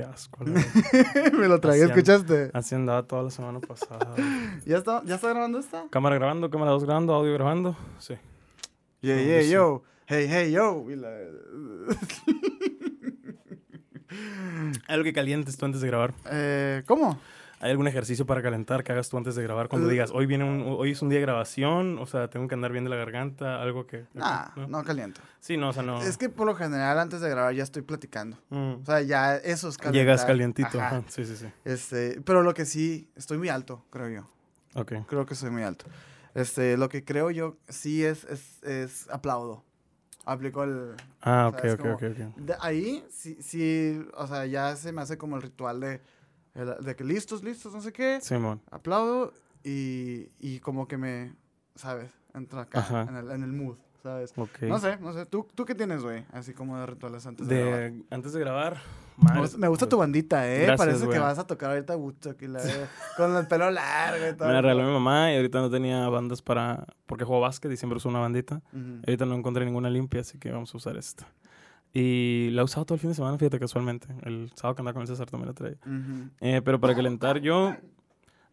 qué asco. Me lo an- ¿escuchaste? Así andaba toda la semana pasada. ¿Ya está, ¿Ya está grabando esta? cámara grabando, cámara 2 grabando, audio grabando. Sí. Yeah, yeah, sí. yo. Hey, hey, yo. Y la- Algo que calientes tú antes de grabar. Eh, ¿Cómo? ¿Hay algún ejercicio para calentar que hagas tú antes de grabar? Cuando Eh. digas, hoy viene un, hoy es un día de grabación, o sea, tengo que andar bien de la garganta, algo que... Nah, no caliento. Sí, no, o sea, no. Es que por lo general antes de grabar ya estoy platicando. Mm. O sea, ya eso es calentar. Llegas calientito. Ajá. ajá, Sí, sí, sí. Este, pero lo que sí, estoy muy alto, creo yo. Ok. Creo que soy muy alto. Este, lo que creo yo sí es, es, es aplaudo. Aplico el... Ah, O ok, sea, ok, como- ok, ok. de ahí, sí, sí, o sea, ya se me hace como el ritual de, el- de que listos, listos, no sé qué. Simón. Aplaudo y, y como que me, ¿sabes? Entro acá, Ajá. en el, en el mood, ¿sabes? Ok. No sé, no sé. ¿Tú, ¿Tú qué tienes, güey? Así como de rituales antes de, grabar. De, antes de grabar. Me madre, gusta, me gusta tu bandita, ¿eh? Gracias, Parece güey. que vas a tocar ahorita Woodstock y la con el pelo largo y todo. Me la regaló mi mamá y ahorita no tenía bandas para... Porque juego básquet y siempre uso una bandita. Ujú. Ahorita no encontré ninguna limpia, así que vamos a usar esta. Y la he usado todo el fin de semana, fíjate, casualmente. El sábado que andaba con el César también la traía. Ujú. Eh, pero para calentar yo...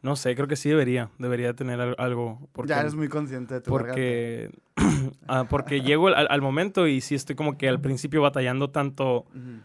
No sé, creo que sí debería. Debería tener al- algo. Porque, Ya eres muy consciente de tu garganta. porque, ah, porque llego al, al momento y sí estoy como que al principio batallando tanto, Ujú.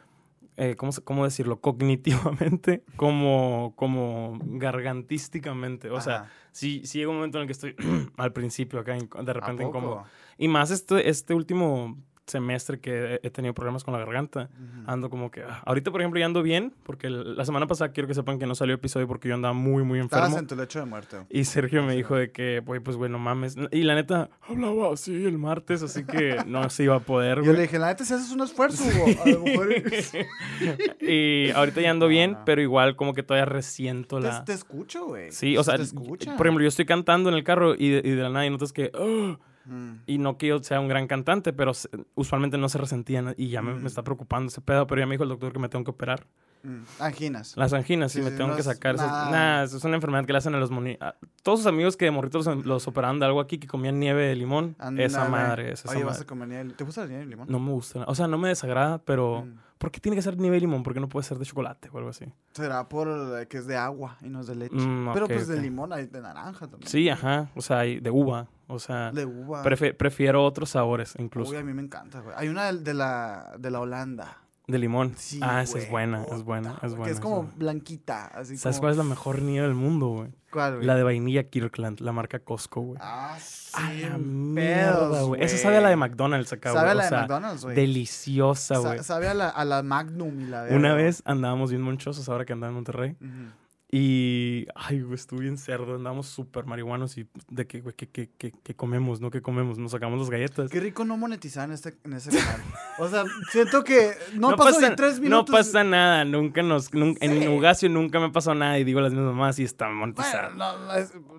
eh, ¿cómo, cómo decirlo? Cognitivamente como, como gargantísticamente. O sea, Ajá. sí, sí llega un momento en el que estoy al principio acá, de ¿A repente incómodo. Y más este, este último semestre que he- tenido problemas con la garganta. Ujú. Ando como que... ah, ahorita, por ejemplo, ya ando bien, porque la semana pasada quiero que sepan que no salió episodio porque yo andaba muy, muy Estabas enfermo. en tu lecho de muerte. Y Sergio me dijo de que, güey, pues, güey, no mames. Y la neta, hablaba así el martes, así que no se iba a poder, Yo güey. le dije, la neta, si haces un esfuerzo, Hugo, a lo mejor... y ahorita ya ando bien, pero igual como que todavía resiento te, la... te escucho, güey. Sí, o sea, te escucha. por ejemplo, yo estoy cantando en el carro y de, y de la nada y notas que... "Ah", Mm. y no que yo sea un gran cantante, pero se- usualmente no se resentían y ya me, Mm. me está preocupando ese pedo, pero ya me dijo el doctor que me tengo que operar. Mm. Anginas. Las anginas, sí, Sí, me sí, tengo no que sacar. Nada. nah, es una enfermedad que le hacen a los moni... a todos sus amigos que de morritos los, los operaban de algo aquí, que comían nieve de limón. esa madre, es esa Oye, vas madre. a comer nieve. ¿Te gusta la nieve de limón? No me gusta. O sea, no me desagrada, pero... ¿Por qué tiene que ser nieve de limón? ¿Por qué no puede ser de chocolate o algo así? Será por eh, que es de agua y no es de leche. Mm, Pero pues de limón hay de naranja también. Sí, ajá. O sea, hay de uva. O sea, De uva. prefiero otros sabores incluso. Uy, a mí me encanta, güey. Hay una de la, de la Holanda. De limón. Sí, ah, esa es buena, es buena, es buena. Que es como blanquita, así ¿Sabes como... cuál es la mejor nieve del mundo, güey? ¿Cuál, güey? La de vainilla Kirkland, la marca Costco, güey. Ah, sí. A la en mierda, güey. Esa sabe a la de. McDonald's acá, Sabe güey. a O la de McDonald's, güey. Deliciosa, Sa- güey. Sabe a la, a la Magnum y la verga, Una vez andábamos bien monchosos ahora que andaba en Monterrey. Ujú. Y, ay, güey, estuve bien cerdo. Andábamos súper marihuanos y de que, güey, que, que, que, que comemos, ¿no? Que comemos. Nos sacamos las galletas. Qué rico no monetizar en, este, en ese canal. O sea, siento que no, pasó pasa, ni tres no minutos. pasa nada. Nunca nos... nun- Sí. En Ugacio nunca me pasó nada y digo las mismas más y está monetizado. no no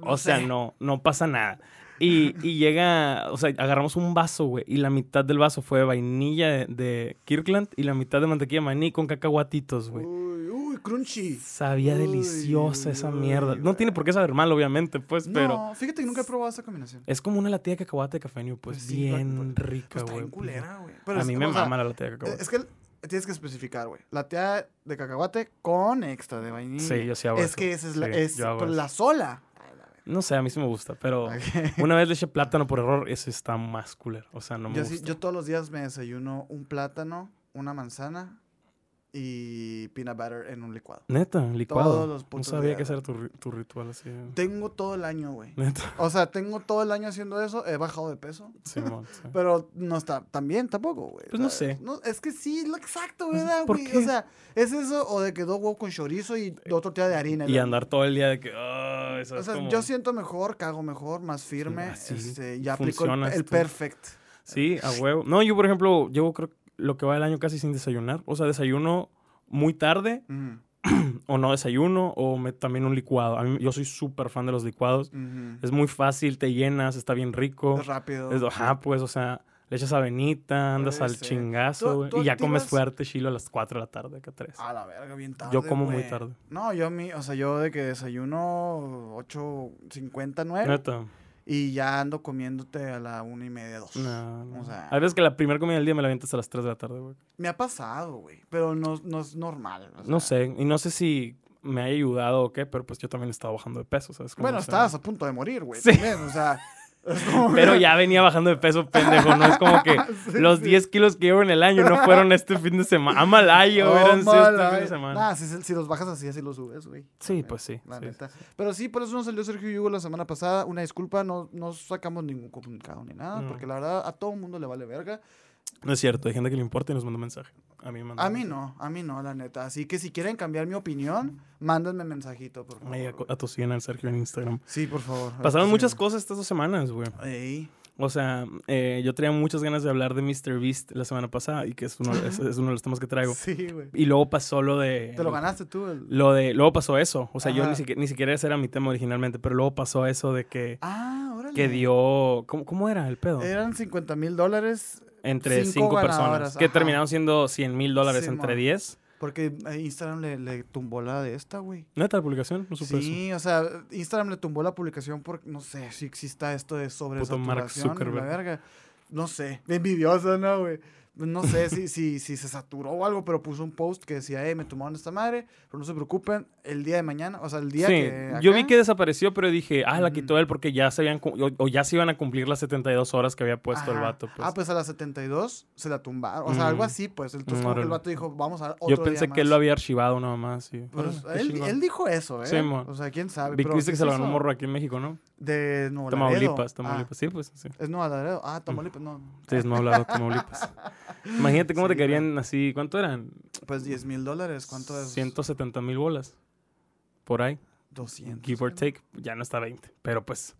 O sea, sé. no, no pasa nada. Y, y llega, o sea, agarramos un vaso, güey, y la mitad del vaso fue de vainilla de, de Kirkland y la mitad de mantequilla de maní con cacahuatitos, güey. Uy, uy, crunchy. Sabía Uy, deliciosa esa uy, mierda. No tiene por qué saber mal, obviamente, pues, pero No, fíjate que nunca he probado esa combinación. es como una latilla de cacahuate de cafeño, pues, Pues sí, bien pues, rica, Pues güey. pues, culera, güey. Pero a mí me o sea, mama la latilla de cacahuate. Es que tienes que especificar, güey. La tía de cacahuate con extra de vainilla. Sí, yo sí hago Es eso. que esa es Sí, la sola. No sé, a mí sí me gusta, pero una vez le eché plátano por error, ese está más cooler. O sea, no me yo, gusta. sí- yo todos los días me desayuno un plátano, una manzana y peanut butter en un licuado. Neta, licuado. Todos los no sabía que ese era tu, tu ritual así. Tengo todo el año, güey. Neta. O sea, tengo todo el año haciendo eso. He bajado de peso. Sí. Pero no está tan bien tampoco, güey. Pues no sé. No, es que sí, lo exacto, ¿verdad, ¿por güey? qué? O sea, es eso o de que dos huevos con chorizo y dos tortillas de harina. Y andar todo el día de que, ah, eso O es sea, como... yo siento mejor, cago mejor, más firme. así este, ya aplico el, el perfect. Sí, a huevo. No, yo, por ejemplo, llevo creo lo que va del año casi sin desayunar. O sea, desayuno muy tarde o no desayuno o me, también un licuado. A mí, yo soy súper fan de los licuados. Es muy fácil, te llenas, está bien rico. Es rápido. Es, ajá, pues, o sea, le echas avenita, andas Puede al ser. chingazo, ¿Tú- Y ya comes fuerte chilo a las 4 de la tarde, que 3. A la verga, bien tarde. Yo como muy tarde. No, yo mi, o sea, yo de que desayuno 8.59 Neta. Y ya ando comiéndote a la una y media, dos. No, no. O sea- Hay veces que la primera comida del día me la avientas a las 3 de la tarde, güey. Me ha pasado, güey, pero no, no es normal. o No sea. sé, y no sé si me haya ayudado o qué, pero pues yo también estaba bajando de peso, ¿sabes? Como, Bueno, estabas a punto de morir, güey. Sí. también, o sea, Pero ya venía bajando de peso, pendejo. No es como que Sí, los sí. 10 kilos que llevo en el año no fueron este fin de semana. Amalayo, Oh, hubieran sido este fin de semana. Nah, si, si los bajas así, así los subes, güey. Sí, pues sí. La sí, neta. sí, sí. Pero sí, por eso no salió Sergio Yugo la semana pasada. Una disculpa, no, no sacamos ningún comunicado ni nada, No. porque la verdad a todo el mundo le vale verga. No es cierto, hay gente que le importa y nos manda mensaje. A mí manda A mí no, a mí no, la neta. Así que si quieren cambiar mi opinión, mándenme mensajito, por favor. A, a tu al Sergio en Instagram. Sí, por favor. Pasaron muchas cosas estas dos semanas, güey. Ey. O sea, eh, yo tenía muchas ganas de hablar de Mr. Beast la semana pasada y que es uno, es, es uno de los temas que traigo. Sí, güey. Y luego pasó lo de... Te lo ganaste tú. el- Lo de... Luego pasó eso. O sea, yo ni siquiera, ni siquiera ese era mi tema originalmente, pero luego pasó eso de que... Ah, órale. Que dio... ¿Cómo, cómo era el pedo? Eran 50 mil dólares entre cinco personas. Que ajá. terminaron siendo 100 mil dólares Sí, entre mo. 10. porque Instagram le, le tumbó la de esta, güey. ¿Neta la publicación? No supe eso. Sí, o sea, Instagram le tumbó la publicación por, no sé, si exista esto de sobre Puto Mark Zuckerberg. la verga. No sé, envidioso, ¿no, güey? No sé si, si, si se saturó o algo, pero puso un post que decía, eh, me tomaron esta madre, pero no se preocupen, el día de mañana, o sea, el día Sí, que... yo acá- vi que desapareció, pero dije, ah, la quitó él porque ya se habían, o, o ya se iban a cumplir las 72 horas que había puesto el vato. Pues. Ah, pues a las 72 se la tumbaron. O sea, algo así, pues. Entonces, Mm, como que el vato dijo, vamos a otro Yo día pensé que él lo había archivado nada más. Sí. Pues, él, él dijo eso, ¿eh? Sí, o sea, quién sabe. Pero que viste ¿qué que se lo ganó morro aquí en México, ¿no? De Nuevo Tamaulipas, Laredo. Tamaulipas. Sí, pues sí. Ah, es Nuevo Laredo. Ah, Tamaulipas, no. Sí, es Nuevo Laredo, Tamaulipas. Imagínate cómo Sí, te querían así. ¿Cuánto eran? Pues 10 mil dólares. ¿Cuánto es? 170 mil bolas. Por ahí. 200. Give or take. Ya no está 20. Pero pues.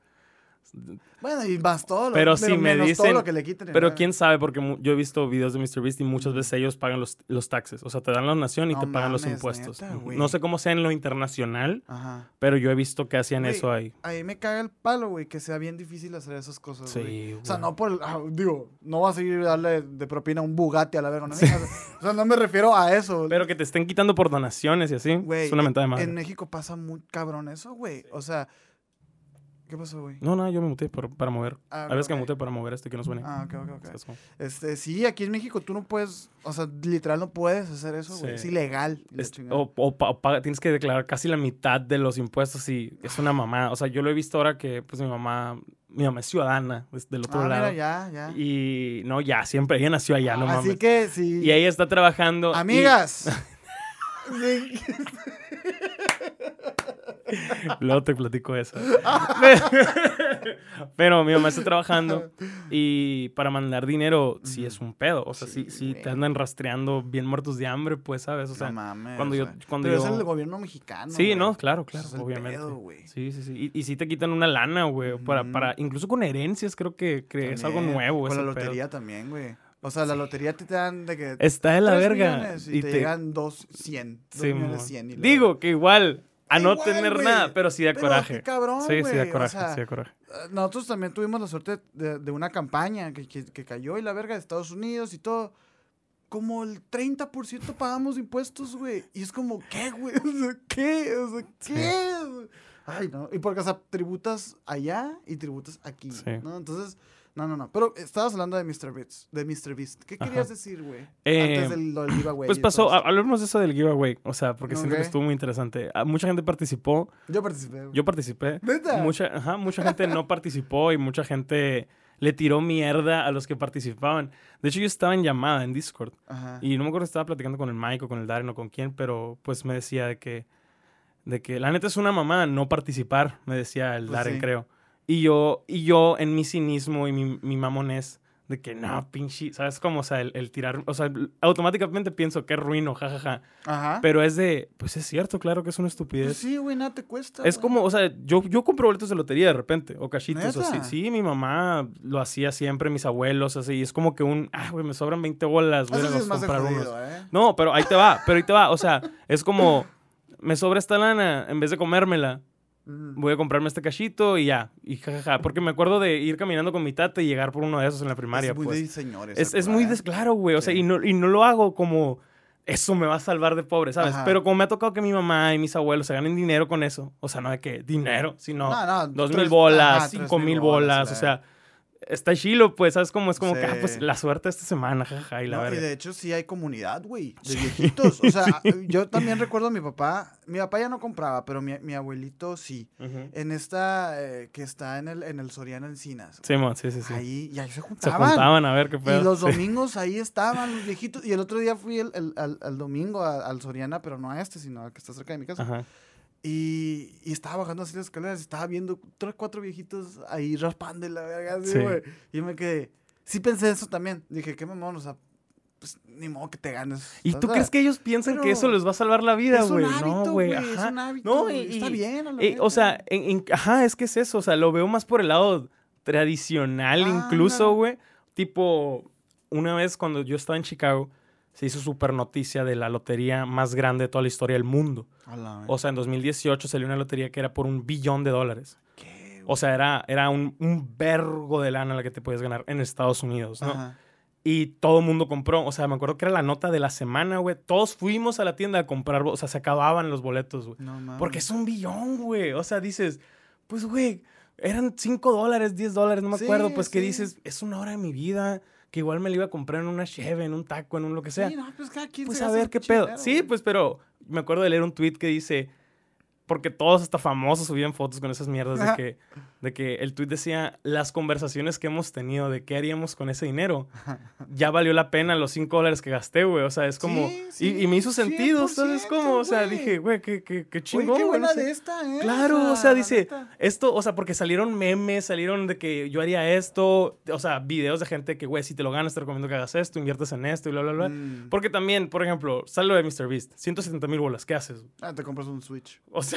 Bueno, y más todo lo Pero si me todo dicen- lo que le quiten. Pero quién sabe, porque yo he visto videos de MrBeast y muchas veces ellos pagan los, los taxes. O sea, te dan la donación y No te pagan los impuestos. neta, no sé cómo sea en lo internacional, Ajá. pero yo he visto que hacían eso ahí. Ahí me caga el palo, güey, que sea bien difícil hacer esas cosas, Sí, güey. O sea, no por ah, digo, no va a seguir darle de propina un Bugatti a la verga. ¿no? O sea, no me refiero a eso. Pero que te estén quitando por donaciones y así. Es una mentada de madre. En México pasa muy cabrón eso, güey. O sea, ¿qué pasó, güey? No, no, yo me muté por- para mover. Ah, A veces que me muté para mover este que no suene. Ah, ok, ok, ok. Este, sí, aquí en México tú no puedes, o sea, literal no puedes hacer eso, güey. Sí. Es ilegal. y Es- o, o pa- o paga- tienes que declarar casi la mitad de los impuestos y es una mamá. O sea, yo lo he visto ahora que pues mi mamá, mi mamá es ciudadana es del otro ah, lado. mira, ya, ya. Y no, ya, siempre, ella nació allá, no Así mames. que sí. Y ella está trabajando. y- Amigas. Sí. Luego te platico eso. Pero mi mamá está trabajando y para mandar dinero sí es un pedo. O sea, sí, Sí, sí, te andan rastreando bien muertos de hambre, pues, ¿sabes? O sea, no mames. cuando yo- cuando pero yo- es el gobierno mexicano. sí, no, claro, claro, es obviamente. pedo, sí, sí, sí. Y, y sí te quitan una lana, güey. para, para, incluso con herencias creo que, que es algo nuevo. Con la pedo. lotería también, güey. O sea, la lotería te dan de que. Está de la verga. y, te, llegan dos cien. Dos Sí, millones mo. cien. y la Digo que igual, a no Igual, tener nada, pero sí da Pero coraje. cabrón, sí, sí da o coraje, sea, sí da coraje. Eh, Nosotros también tuvimos la suerte de, de una campaña que, que- que cayó y la verga de Estados Unidos y todo. Como el 30% pagamos impuestos, güey. Y es como, ¿qué, güey? O sea, ¿qué? O sea, ¿qué? Ay, no. Y porque, o sea, tributas allá y tributas aquí, Sí. ¿no? Entonces, no, no, no. Pero estabas hablando de Mr. Beast. De Mr. Beast. ¿Qué Ajá. querías decir, güey? Eh, Antes del, giveaway. Pues pasó, hablemos de eso del giveaway, o sea, porque siento que estuvo muy interesante. Ah, Mucha gente participó, Yo participé. güey. yo participé. ¿Neta? Mucha, ajá, mucha gente no participó y mucha gente le tiró mierda a los que participaban. De hecho, yo estaba en llamada en Discord Ajá. y no me acuerdo si estaba platicando con el Mike o con el Darren o con quién, pero pues me decía de que, de que la neta es una mamá no participar, me decía el Pues Darren, sí. creo. Y yo, y yo en mi cinismo y mi, mi mamonés, de que no, pinche, ¿sabes cómo? O sea, el, el tirar, o sea, automáticamente pienso que ruino, jajaja. Ajá. Pero es de, pues es cierto, claro que es una estupidez. Pues sí, güey, nada te cuesta. Es güey. como, o sea, yo, yo compro boletos de lotería de repente, o cachitos, o. Sí, mi mamá lo hacía siempre, mis abuelos, así. y Es como que un, ah, güey, me sobran 20 bolas, Eso sí comprar unos. ¿eh? No, pero ahí te va, pero ahí te va. O sea, es como, me sobra esta lana, en vez de comérmela. Voy a comprarme este cachito y ya. Y jajaja. Porque me acuerdo de ir caminando con mi tata y llegar por uno de esos en la primaria, es muy pues. de señores. Es, es muy des- claro, güey. O sea, y no, y no lo hago como eso me va a salvar de pobre, ¿sabes? Ajá. Pero como me ha tocado que mi mamá y mis abuelos se ganen dinero con eso, o sea, no de que dinero, sino No, no, dos tres- mil bolas, ajá, cinco mil mil bolas, bolas, o sea, está chilo, pues, ¿sabes? Como es como que, ah, pues, la suerte esta semana, jaja, y la No, verga. de hecho sí hay comunidad, güey, de viejitos. O sea, yo también recuerdo a mi papá, mi papá ya no compraba, pero mi, mi abuelito sí. En esta eh, que está en el, en el Soriano Encinas. Sí, mo, sí, sí, sí. Ahí, y ahí se se juntaban. juntaban a ver qué pedo. Y los Sí. domingos ahí estaban los viejitos. Y el otro día fui el, el- al, al domingo a- al Soriana, pero no a este, sino al que está cerca de mi casa. Ajá. Y, y estaba bajando así las escaleras y estaba viendo tres, cuatro viejitos ahí raspando y la verga así, Sí. güey. Y yo me quedé. Sí pensé eso también. Dije, qué mamón, o sea, pues ni modo que te ganes. ¿Y tú crees que ellos piensan que eso les va a salvar la vida, es un güey? hábito, No, güey. es un hábito, No, y- está bien, a la eh, o sea, en- en- ajá, es que es eso. O sea, lo veo más por el lado tradicional, Ah, incluso, güey. Tipo, una vez cuando yo estaba en Chicago, se hizo súper noticia de la lotería más grande de toda la historia del mundo. O sea, en 2018 salió una lotería que era por un billón de dólares. ¿Qué, O sea, era, era un, un vergo de lana la que te podías ganar en Estados Unidos, ¿no? Ajá. Y todo el mundo compró. O sea, me acuerdo que era la nota de la semana, güey. Todos fuimos a la tienda a comprar. O sea, se acababan los boletos, güey. No. Porque es un billón, güey. O sea, dices, pues, güey, eran 5 dólares, 10 dólares, no me Sí, acuerdo. Pues que sí. dices, es una hora de mi vida que igual me la iba a comprar en una cheve, en un taco, en un lo que sea. Sí, no, pues cada quien pues se a ver qué pedo. Sí, pues, pero me acuerdo de leer un tweet que dice, porque todos hasta famosos subían fotos con esas mierdas de que, de que el tweet decía, las conversaciones que hemos tenido de qué haríamos con ese dinero, ya valió la pena los 5 dólares que gasté, güey. O sea, es como... Sí, y- sí, y, me hizo sentido, ¿sabes 100%, cómo? O sea, dije, güey, qué, qué, qué chingón, qué güey, no buena sé. de esta, ¿eh? Claro, o sea, dice, esto, o sea, porque salieron memes, salieron de que yo haría esto, o sea, videos de gente que, güey, si te lo ganas, te recomiendo que hagas esto, inviertes en esto y bla, bla, bla. Mm. Porque también, por ejemplo, sale lo de MrBeast, 170 mil bolas, ¿qué haces? Ah, te compras un Switch. O sea,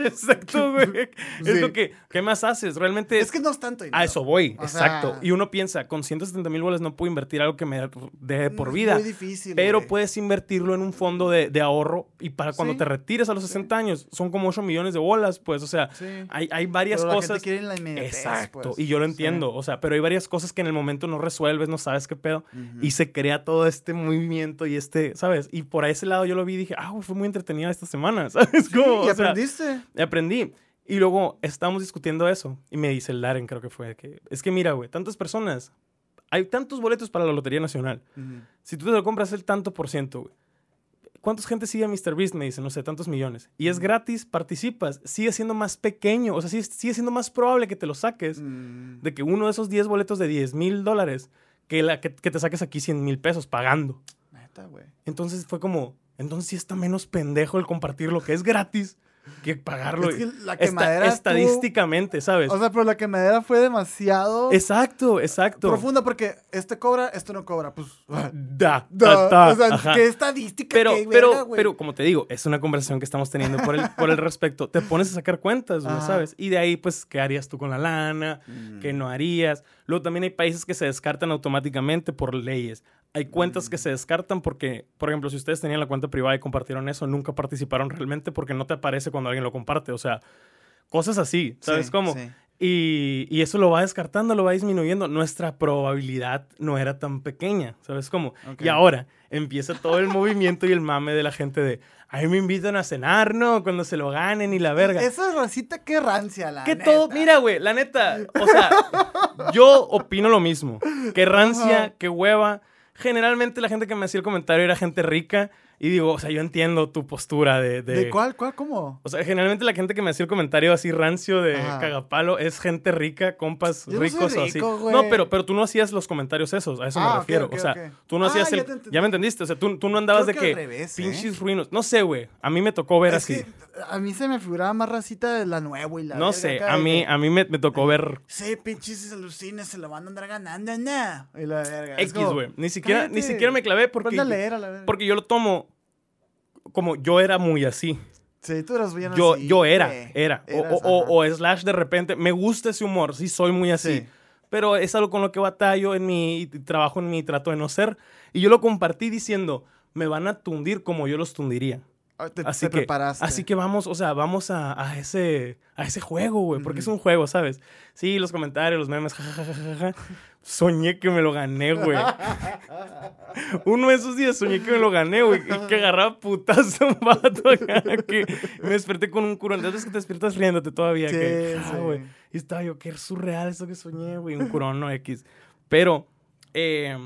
exacto, güey. Es Sí. lo que, ¿qué más haces? Realmente Es que no es tanto dinero. A eso voy, O exacto. sea- y uno piensa, con 170 mil bolas no puedo invertir algo que me dé por Es vida. muy difícil, Pero güey. puedes invertirlo en un fondo de, de ahorro y para cuando Sí, te retires a los 60 años son como 8 millones de bolas, pues, o sea, Sí. hay, hay varias Pero la cosas. gente quiere la inmediatez, Exacto, pues. y yo lo Sí. entiendo, o sea, pero hay varias cosas que en el momento no resuelves, no sabes qué pedo, Ujú. y se crea todo este movimiento y este, ¿sabes? Y por ese lado yo lo vi y dije, ah, güey, fue muy entretenida esta semana, ¿sabes? Sí, Como, y o sea, aprendiste. Aprendí. Y luego estábamos discutiendo eso, y me dice el Darren, creo que fue, que es que mira, güey, tantas personas, hay tantos boletos para la Lotería Nacional, si tú te lo compras el tanto por ciento, güey. ¿Cuántos gente sigue a MrBeast? Me dice, no sé, tantos millones. Y es gratis, participas, sigue siendo más pequeño, o sea, sigue, sigue siendo más probable que te lo saques de que uno de esos 10 boletos de 10 mil dólares, que, la, que, que te saques aquí 100 mil pesos pagando. Neta, güey. Entonces fue como, entonces sí está menos pendejo el compartir lo que es gratis que pagarlo. Es que la Esta- quemadera estuvo- estadísticamente, ¿sabes? O sea, pero la quemadera fue demasiado exacto, exacto. profunda porque este cobra, este no cobra. Pues. Da, da, ta, o sea, ajá. qué estadística. Pero, pero, verga, pero, como te digo, es una conversación que estamos teniendo por el, por el respecto. Te pones a sacar cuentas, güey. ¿sabes? Y de ahí, pues, ¿qué harías tú con la lana? Mm. ¿Qué no harías? Luego también hay países que se descartan automáticamente por leyes. Hay cuentas que Mm. se descartan porque, por ejemplo, si ustedes tenían la cuenta privada y compartieron eso, nunca participaron realmente porque no te aparece cuando alguien lo comparte. O sea, cosas así, ¿sabes Sí, cómo? sí. Y, y eso lo va descartando, lo va disminuyendo. Nuestra probabilidad no era tan pequeña, ¿sabes cómo? Y ahora empieza todo el movimiento y el mame de la gente de, a mí me invitan a cenar, ¿no? Cuando se lo ganen y la verga. Esa racita qué rancia, la que neta. todo, mira, güey, la neta, o sea, yo opino lo mismo. Que rancia, Ajá. que hueva. Generalmente la gente que me hacía el comentario era gente rica. Y digo, o sea, yo entiendo tu postura de... ¿De, de- cuál, cuál, cómo? o sea, generalmente la gente que me hacía el comentario así rancio de Ajá. cagapalo es gente rica, compas Yo no soy ricos o así. No, pero, pero tú no hacías los comentarios esos, a eso Ah, me ok, refiero. o sea, tú no Ah, hacías ya el... Ya me entendiste, o sea, tú, tú no andabas Creo de que ¿eh? pinches ruinos. No sé, güey. A mí me tocó ver Es así. que a mí se me figuraba más racita de la nueva y la No sé, a mí, a mí me, me tocó ver Sí, pinches alucines se lo van a andar ganando, ¿no? Y la verga. X, güey. Ni siquiera, ni cállate, siquiera me clavé porque, a leer a la verga. porque yo lo tomo como yo era muy así. Sí, tú eras bien Yo, así, yo era, güey. era. O- Eras, o, o, o slash de repente, me gusta ese humor, sí soy muy así. Sí. Pero es algo con lo que batallo en mi trabajo, en mi trato de no ser. Y yo lo compartí diciendo, me van a tundir como yo los tundiría. Ah, Te, Así te que, preparaste. así que vamos, o sea, vamos a, a ese, a ese juego, güey, porque es un juego, ¿sabes? Sí, los comentarios, los memes, jajajaja. Soñé que me lo gané, güey. Uno de esos días soñé que me lo gané, güey. Y que agarraba putazo un vato que me desperté con un curón. ¿Sabes que te despiertas riéndote todavía? Sí, que, ah, sí. Y estaba yo, qué surreal eso que soñé, güey. Un curón, no X. Pero, eh,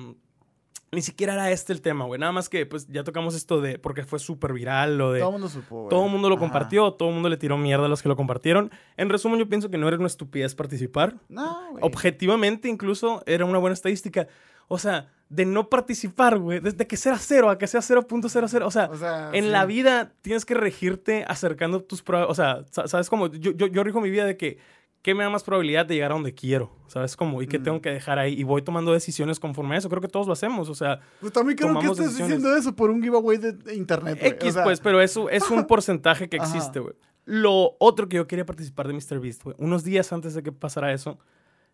ni siquiera era este el tema, güey. Nada más que, pues, ya tocamos esto de, porque fue súper viral, lo de... Todo el mundo supo, güey. Todo el mundo lo Ajá. compartió, todo el mundo le tiró mierda a los que lo compartieron. En resumen, yo pienso que no era una estupidez participar. No, güey. Objetivamente, incluso, era una buena estadística. O sea, de no participar, güey, desde que sea cero a que sea 0.00. O sea, O sea, en sí. la vida tienes que regirte acercando tus pruebas. O sea, sa- ¿sabes cómo? Yo, yo, yo rijo mi vida de que, ¿qué me da más probabilidad de llegar a donde quiero? ¿Sabes cómo? Y qué Mm. tengo que dejar ahí. Y voy tomando decisiones conforme a eso. Creo que todos lo hacemos. O sea, Pues muy claro que estás decisiones. diciendo eso por un giveaway de internet. X, O sea, pues, pero eso es un porcentaje que existe, güey. Lo otro que yo quería participar de MrBeast, güey. Unos días antes de que pasara eso,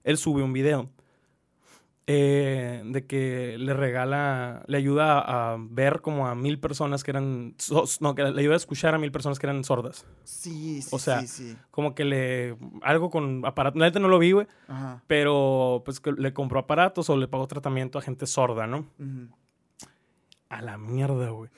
él sube un video eh, de que le regala, le ayuda a, ver como a mil personas que eran, no, que le ayuda a escuchar a mil personas que eran sordas. Sí, sí, O sea, sí, sí. Como que le, algo con aparato, la neta no lo vi, güey, pero pues que le compró aparatos o le pagó tratamiento a gente sorda, ¿no? A la mierda, güey.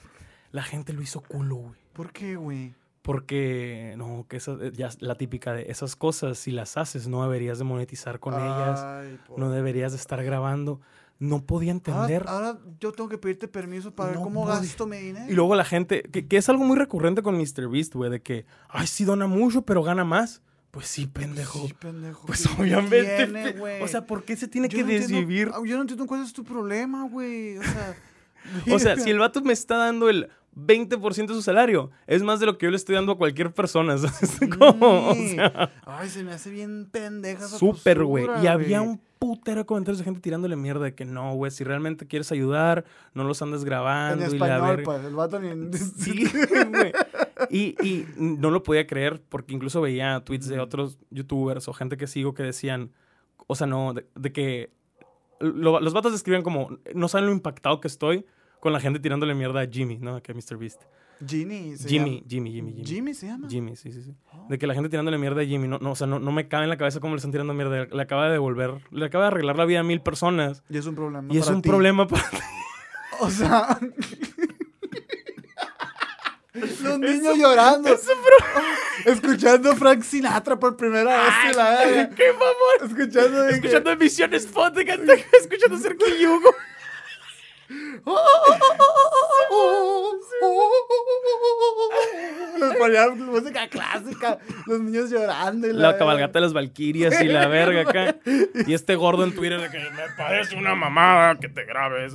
La gente lo hizo culo, güey. ¿Por qué, güey? Porque, no, que esa, ya es la típica de esas cosas, si las haces, no deberías de monetizar con ellas, por- no deberías de estar grabando. No podía entender. Ahora, ahora yo tengo que pedirte permiso para No ver cómo podía. gasto mi dinero. Y luego la gente, que, que es algo muy recurrente con MrBeast, güey, de que, ay, sí dona mucho, pero gana más. Pues sí, pendejo. Sí, pendejo. Pues ¿qué obviamente. tiene, o sea, ¿por qué se tiene Yo que no desvivir? ah, yo no entiendo cuál es tu problema, güey. O sea, O sea, si el vato me está dando el 20% de su salario, es más de lo que yo le estoy dando a cualquier persona. ¿sabes cómo? O Sí. sea, Ay, se me hace bien pendeja Súper, güey. Y había un putero de comentarios de gente tirándole mierda de que no, güey, si realmente quieres ayudar, no los andes En grabando y la español, verga. pues. El vato ni... Sí, güey. Y, y no lo podía creer porque incluso veía tweets de otros youtubers o gente que sigo que decían, o sea, no, de, de que lo- los vatos describían como, no saben lo impactado que estoy con la gente tirándole mierda a Jimmy, ¿no? Que a MrBeast. Ginny se Jimmy, llama. Jimmy, Jimmy, Jimmy. Jimmy se llama. Jimmy, sí, sí, sí. Oh. De que la gente tirándole mierda a Jimmy, no, no, o sea, no, no me cabe en la cabeza cómo le están tirando mierda. Le acaba de devolver, le acaba de arreglar la vida a mil personas. Y es un problema. y es para un ti. problema para O sea. Los niños llorando. Escuchando Frank Sinatra por primera vez. y la. ¡Qué mamón! Escuchando. de que- Escuchando emisiones podcast, escuchando Sergio Les ponían música clásica. Los niños llorando. y La cabalgata de las Valquirias y la verga acá. Y este gordo en Twitter de que me parece una mamada que te grabes.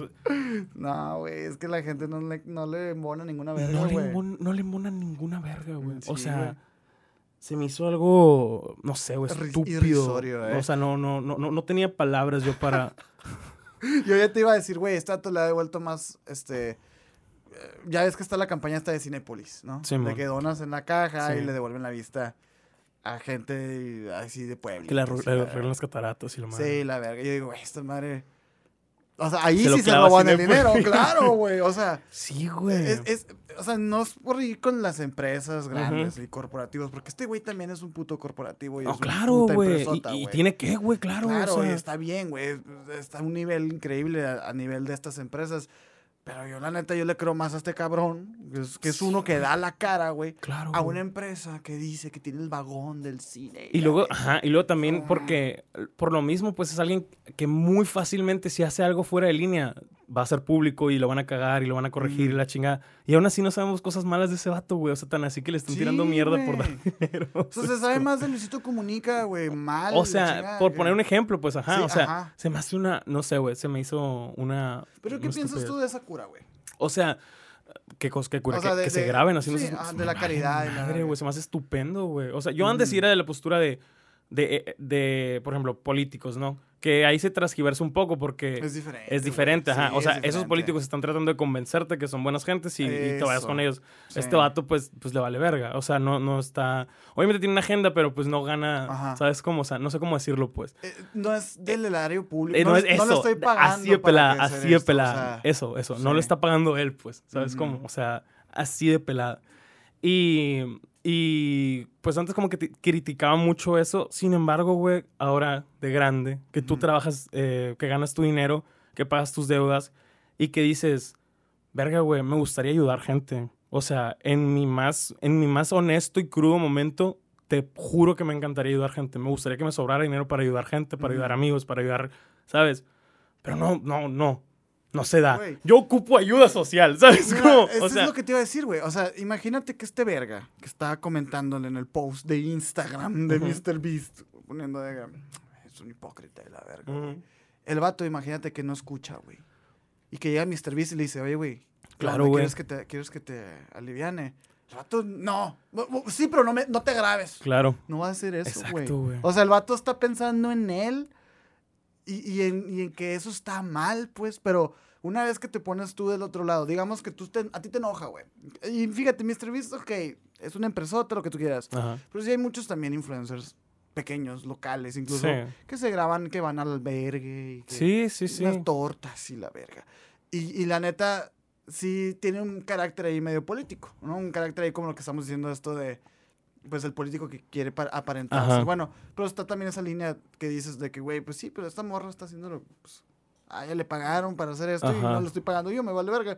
No, güey. Es que la gente no le, no le embona ninguna verga, No le, no le embonan ninguna verga, güey. o sea, se me hizo algo, no sé, güey, estúpido. irrisorio, eh. O sea, no, no, no, no, no tenía palabras yo para... Yo ya te iba a decir, güey, este dato le ha devuelto más, este... eh, Ya ves que está la campaña esta de Cinépolis, ¿no? Sí, de que donas en la caja Sí. y le devuelven la vista a gente así de pueblo. que le le arreglan las cataratas y lo más. Sí, la verga. Yo digo, güey, esta madre... O sea, ahí Se sí se roban el dinero, claro, güey. O sea, Sí, güey. es, es- o sea, no es por ir con las empresas grandes y corporativos, porque este güey también es un puto corporativo y No, es claro, güey. Y, y tiene que, güey, claro. Claro, o y sea, está bien, güey. Está a un nivel increíble a, a nivel de estas empresas. Pero yo, la neta, yo le creo más a este cabrón, que es, que es uno que da la cara, güey, Claro. a una empresa que dice que tiene el vagón del cine. Y luego, ajá, y luego también porque por lo mismo, pues es alguien que muy fácilmente si hace algo fuera de línea, va a ser público y lo van a cagar y lo van a corregir y la chingada. Y aún así no sabemos cosas malas de ese vato, güey. O sea, tan así que le están Sí, tirando mierda por dar dinero. O sea, se sabe más de Luisito Comunica, güey, mal. O sea, chingada, por que- poner un ejemplo, pues ajá. Sí, o sea, ajá. se me hace una, no sé, güey, se me hizo una. Pero ¿qué piensas tú de esa cura, güey? O sea, qué cosa, qué cura, O sea, que, de- que se graben haciendo sí, ah, de la caridad Madre, güey, se me hace estupendo, güey. O sea, yo antes Mm. era de la postura de, de, eh, de, por ejemplo, políticos, ¿no? Que ahí se transgiversa un poco porque Es diferente. es diferente, ajá. Sí, o sea, es esos políticos están tratando de convencerte que son buenas gentes y, y te vayas con ellos. Sí. Este vato, pues, pues le vale verga. O sea, no, no está. Obviamente tiene una agenda, pero pues no gana. Ajá. ¿Sabes cómo? O sea, no sé cómo decirlo, pues. Eh, no es del erario público. Eh, no, es le estoy pagando. así de pelada, así de o pelada. sea, eso, eso. No lo está pagando él, pues. ¿Sabes cómo? O sea, así de pelada. Y, y pues antes como que te criticaba mucho eso. Sin embargo, güey, ahora de grande, que tú trabajas, eh, que ganas tu dinero, que pagas tus deudas y que dices, verga, güey, me gustaría ayudar gente. O sea, en mi más, en mi más honesto y crudo momento, te juro que me encantaría ayudar gente. Me gustaría que me sobrara dinero para ayudar gente, para ayudar amigos, para ayudar, ¿sabes? Pero no, no, no. No se da. Yo ocupo ayuda social, ¿sabes? Mira, Como, eso o sea, es lo que te iba a decir, güey. O sea, imagínate que este verga que estaba comentándole en el post de Instagram de Ujú. MrBeast, poniendo de. Es un hipócrita de la verga. güey". Ujú. El vato, imagínate que no escucha, güey. Y que llega MrBeast y le dice, oye, güey. ¿qué Claro, güey. ¿Quieres que, te, ¿Quieres que te aliviane? El vato, no. Sí, pero no, me, no te grabes. Claro. No va a hacer eso, güey. O sea, el vato está pensando en él y, y en, y en que eso está mal, pues, pero una vez que te pones tú del otro lado, digamos que tú te- a ti te enoja, güey. Y fíjate, Mr. Beast, ok, es una empresota, lo que tú quieras. Ajá. Pero sí hay muchos también influencers pequeños, locales, incluso, Sí. que se graban, que van al albergue y que Sí, sí, sí. tortas y la verga. Y, y la neta, sí tiene un carácter ahí medio político, ¿no? Un carácter ahí como lo que estamos diciendo esto de, pues, el político que quiere pa- aparentarse. Ajá. Bueno, pero está también esa línea que dices de que, güey, pues sí, pero esta morra está haciéndolo, pues, a ella le pagaron para hacer esto y Ajá. no lo estoy pagando yo, me vale verga.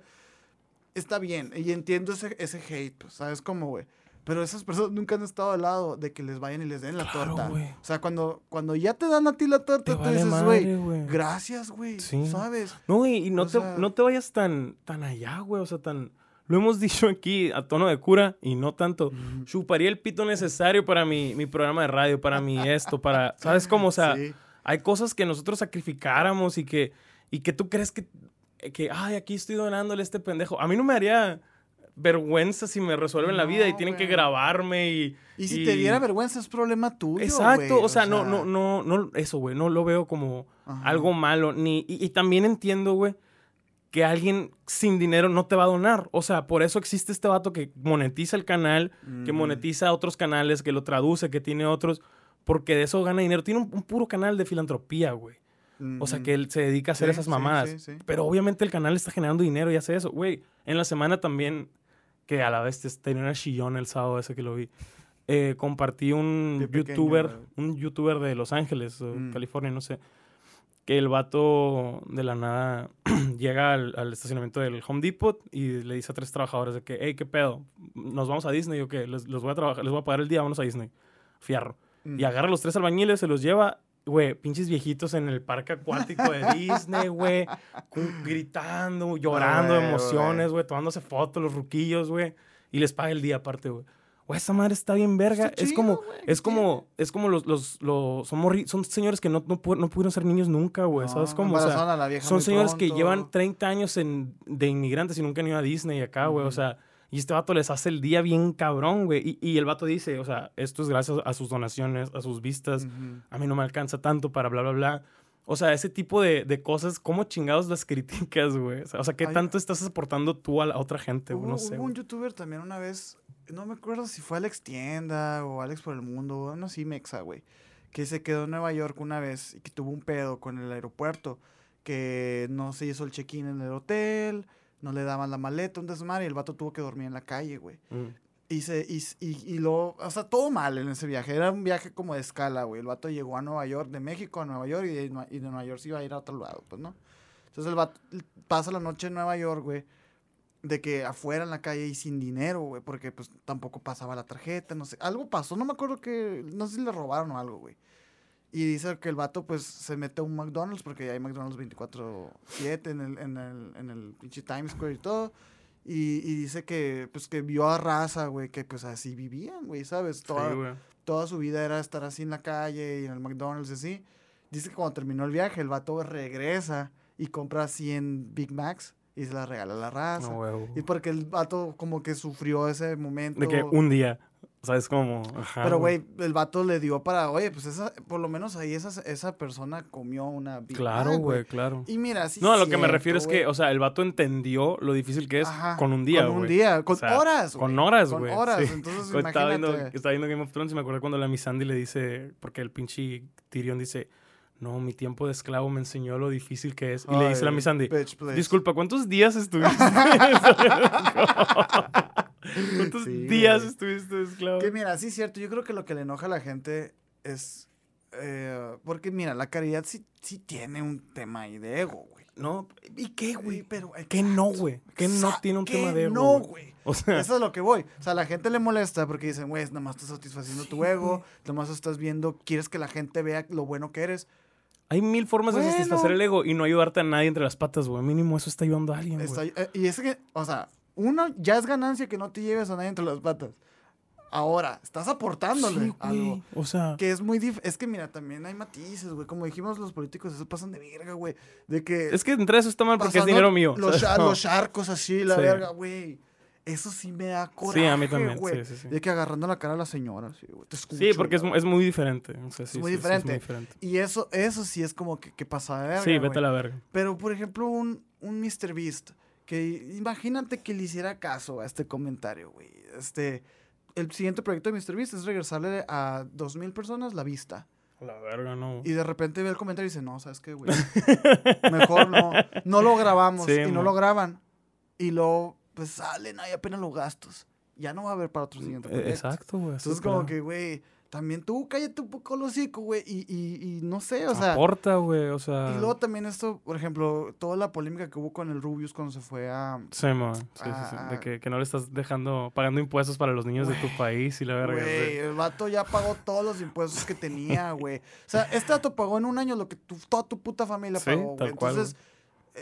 Está bien, y entiendo ese, ese hate, pues, ¿sabes cómo, güey? Pero esas personas nunca han estado al lado de que les vayan y les den la Claro, torta. güey. O sea, cuando, cuando ya te dan a ti la torta, Te tú vale dices, güey, gracias, güey, Sí. ¿sabes? No, y, y no, O te, sea- no te vayas tan, tan allá, güey. O sea, tan. Lo hemos dicho aquí a tono de cura y no tanto. Chuparía el pito necesario para mi, mi programa de radio, para mi esto, para. ¿Sabes cómo? O sea, Sí. hay cosas que nosotros sacrificáramos y que, y que tú crees que, que, ay, aquí estoy donándole a este pendejo. A mí no me haría vergüenza si me resuelven la vida y tienen que grabarme y... Y si te diera vergüenza es problema tuyo, Exacto, o sea, no, no, no, no, eso, güey, no lo veo como Ajá. algo malo, ni, y, y también entiendo, güey, que alguien sin dinero no te va a donar, o sea, por eso existe este vato que monetiza el canal, que Ujú. monetiza otros canales, que lo traduce, que tiene otros, porque de eso gana dinero, tiene un, un puro canal de filantropía, güey, o sea, que él se dedica a hacer Sí, esas mamadas, sí, sí. pero obviamente el canal está generando dinero y hace eso, güey, en la semana también, que a la vez te- tenía una chillón el sábado ese que lo vi. eh, compartí un youtuber, un youtuber de Los Ángeles, Mm. California, no sé, que el vato de la nada llega al, al estacionamiento del Home Depot y le dice a tres trabajadores de que, hey, ¿qué pedo? ¿Nos vamos a Disney o qué? Les, los voy a trabajar, les voy a pagar el día, vamos a Disney. Fierro. Mm. Y agarra a los tres albañiles, se los lleva, güey, pinches viejitos en el parque acuático de Disney, güey, gritando, llorando emociones, güey, tomándose fotos, los ruquillos, güey, y les paga el día aparte, güey. Güey, esa madre está bien verga. Está es chido, como, es ¿qué como, es como los, los, los son, morri- son señores que no, no, pu- no pudieron ser niños nunca, güey, ¿sabes No, cómo? O sea, la son señores que llevan 30 años en, de inmigrantes y nunca han ido a Disney acá, güey. O sea, y este vato les hace el día bien cabrón, güey. Y, y el vato dice, o sea, esto es gracias a sus donaciones, a sus vistas. A mí no me alcanza tanto para bla, bla, bla. O sea, ese tipo de, de cosas, ¿cómo chingados las criticas, güey? O sea, ¿qué tanto estás aportando tú a la otra gente? Hubo, No sé, hubo un güey. youtuber también una vez, no me acuerdo si fue Alex Tienda o Alex por el Mundo, no sí, Mexa, güey, que se quedó en Nueva York una vez y que tuvo un pedo con el aeropuerto, que no se hizo el check-in en el hotel, no le daban la maleta, un desmadre, y el vato tuvo que dormir en la calle, güey. Mm. Y, se, y, y, y lo, o sea, todo mal en ese viaje. Era un viaje como de escala, güey. El vato llegó a Nueva York, de México a Nueva York, y de, y de Nueva York se iba a ir a otro lado, pues, ¿no? Entonces el vato pasa la noche en Nueva York, güey, de que afuera en la calle y sin dinero, güey, porque pues tampoco pasaba la tarjeta, no sé. Algo pasó, no me acuerdo que, no sé si le robaron o algo, güey. Y dice que el vato, pues, se mete a un McDonald's, porque hay McDonald's 24-7 en el, en, el, en el pinche Times Square y todo. Y, y dice que, pues, que vio a raza, güey, que pues así vivían, güey, ¿sabes? Toda, Sí, toda su vida era estar así en la calle y en el McDonald's y así. Dice que cuando terminó el viaje, el vato regresa y compra 100 Big Macs y se las regala a la raza. No, güey. Y porque el vato como que sufrió ese momento. De que un día, ¿sabes cómo? Ajá, Pero, güey, el vato le dio para, oye, pues esa, por lo menos ahí esa, esa persona comió una Big Claro, güey, claro. Y mira, sí No, a lo que me refiero es que, güey. o sea, el vato entendió lo difícil que es Ajá, con un día, Con un güey. día, con O sea, horas, Con güey. horas, Con güey. horas, sí. entonces Güey, estaba viendo, estaba viendo Game of Thrones y me acuerdo cuando la Miss Sandy le dice, porque el pinche Tyrion dice, no, mi tiempo de esclavo me enseñó lo difícil que es. Y le dice la Ay, Miss Sandy, bitch, disculpa, ¿cuántos días estuviste? ¿Cuántos Sí, días güey. estuviste de esclavo? Que mira, sí es cierto, yo creo que lo que le enoja a la gente es... eh, porque mira, la caridad sí, sí tiene un tema ahí de ego, güey. No, ¿y qué, Güey, güey? pero... ¿Qué no, güey? ¿Qué no tiene un ¿qué tema de ego? No, güey? güey. O sea, Eso es lo que voy. O sea, a la gente le molesta porque dicen, güey, nada más estás satisfaciendo tu ego, nada más estás viendo, quieres que la gente vea lo bueno que eres. Hay mil formas de satisfacer el ego y no ayudarte a nadie entre las patas, güey. Mínimo eso está ayudando a alguien, Está- güey. eh, y es que, o sea, uno ya es ganancia que no te lleves a nadie entre las patas. Ahora, estás aportándole Sí, algo. O sea, Que es muy dif Es que, mira, también hay matices, güey. Como dijimos, los políticos eso pasan de verga, güey. De que. es que entre eso está mal porque es dinero mío. Los, los charcos así, la Sí. verga, güey. Eso sí me da coraje. Sí, a mí también, güey. sí, sí, sí. De que agarrando la cara a la señora, sí, güey. Te Sí, escucho, porque es, es muy diferente. O sea, sí, muy sí, sí, diferente. diferente. Y eso, eso sí es como que, que pasa de verga. Sí, vete güey. a la verga. Pero, por ejemplo, un, un Mr. Beast, que imagínate que le hiciera caso a este comentario, güey. Este, el siguiente proyecto de Mr. Beast es regresarle a 2.000 personas la vista. La verga, no. Y de repente ve el comentario y dice, no, ¿sabes qué, güey? Mejor no. No lo grabamos. Sí, y no lo graban. Y luego, pues salen ahí apenas los gastos. Ya no va a haber para otro siguiente Eh, proyecto. Exacto, güey. Entonces, como que, güey, también tú cállate un poco el hocico, güey. Y, y, y no sé, o sea... Aporta, güey. O sea. Y luego también esto, por ejemplo, toda la polémica que hubo con el Rubius cuando se fue a... Sí, man. Sí, sí, sí. De que, que no le estás dejando, pagando impuestos para los niños de tu país y la verga. Güey, el vato ya pagó todos los impuestos que tenía, güey. O sea, este vato pagó en un año lo que tu- toda tu puta familia pagó, güey. cual, Entonces,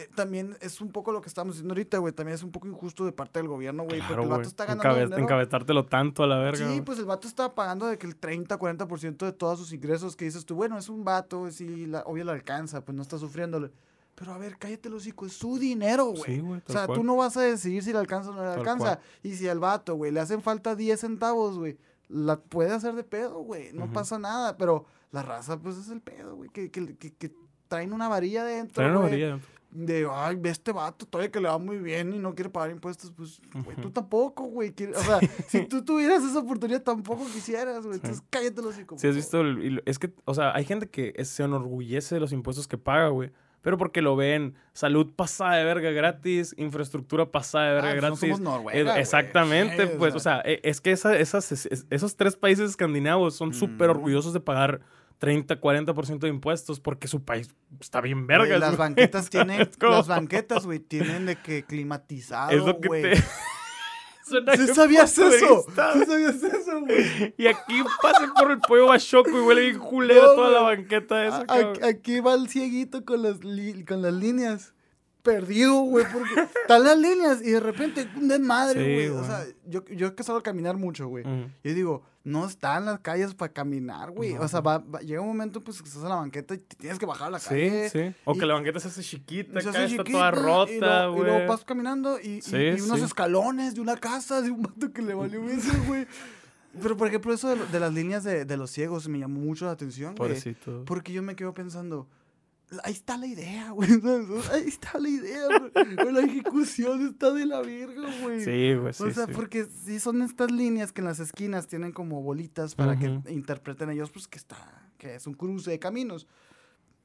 eh, también es un poco lo que estamos diciendo ahorita, güey. También es un poco injusto de parte del gobierno, güey. Claro, porque el vato está ganando Encabe- dinero. Encabezártelo tanto a la verga. Sí, pues el vato está pagando de que el 30, 40% de todos sus ingresos que dices tú, bueno, es un vato, sí, la, obvio le alcanza, pues no está sufriéndole. Pero a ver, cállate los hocico, es su dinero, güey. Sí, güey, O sea, cual. tú no vas a decidir si le alcanza o no le Tal alcanza. cual. Y si al vato, güey, le hacen falta 10 centavos, güey, la puede hacer de pedo, güey. No pasa nada. Pero la raza, pues es el pedo, güey. Que, que, que- que traen una varilla dentro. Trae una varilla. De, ay, ve este vato, todavía que le va muy bien y no quiere pagar impuestos. Pues, güey, tú tampoco, güey. O sea, si tú tuvieras esa oportunidad, tampoco quisieras, güey. Entonces cállate los hocico. Si has visto, el- es que, o sea, hay gente que se enorgullece de los impuestos que paga, güey. Pero porque lo ven salud pasada de verga gratis, infraestructura pasada de verga Ah, pues no gratis. somos Noruega. Exactamente, pues, o sea, eh, es que esa- esas, es- esos tres países escandinavos son súper Mm. orgullosos de pagar 30, 40% de impuestos porque su país está bien Güey, vergas. las güey. banquetas tienen, como- las banquetas, güey, tienen de que climatizado, Es lo que güey. te... Suena ¿Sí sabías eso? ¿Sí sabías eso, güey? Y aquí pasen por el pollo bachoco y huele bien culero No, toda la güey. banqueta esa, cabrón. Aquí va el cieguito con las, con las líneas. Perdido, güey, porque están las líneas y de repente un desmadre, Sí, güey. o güey. sea, yo, yo que salgo a caminar mucho, güey. Yo digo, no están las calles para caminar, güey. No. O sea, va- va- llega un momento pues que estás en la banqueta y te tienes que bajar a la Sí, calle. sí. O y- que la banqueta se hace chiquita, Se hace está toda rota, luego- Y luego güey. vas caminando y, Sí, y unos sí. escalones de una casa de un vato que le valió eso, güey. Pero, por ejemplo, eso de, las líneas de, de los ciegos me llamó mucho la atención, güey. Pobrecito. Porque yo me quedo pensando, ahí está la idea, güey. Ahí está la idea, güey. La ejecución está de la verga, güey. Sí, güey, sí, o sea, sí. porque sí son estas líneas que en las esquinas tienen como bolitas para Ujú. que interpreten ellos, pues que está, que es un cruce de caminos.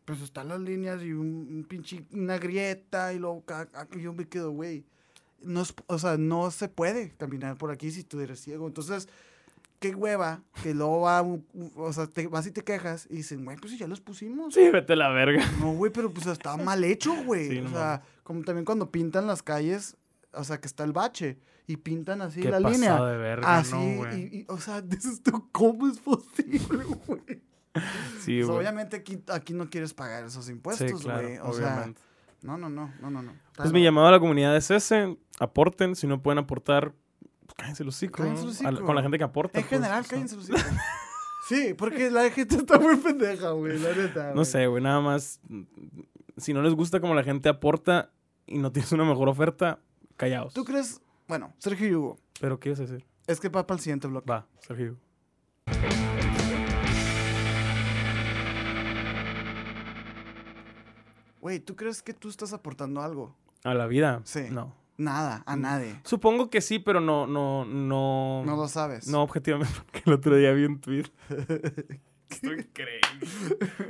Pues están las líneas y un, un pinche, una grieta y luego yo me quedo, güey. No o sea, no se puede caminar por aquí si tú eres ciego. Entonces, qué hueva que luego va, o sea, te vas y te quejas y dicen, güey, pues si ya los pusimos. Sí, vete a la verga. No, güey, pero pues está mal hecho, güey. Sí, o no sea, como también cuando pintan las calles, o sea, que está el bache y pintan así Qué la línea. de verga, así, ¿no, güey? y, y, o sea, dices tú, ¿cómo es posible, güey? Sí, Pues, güey. obviamente aquí, aquí no quieres pagar esos Sí, impuestos, claro, güey. o sea, no, no, no, no, no, no. Pues mi llamado a la comunidad es ese. Aporten. Si no pueden aportar, pues cállense los hocico. Cállense los hocico. Con la gente que aporta. En pues, general, sea. cállense los hijos. Sí, porque la gente está muy pendeja, güey, la neta. No sé, güey, nada más. Si no les gusta como la gente aporta y no tienes una mejor oferta, callaos. ¿Tú crees? Bueno, Sergio y Hugo, ¿Pero qué ibas a decir? es que va para el siguiente bloque. Va, Sergio. Güey, ¿tú crees que tú estás aportando algo? ¿A la vida? Sí. No. Nada, a Mm. nadie. Supongo que sí, pero no, no, no. No lo sabes. No, objetivamente, porque el otro día vi un tweet. Estoy increíble.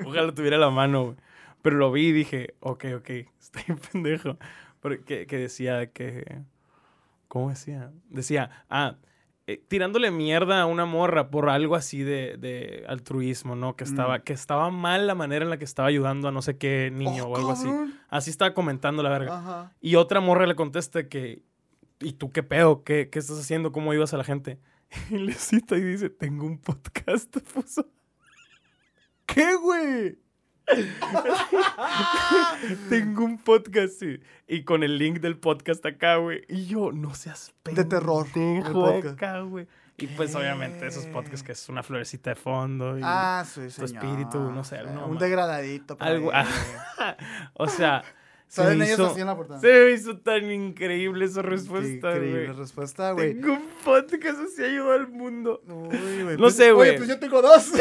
Ojalá tuviera la mano, güey. Pero lo vi y dije, ok, ok, estoy pendejo. Pero que, que decía que ¿Cómo decía? Decía, ah, eh, tirándole mierda a una morra por algo así de, de altruismo, ¿no? Que estaba, Mm. que estaba mal la manera en la que estaba ayudando a no sé qué niño Oh, o algo así. cabrón. Así estaba comentando la verga. Ajá. Y otra morra le contesta que, ¿y tú qué pedo? ¿Qué, qué estás haciendo? ¿Cómo ayudas a la gente? Y le cita y dice, tengo un podcast, puso. ¿Qué, güey? Tengo un podcast, sí. Y con el link del podcast acá, güey. Y yo, no seas De terror, pendejo acá, güey. Y pues, obviamente, esos podcasts que es una florecita de fondo. y- Ah, sí, tu espíritu, no sé, alguna Un degradadito. por Algo- ahí. o sea, se me, ellos hizo, en la portada. se me hizo tan increíble esa respuesta, increíble güey. respuesta, güey. Tengo un podcast así ayuda al mundo. Uy, güey, No pues- sé, güey. Oye, pues yo tengo dos.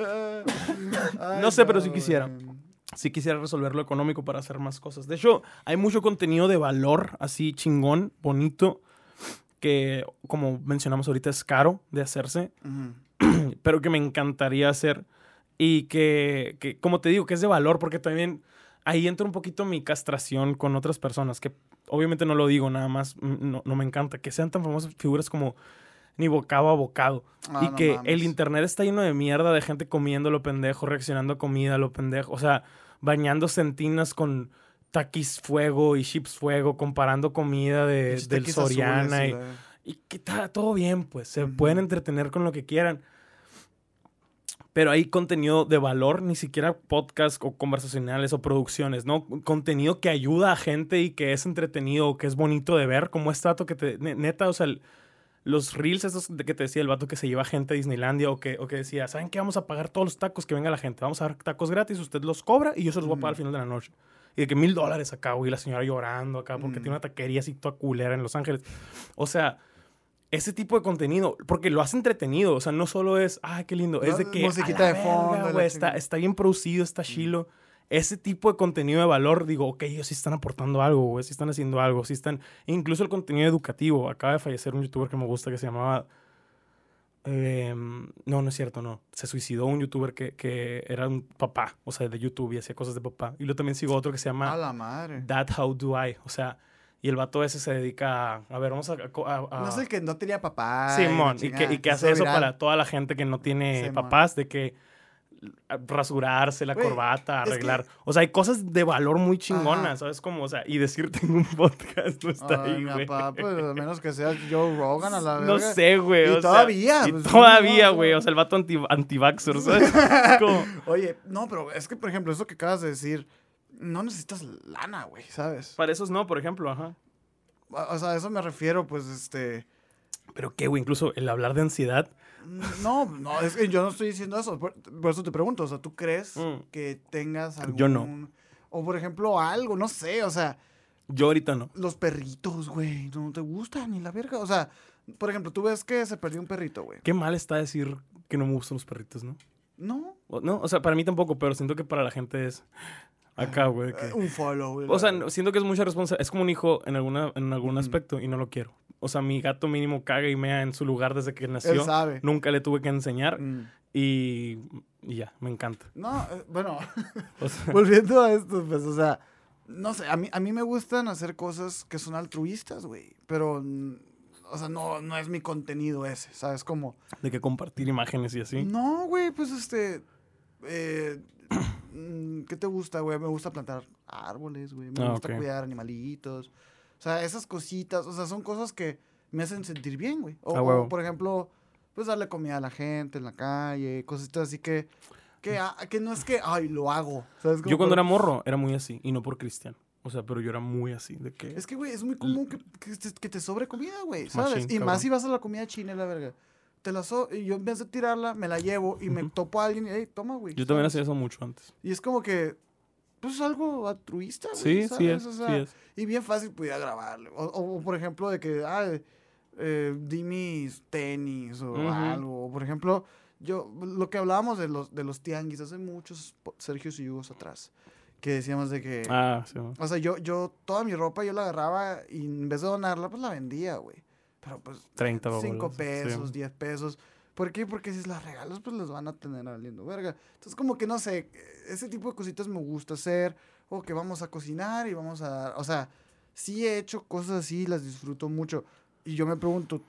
Ay, No sé, pero sí quisiera. güey. Sí quisiera resolver lo económico para hacer más cosas. De hecho, hay mucho contenido de valor, así chingón, bonito, que como mencionamos ahorita es caro de hacerse, pero que me encantaría hacer y que, que, como te digo, que es de valor, porque también ahí entra un poquito mi castración con otras personas, que obviamente no lo digo nada más, mm, no, no me encanta, que sean tan famosas figuras como ni bocado a bocado. Ah, y no que mames. el internet está lleno de mierda de gente comiendo lo pendejo, reaccionando a comida lo pendejo. O sea, bañándose en tinas con taquis fuego y chips fuego, comparando comida de, del Soriana. azules y, y que está todo bien, pues. Se pueden entretener con lo que quieran. Pero hay contenido de valor, ni siquiera podcast o conversacionales o producciones, ¿no? Contenido que ayuda a gente y que es entretenido, que es bonito de ver, como este dato que te... ne- Neta, o sea, el- los reels esos de que te decía el vato que se lleva gente a Disneylandia o que, o que decía, ¿saben qué? Vamos a pagar todos los tacos que venga la gente. Vamos a dar tacos gratis, usted los cobra y yo se los voy a pagar al final de la noche. Y de que mil dólares acá, güey, la señora llorando acá porque Mm. tiene una taquería así toda culera en Los Ángeles. O sea, ese tipo de contenido, porque lo hace entretenido, o sea, no solo es, ah, qué lindo, es de que musiquita de fondo, verga, güey, está, está bien producido, está chilo. Ese tipo de contenido de valor, digo, ok, ellos sí están aportando algo, güey, sí están haciendo algo, sí están, incluso el contenido educativo. Acaba de fallecer un youtuber que me gusta que se llamaba, em, no, no es cierto, no, se suicidó un youtuber que, que era un papá, o sea, de YouTube y hacía cosas de papá. Y luego también sigo otro que se llama A la madre. That How Do I, o sea, y el vato ese se dedica a, a ver, vamos a... a- a- No es el que no tenía papá. Simón, la y que, chingada, y que hace eso para toda la gente que no tiene papás, de que rasurarse la corbata, que- arreglar. O sea, hay cosas de valor muy Ajá. chingonas, ¿sabes? Como, o sea, y decir tengo un podcast no está Ay, ahí, güey. pues a menos que sea Joe Rogan a la No verga. sé, güey. Y o sea, todavía, y pues, todavía, no, güey. no. O sea, el vato anti, anti-vaxxer, ¿sabes? Como- Oye, no, pero es que, por ejemplo, eso que acabas de decir, no necesitas lana, güey, ¿sabes? para esos no, por ejemplo, ajá. O sea, a eso me refiero, pues, este... Pero qué, güey, incluso el hablar de ansiedad. No, no, es que yo no estoy diciendo eso. Por, por eso te pregunto, o sea, ¿tú crees Mm. que tengas algún... Yo no. O, por ejemplo, algo, no sé, o sea, Yo ahorita no. los perritos, güey, no te gustan ni la verga. O sea, por ejemplo, tú ves que se perdió un perrito, güey. Qué mal está decir que no me gustan los perritos, ¿no? No. O- No, o sea, para mí tampoco, pero siento que para la gente es acá, güey. que- un follow, güey. O sea, siento que es mucha responsabilidad. Es como un hijo en, alguna, en algún aspecto y no lo quiero. O sea, mi gato mínimo caga y mea en su lugar desde que Él nació. sabe. Nunca le tuve que enseñar Mm. y, y ya, me encanta. No, eh, bueno, O sea, volviendo a esto, pues, o sea, no sé, a mí, a mí me gustan hacer cosas que son altruistas, güey, pero, o sea, no, no es mi contenido ese, ¿sabes? Como, de que compartir imágenes y así. no, güey, pues, este, eh, ¿qué te gusta, güey? Me gusta plantar árboles, güey, me Ah, gusta cuidar animalitos, o sea, esas cositas, o sea, son cosas que me hacen sentir bien, güey. O, Ah, o, por ejemplo, pues darle comida a la gente en la calle, cositas así que... Que, ah, que no es que, ay, lo hago. ¿sabes? Yo cuando por- era morro era muy así y no por cristiano. O sea, pero yo era muy así de que... Es que, güey, es muy común que, que te, que te sobre comida, güey, ¿sabes? Machín, y cabrón. más si vas a la comida china, la verga. Te la so y yo en vez de tirarla, me la llevo y me topo a alguien y, hey, toma, güey. Yo también hacía eso mucho antes. Y es como que, pues es algo altruista, güey. Sí, sí es, O sí es. Y bien fácil pudiera grabarle. O, o, por ejemplo, de que, ah, eh, di mis tenis o algo. O, por ejemplo, yo, lo que hablábamos de los, de los tianguis hace muchos Sergio y Hugos atrás, que decíamos de que, Ah, sí. o sea, yo, yo, toda mi ropa yo la agarraba y en vez de donarla, pues la vendía, güey. Pero pues, 30 5 bolas, sí. pesos, 10 pesos. ¿Por qué? Porque si las regalas, pues las van a tener valiendo verga. Entonces, como que no sé, ese tipo de cositas me gusta hacer. O que vamos a cocinar y vamos a. O sea, sí he hecho cosas así, las disfruto mucho. Y yo me pregunto,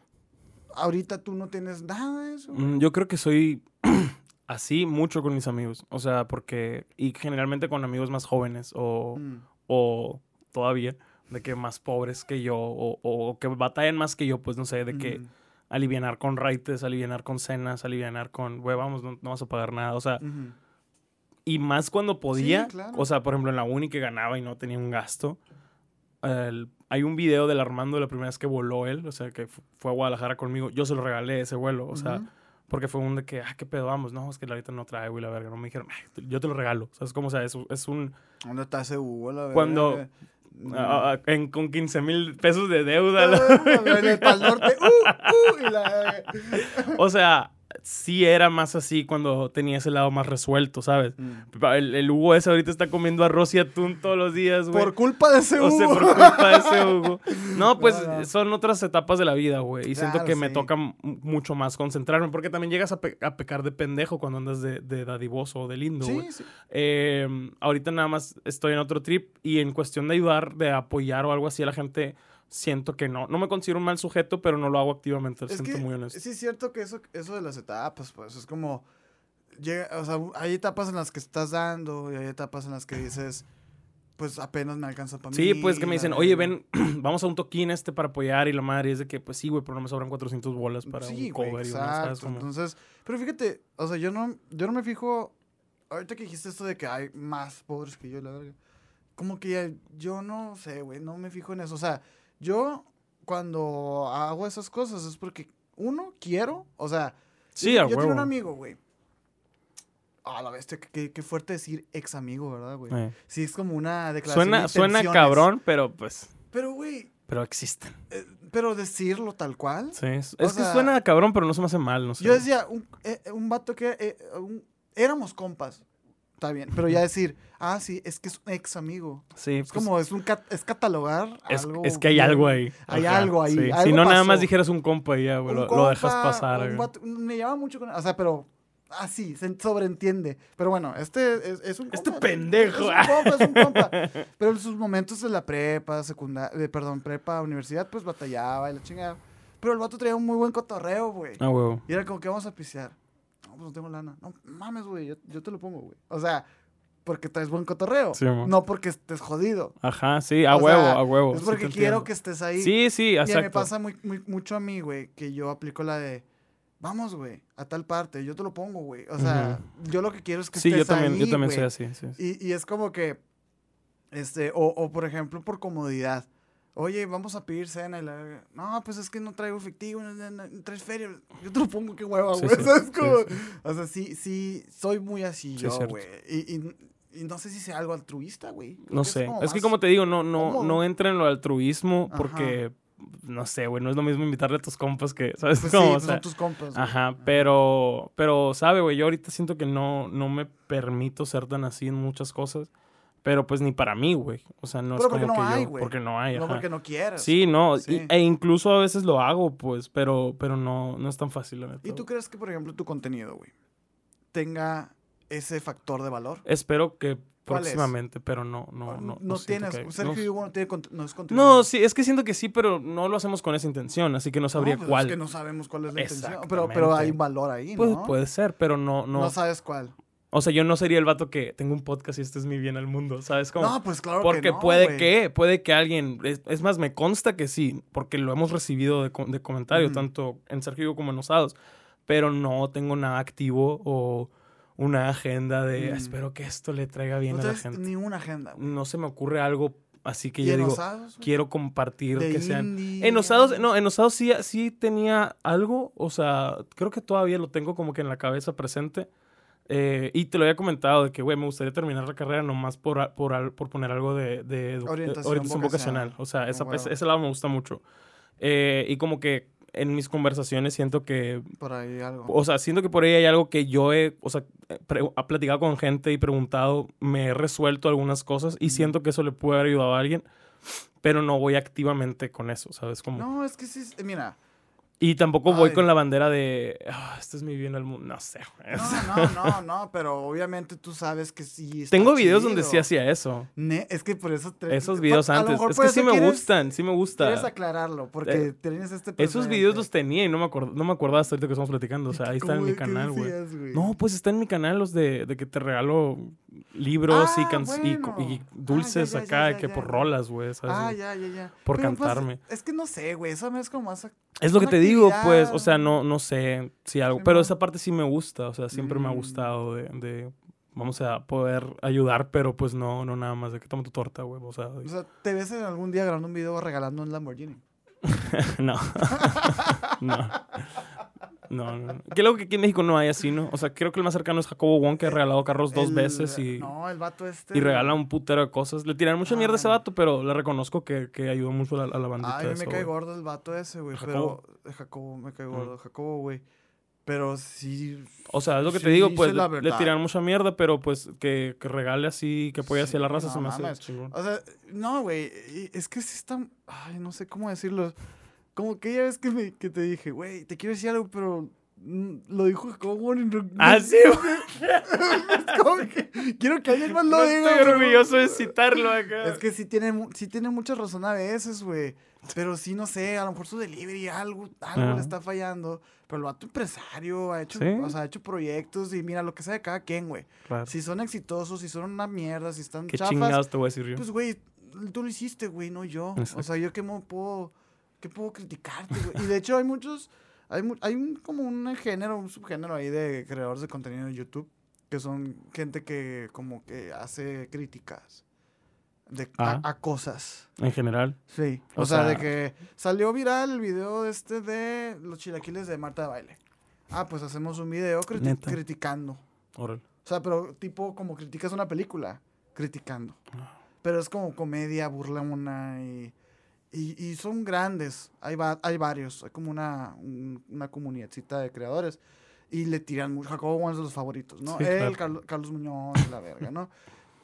ahorita tú no tienes nada de eso. Mm, Yo creo que soy así mucho con mis amigos. O sea, porque. Y generalmente con amigos más jóvenes o, Mm, o todavía, de que más pobres que yo o, o que batallan más que yo, pues no sé, de que mm, alivianar con raites, alivianar con cenas, alivianar con, güey, vamos, no, no vas a pagar nada. O sea, y más cuando podía. claro. O sea, por ejemplo, en la uni que ganaba y no tenía un gasto. el- hay un video del Armando de la primera vez que voló él, o sea, que fu- fue a Guadalajara conmigo. Yo se lo regalé ese vuelo, o sea, porque fue un de que, ah, qué pedo, vamos, no, es que ahorita no traigo y la verga. No me dijeron, "Ay, yo te lo regalo. O sea, es como, o sea, es, es un. ¿Dónde está ese Hugo, la Cuando- verga? Mm. Ah, ah, en- con 15 mil pesos de deuda. la- Ah, en el Pal Norte. Uh, uh, y la- o sea, sí era más así cuando tenía ese lado más resuelto, ¿sabes? Mm. El, el Hugo ese ahorita está comiendo arroz y atún todos los días, güey. Por culpa de ese O Hugo. sea, por culpa de ese Hugo. No, pues son otras etapas de la vida, güey. Y siento que me toca mucho más concentrarme. Porque también llegas a, pe- a pecar de pendejo cuando andas de, de dadivoso o de lindo, güey. Sí, sí. Eh, ahorita nada más estoy en otro trip. Y en cuestión de ayudar, de apoyar o algo así a la gente, siento que no. No me considero un mal sujeto, pero no lo hago activamente. Es siento que muy honesto. sí es cierto que eso, eso de las etapas, pues, es como... Llega, o sea, hay etapas en las que estás dando y hay etapas en las que dices, pues apenas me alcanza para mí. Sí, pues que me dicen, oye, verga". ven, vamos a un toquín este para apoyar. Y la madre y es de que, pues sí, güey, pero no me sobran 400 bolas para sí, un güey, cover. y una, exacto. ¿sabes? Como- Entonces, pero fíjate, o sea, yo no, yo no me fijo, ahorita que dijiste esto de que hay más pobres que yo, la verga, como que ya- yo no sé, güey, no me fijo en eso. O sea, yo cuando hago esas cosas es porque, uno, quiero, o sea, Sí, yo, a yo tengo un amigo, güey. Ah, la bestia, qué, qué fuerte decir ex amigo, ¿verdad, güey? Eh. Sí, es como una declaración Suena, de suena cabrón, pero pues, Pero, güey, pero existen. eh, pero decirlo tal cual. Sí, es, que suena cabrón, pero no se me hace mal, no sé. Yo decía, un, eh, un vato que un- éramos compas. Está bien, pero ya decir, ah, sí, es que es un ex amigo. sí, Es pues, como, es un cat- es catalogar es, algo. es que hay algo ahí. Hay Ajá, algo ahí, sí. Si no, nada más dijeras un compa y ya, güey, lo, lo dejas pasar. un me llama mucho con. O sea, pero. Así, se sobreentiende. Pero bueno, este es, es un Este compa, pendejo. Es un compa, es un compa. Pero en sus momentos de la prepa, secundaria, perdón, prepa, universidad, pues batallaba y la chingada. Pero el vato traía un muy buen cotorreo, güey. Ah, huevo. Y era como que vamos a pisear. No, pues no tengo lana. No mames, güey, yo, yo te lo pongo, güey. O sea, porque traes buen cotorreo. Sí, no porque estés jodido. Ajá, sí, a O huevo, sea, a huevo. Es sí porque quiero que estés ahí. Sí, sí, y exacto. me pasa muy, muy, mucho a mí, güey, que yo aplico la de. Vamos, güey, a tal parte, yo te lo pongo, güey. O sea, yo lo que quiero es que Sí, estés yo también, ahí, yo también güey. soy así. sí, sí. Y, y es como que, este, o, o por ejemplo, por comodidad. Oye, vamos a pedir cena y la No, pues es que no traigo efectivo, no, no, no traes feria. Yo te lo pongo, qué hueva, güey. sí, ¿Sabes sí, cómo? sí. O sea, sí, sí, soy muy así Sí, yo, güey. Y, y, y no sé si sea algo altruista, güey. No sé. Es que como te digo, no, no, no entra en lo altruismo Ajá. porque, no sé, güey, no es lo mismo invitarle a tus compas que, ¿sabes Pues cómo? sí, O pues sea, son tus compas. güey. Ajá, pero, pero, sabe, güey, yo ahorita siento que no, no me permito ser tan así en muchas cosas, pero pues ni para mí, güey. O sea, no Pero es porque como no que hay, yo, porque no hay, No ajá. porque no quieras. Sí, no, y- e incluso a veces lo hago, pues, pero, pero no, no es tan fácil, la neta. ¿Y tú crees que, por ejemplo, tu contenido, güey, tenga ese factor de valor? Espero que próximamente, pero no, no, no. no, tienes. que- Sergio no- Hugo no tiene no es contenido. No, sí, es que siento que sí, pero no lo hacemos con esa intención, así que no sabría No, pues cuál. Es que no sabemos cuál es la intención. Pero, pero hay valor ahí, Pues ¿no? puede ser, pero no, no. No sabes cuál. O sea, yo no sería el vato que tengo un podcast y este es mi bien al mundo, ¿sabes? Como, No, pues claro porque que no, puede que, puede que alguien, es, es más, me consta que sí, porque lo hemos recibido de, de comentarios, Ujú. tanto en Sergio como en Osados, pero no tengo nada activo o una agenda de Mm. espero que esto le traiga bien No a la gente. ni una agenda. No se me ocurre algo así que ¿Y yo digo, osados, quiero compartir De que sean... En Osados, no, en Osados sí, sí tenía algo, o sea, creo que todavía lo tengo como que en la cabeza presente. Eh, y te lo había comentado de que, güey, me gustaría terminar la carrera nomás por, por, por poner algo de, de edu- Orientación orientación vocacional. O sea, esa, huevo. ese, ese lado me gusta mucho. Eh, y como que en mis conversaciones siento que, Por ahí algo. o sea, siento que por ahí hay algo que yo he, o sea, he platicado con gente y preguntado, me he resuelto algunas cosas y siento que eso le puede haber ayudado a alguien, pero no voy activamente con eso, ¿sabes? Como, No, es que sí, mira, Y tampoco voy Ay. con la bandera de, "Ah, este es mi bien al mundo. No sé. No, no, no, no, pero obviamente tú sabes que sí. está Tengo videos donde sí hacía eso. Ne- es que por eso. te- Esos videos antes. Es que sí me quieres- gustan, sí me gusta. Quieres aclararlo, porque Eh, tienes este Esos videos los tenía y no me, acuerdo, no me acordaba hasta ahorita que estamos platicando. O sea, ahí está en ¿Cómo mi canal, güey? No, pues está en mi canal los de, de que te regalo libros y, Ah, dulces Ah, ya, ya, acá, ya, que por rolas, güey. ¿sabes? Ah, ya, ya, ya. Por Pero, pues, cantarme. es que no sé, güey. Eso es como más. Es lo que te digo, pues, o sea, no, no sé si algo, Sí, pero esa parte sí me gusta, o sea, siempre me ha Mm. gustado de, de, vamos a poder ayudar, pero pues no, no nada más de que toma tu torta, güey, o sea, O sea, te ves en algún día grabando un video regalando un Lamborghini. no, no. No, no, no. Que luego que aquí en México no hay así, ¿no? O sea, creo que el más cercano es Jacobo Wong, que ha regalado carros dos El- veces y, No, el vato este. y regala un putero de cosas. Le tiran mucha mierda a ese Ah. vato, pero le reconozco que, que ayudó mucho a la, a la bandita. Ay, esa, me cae güey. gordo el vato ese, güey. Jacobo. Pero. Jacobo, me cae gordo. Jacobo, güey. Pero sí. O sea, es lo que te Sí, digo, pues la le, le tiran mucha mierda, pero pues que, que regale así, que apoye así a la Sí, raza, no se me hace chingón. O sea, no, güey. Es que sí está. Ay, no sé cómo decirlo. Como que ya ves que, me, que te dije, güey, te quiero decir algo, pero. mm, Lo dijo y no- Ah, sí, que quiero que alguien más lo No diga. estoy orgulloso de citarlo acá. Es que sí tiene, sí tiene mucha razón a veces, güey. Pero sí, no sé, a lo mejor su delivery, algo, algo le está fallando. Pero el vato empresario, ha hecho, Sí. o sea, ha hecho proyectos y mira, lo que sea de cada quien, güey. Claro. Si son exitosos, si son una mierda, si están Qué chafas, chingados te voy a decir yo. pues, güey, tú lo hiciste, güey, no yo. O Exacto. sea, yo qué mo- puedo, qué puedo criticarte, güey. Y de hecho hay muchos, hay, hay un, como un género, un subgénero ahí de creadores de contenido en YouTube, que son gente que como que hace críticas de, a- Ah. a, cosas. en general. Sí. O O, sea, de que salió viral el video este de los chilaquiles de Marta de Baile. Ah, pues hacemos un video criti- criticando. Órale. O sea, pero tipo como criticas una película, criticando. Ah. Pero es como comedia, burlona y, y, y son grandes. Hay, va- hay varios. Hay como una, un- una comunidadcita de creadores. Y le tiran mucho. Jacobo es de los favoritos, ¿no? Sí, Él, claro. Carlos, Carlos Muñoz, la verga, ¿no?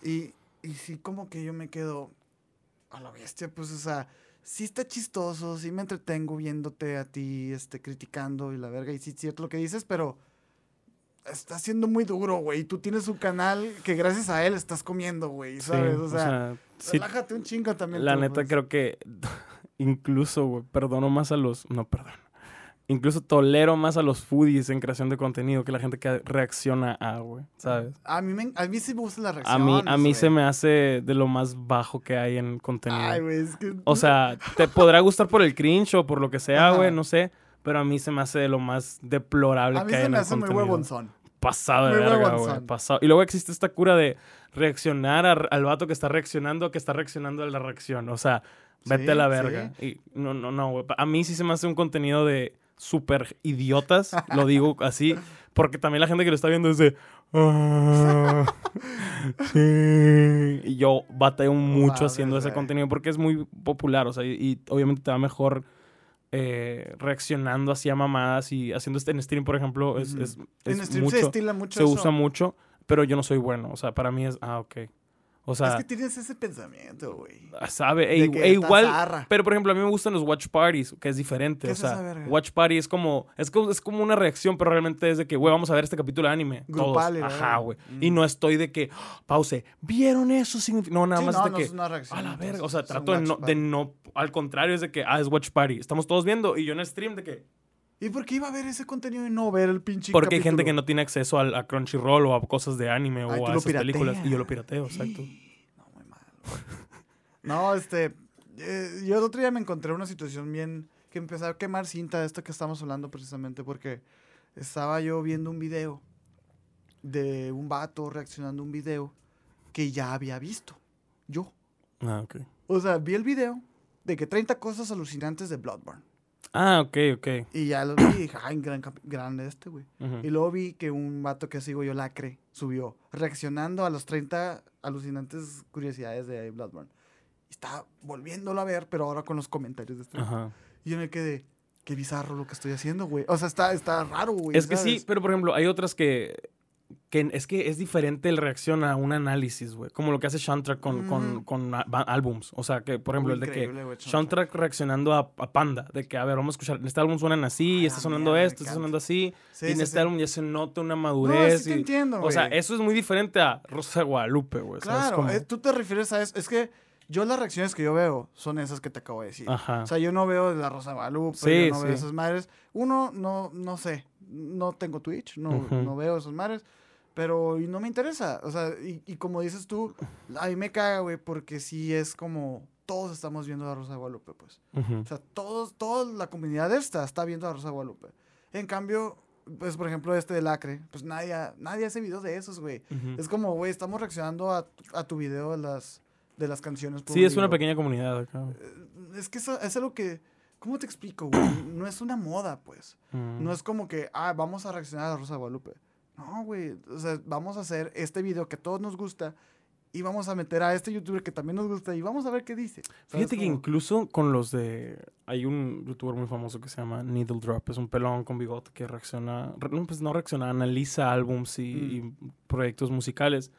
Y, y sí, como que yo me quedo a la bestia, pues, o sea, sí está chistoso, sí me entretengo viéndote a ti, este, criticando y la verga. Y sí es cierto lo que dices, pero está siendo muy duro, güey. Tú tienes un canal que gracias a él estás comiendo, güey, Sí, ¿sabes? o sea, sí, relájate un chingo también. la tú, neta pues. creo que incluso, güey, perdono más a los... No, perdón. Incluso tolero más a los foodies en creación de contenido que la gente que reacciona a, güey, ¿sabes? A mí, me, a mí sí me gustan las A reacciones. mí, a mí se me hace de lo más bajo que hay en contenido. Ay, güey, es que... O sea, te podrá gustar por el cringe o por lo que sea, Ajá. güey, no sé. Pero a mí se me hace de lo más deplorable a mí que hay se en me el hace muy huevonzón. Pasado de verga, güey. Pasado. Y luego existe esta cura de reaccionar a- al vato que está reaccionando a que está reaccionando a la reacción. O sea, vete Sí, a la sí. verga. Y no, no, no, güey. A mí sí se me hace un contenido de súper idiotas, lo digo así, porque también la gente que lo está viendo es de... "Ah, sí". Y yo batallo mucho haciendo ese contenido porque es muy popular, o sea, y, y obviamente te va mejor eh, reaccionando así a mamadas y haciendo este en stream, por ejemplo, es, es, En stream mucho, se estila mucho se eso. usa mucho, pero yo no soy bueno, o sea, para mí es, ah, ok. O sea, es que tienes ese pensamiento, güey. sabe, de e, e igual, zarra. pero por ejemplo, a mí me gustan los watch parties, que es diferente. ¿Qué o es sea, watch party es como, es como, es como una reacción, pero realmente es de que, güey, vamos a ver este capítulo de anime. Grupal, y todos. Ajá, güey. Mm. Y no estoy de que, "Ah, pause, ¿vieron eso? No, nada Sí, más no, de no que, es una reacción. a la verga. O sea, trato de no, de no, al contrario, es de que, ah, es watch party. Estamos todos viendo y yo en el stream de que, ¿Y por qué iba a ver ese contenido y no ver el pinche porque hay gente que capítulo? no tiene acceso al- a, Crunchyroll o a cosas de anime Ay, o a esas películas. Y yo lo pirateo, exacto. No, muy mal. no, este. eh, yo el otro día me encontré una situación bien. que empecé a quemar cinta de esto que estamos hablando precisamente porque estaba yo viendo un video de un vato reaccionando a un video que ya había visto. Yo. Ah, ok. O sea, vi el video de que 30 cosas alucinantes de Bloodborne. Ah, ok, ok. Y ya lo vi y dije, ay, gran, grande este, güey. Y luego vi que un vato que sigo yo, Lacre, subió, reaccionando a los 30 alucinantes curiosidades de Bloodborne. Y estaba volviéndolo a ver, pero ahora con los comentarios de este. Ajá. Y yo me quedé, qué bizarro lo que estoy haciendo, güey. O sea, está, está raro, güey. Es que sí, pero por ejemplo, hay otras que, que es que es diferente el reacción a un análisis, güey. Como lo que hace Soundtrack con, con, Ujú. con a- ba- álbums. O sea, que, por ejemplo, el de que güey, Soundtrack reaccionando a, a Panda. De que, a ver, vamos a escuchar. En este álbum suenan así, Ah, está sonando mierda, me esto, está sonando así. Sí, y en sí, este sí. álbum ya se nota una No, madurez. sí te y- entiendo, o sea, eso es muy diferente a Rosa de Guadalupe, güey. ¿sabes Claro, eh, tú te refieres a eso. Es que yo las reacciones que yo veo son esas que te acabo de decir. Ajá. O sea, yo no veo de la Rosa de Guadalupe, Sí, yo no veo esas madres. Uno, no, no sé, no tengo Twitch, no, no veo esas madres, pero y no me interesa. O sea, y, y como dices tú, a mí me caga, güey, porque sí es como, todos estamos viendo la Rosa de Guadalupe, pues. Ujú. O sea, todos, toda la comunidad esta está viendo a Rosa de Guadalupe. En cambio, pues, por ejemplo, este del Acre, pues nadie, nadie hace videos de esos, güey. Es como, güey, estamos reaccionando a, a tu video de las, de las canciones. por Sí, un es una pequeña comunidad acá. Eh, Es que eso es algo que, ¿cómo te explico, güey? No es una moda, pues. Mm. No es como que, ah, vamos a reaccionar a Rosa de Guadalupe. No, güey. O sea, vamos a hacer este video que a todos nos gusta y vamos a meter a este youtuber que también nos gusta y vamos a ver qué dice. ¿Sabes Fíjate que incluso con los de... Hay un youtuber muy famoso que se llama Needle Drop. Es un pelón con bigote que reacciona... re- No, pues no reacciona, analiza álbums y, y proyectos musicales.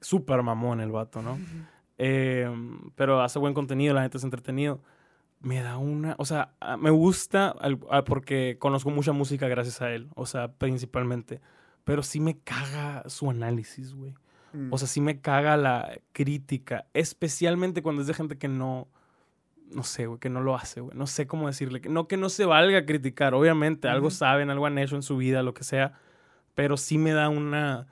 Súper mamón el vato, ¿no? Eh, pero hace buen contenido, la gente es entretenido. Me da una... O sea, ah, me gusta al- ah, porque conozco mucha música gracias a él. O sea, principalmente. Pero sí me caga su análisis, güey. Mm. O sea, sí me caga la crítica, especialmente cuando es de gente que no, no sé, güey, que no lo hace, güey. No sé cómo decirle. que- No que no se valga criticar, obviamente, algo saben, algo han hecho en su vida, lo que sea, pero sí me da una,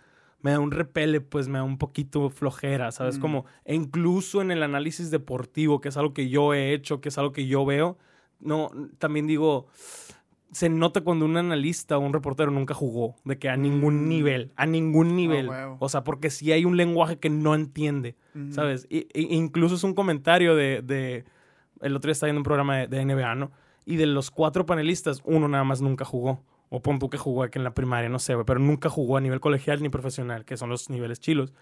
me da un repele, pues me da un poquito flojera, ¿sabes? Mm. Como, e incluso en el análisis deportivo, que es algo que yo he hecho, que es algo que yo veo, no, también digo, se nota cuando un analista o un reportero nunca jugó, de que a ningún Mm. nivel, a ningún nivel. huevo. o sea, porque si hay un lenguaje que no entiende. ¿sabes? I- i- incluso es un comentario de, de- El otro día estaba viendo un programa de, de NBA, ¿no? Y de los cuatro panelistas, uno nada más nunca jugó. O pon tú que jugó aquí en la primaria, no sé, güey, pero nunca jugó a nivel colegial ni profesional, que son los niveles chilos.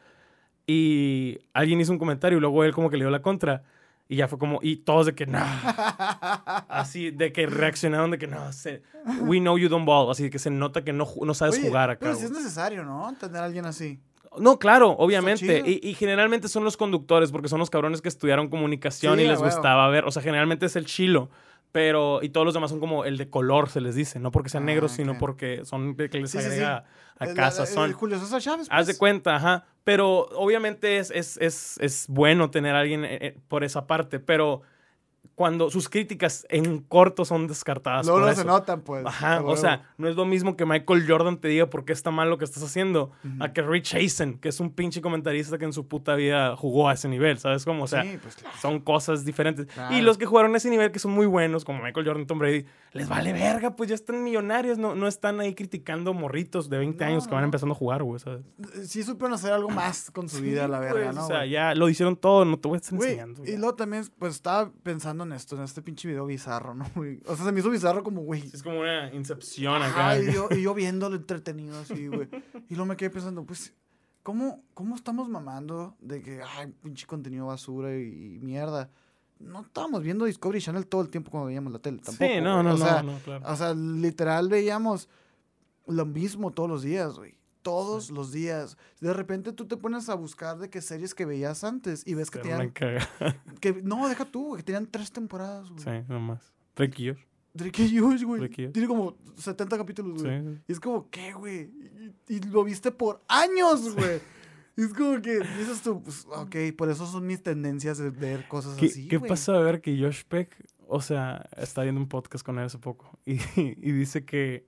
Y alguien hizo un comentario y luego él como que le dio la contra. Y ya fue como, y todos de que no. Así, de que reaccionaron de que no, se, we know you don't ball. Así que se nota que no, no sabes Oye, jugar acá. Pero sí es necesario, ¿no? Tener a alguien así. No, claro, obviamente. Y, y generalmente son los conductores, porque son los cabrones que estudiaron comunicación Sí, y les huevo. gustaba ver. O sea, generalmente es el chilo. Pero, y todos los demás son como el de color, se les dice. No porque sean Ah, negros, sino porque son que les Sí, sí, sí. agrega a casa. Son. Julio Chávez. Haz de pues. cuenta, ajá. Pero obviamente es, es, es, es bueno tener a alguien eh, eh, por esa parte. Pero cuando sus críticas en corto son descartadas. Por no eso. se notan, pues. Ajá, o sea, no es lo mismo que Michael Jordan te diga por qué está mal lo que estás haciendo, a que Rich Eisen, que es un pinche comentarista que en su puta vida jugó a ese nivel, ¿sabes cómo? O sea, sí, pues claro. son cosas diferentes. Claro. Y los que jugaron a ese nivel, que son muy buenos, como Michael Jordan Tom Brady, les vale verga, pues ya están millonarios, no, no están ahí criticando morritos de 20 No, años que van empezando a jugar, güey, ¿sabes? Sí supieron hacer algo más con su vida, la Sí, verga, pues, ¿no? O sea, ya lo hicieron todo, no te voy a estar Güey, enseñando. y ya. luego también, pues estaba pensando en esto, en este pinche video bizarro, ¿no? O sea, se me hizo bizarro como, güey. Es como una incepción acá. Y yo, y yo viéndolo entretenido así, güey. Y luego me quedé pensando, pues, ¿cómo, cómo estamos mamando de que, ay, pinche contenido basura y, y mierda? No estábamos viendo Discovery Channel todo el tiempo cuando veíamos la tele, tampoco. sí, no, no, o no, sea, no, claro. O sea, literal veíamos lo mismo todos los días, güey. Todos los días. De repente tú te pones a buscar de qué series que veías antes y ves que tenían... Que, no, deja tú, güey, que tenían tres temporadas, güey. Sí, nomás. Drake y Josh. Drake Josh, güey. Tiene como 70 capítulos, Sí, güey. sí. Y es como, ¿qué, güey? Y, y lo viste por años, güey. Y es como que dices tú, pues, ok, por eso son mis tendencias de ver cosas ¿Qué, así, ¿qué güey. pasa a ver que Josh Peck, o sea, está viendo un podcast con él hace poco y, y dice que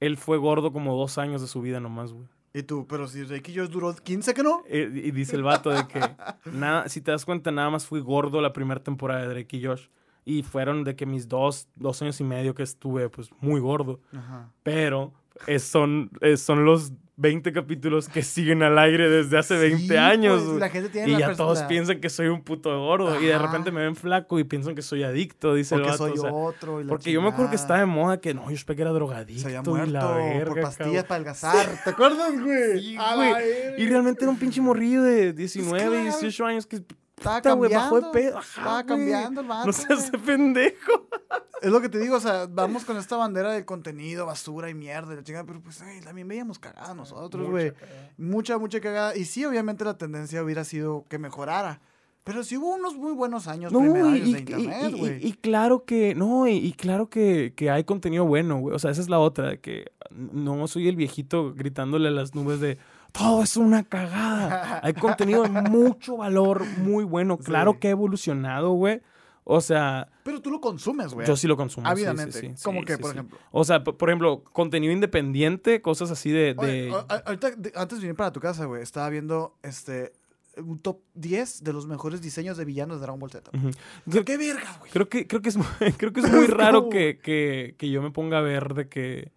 él fue gordo como dos años de su vida nomás, güey. Y tú, pero si Drake y Josh duró 15, ¿que no? Eh, Y dice el vato de que, nada, si te das cuenta, nada más fui gordo la primera temporada de Drake y Josh. Y fueron de que mis dos, dos años y medio que estuve, pues, muy gordo. Ajá. Pero es- son, es- son los 20 capítulos que siguen al aire desde hace 20 Sí, años. pues, la gente tiene y la ya pers- todos piensan que soy un puto gordo. Y de Ajá. repente me ven flaco y piensan que soy adicto, dice el Porque vato. soy o sea, otro. y la porque yo me acuerdo que estaba chingada. de moda que no, Josh Peck era drogadicto. Se había y muerto la verga, por pastillas cabrón. para adelgazar. ¿Te acuerdas, güey? Sí, güey. Y realmente era un pinche morrillo de 19, claro. 18 años que estaba güey, cambiando. bajó de pedo. Ajá, estaba güey. cambiando el vato. No seas güey. ese pendejo. Es lo que te digo, o sea, vamos con esta bandera de contenido, basura y mierda, y la chingada, pero pues, ay, también veíamos cagada nosotros, güey. Mucha, mucha cagada. Y sí, obviamente la tendencia hubiera sido que mejorara. Pero sí hubo unos muy buenos años No, y, de internet, y- y- güey. y claro que, no, y, claro que, que hay contenido bueno, güey. O sea, esa es la otra, que no soy el viejito gritándole a las nubes de todo es una cagada. Hay contenido de mucho valor, muy bueno. Claro Sí. que ha evolucionado, güey. O sea, Pero tú lo consumes, güey. yo sí lo consumo. sí, sí, sí, Como que, por ejemplo. O sea, por ejemplo, contenido independiente, cosas así de. Ahorita, de- antes de venir para tu casa, güey, estaba viendo este un top 10 de los mejores diseños de villanos de Dragon Ball Z. Creo, ¿Qué vergas, güey? Creo que, creo que es, muy- creo que es muy Es raro que, que, que yo me ponga a ver de que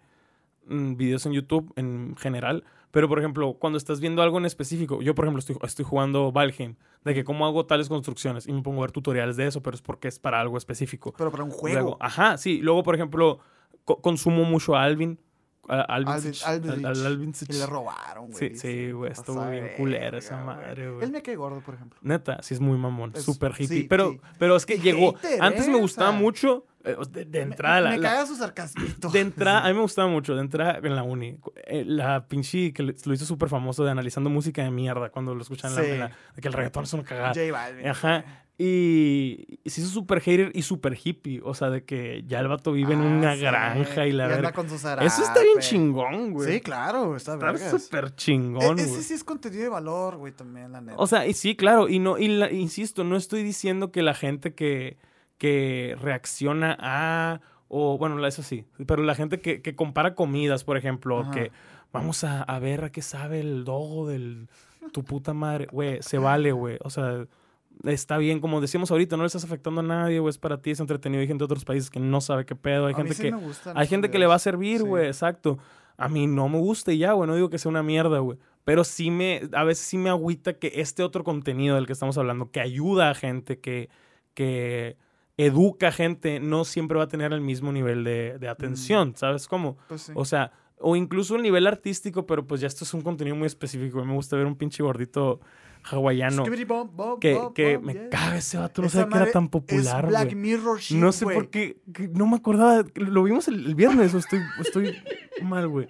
mm, videos en YouTube en general. Pero, por ejemplo, cuando estás viendo algo en específico, yo, por ejemplo, estoy, estoy jugando Valheim, de que cómo hago tales construcciones y me pongo a ver tutoriales de eso, pero es porque es para algo específico. Pero para un juego. Luego, ajá, sí. Luego, por ejemplo, co- consumo mucho a Alvin. A Alvin, Alvin- Sitch- Alvin al- al Sitch. Alvin Sitch. Y le robaron, güey. Sí, sí, güey, estuvo bien culera esa madre, güey. Él me cae gordo, por ejemplo. Neta, sí es muy mamón, súper hippie. sí, pero, sí. pero es que llegó. hater, Antes me ¿eh? O gustaba sea, mucho. Eh, de, de entrada, me, me la- caga su sarcasmito. de entrada, a mí me gustaba mucho. De entrada en la uni. eh, la pinche que lo hizo súper famoso de analizando música de mierda cuando lo escuchan en la- Sí. en la, de que el reggaetón es una cagada. J Balvin. Ajá. Y, se hizo súper hater y súper hippie. O sea, de que ya el vato vive en Ah, una sí. granja y la anda verdad. Eso está bien chingón, güey. Sí, claro, está súper E- chingón, güey. ese sí es contenido de valor, güey, también, la neta. O sea, y sí, claro, y no, y la- insisto, no estoy diciendo que la gente que, que reacciona a, o bueno, eso sí, pero la gente que, que compara comidas, por ejemplo, Ajá. que vamos a, a ver a qué sabe el dogo del tu puta madre, güey, se vale, güey, o sea, está bien, como decíamos ahorita, no le estás afectando a nadie, güey, es para ti, es entretenido, hay gente de otros países que no sabe qué pedo, hay A gente sí que... Hay gente que le va a servir, Sí. güey, exacto. A mí no me gusta y ya, güey, no digo que sea una mierda, güey. Pero sí me, a veces sí me agüita que este otro contenido del que estamos hablando, que ayuda a gente, que, que educa gente, no siempre va a tener el mismo nivel de, de atención, ¿sabes cómo? Pues sí. O sea, o incluso el nivel artístico, pero pues ya esto es un contenido muy específico. Me gusta ver un pinche gordito hawaiano que, que me yeah. caga ese vato, no sabía que era tan popular, Es Black güey. Mirror shit, No sé por qué, que no me acordaba. Lo vimos el, el viernes o estoy, estoy mal, güey.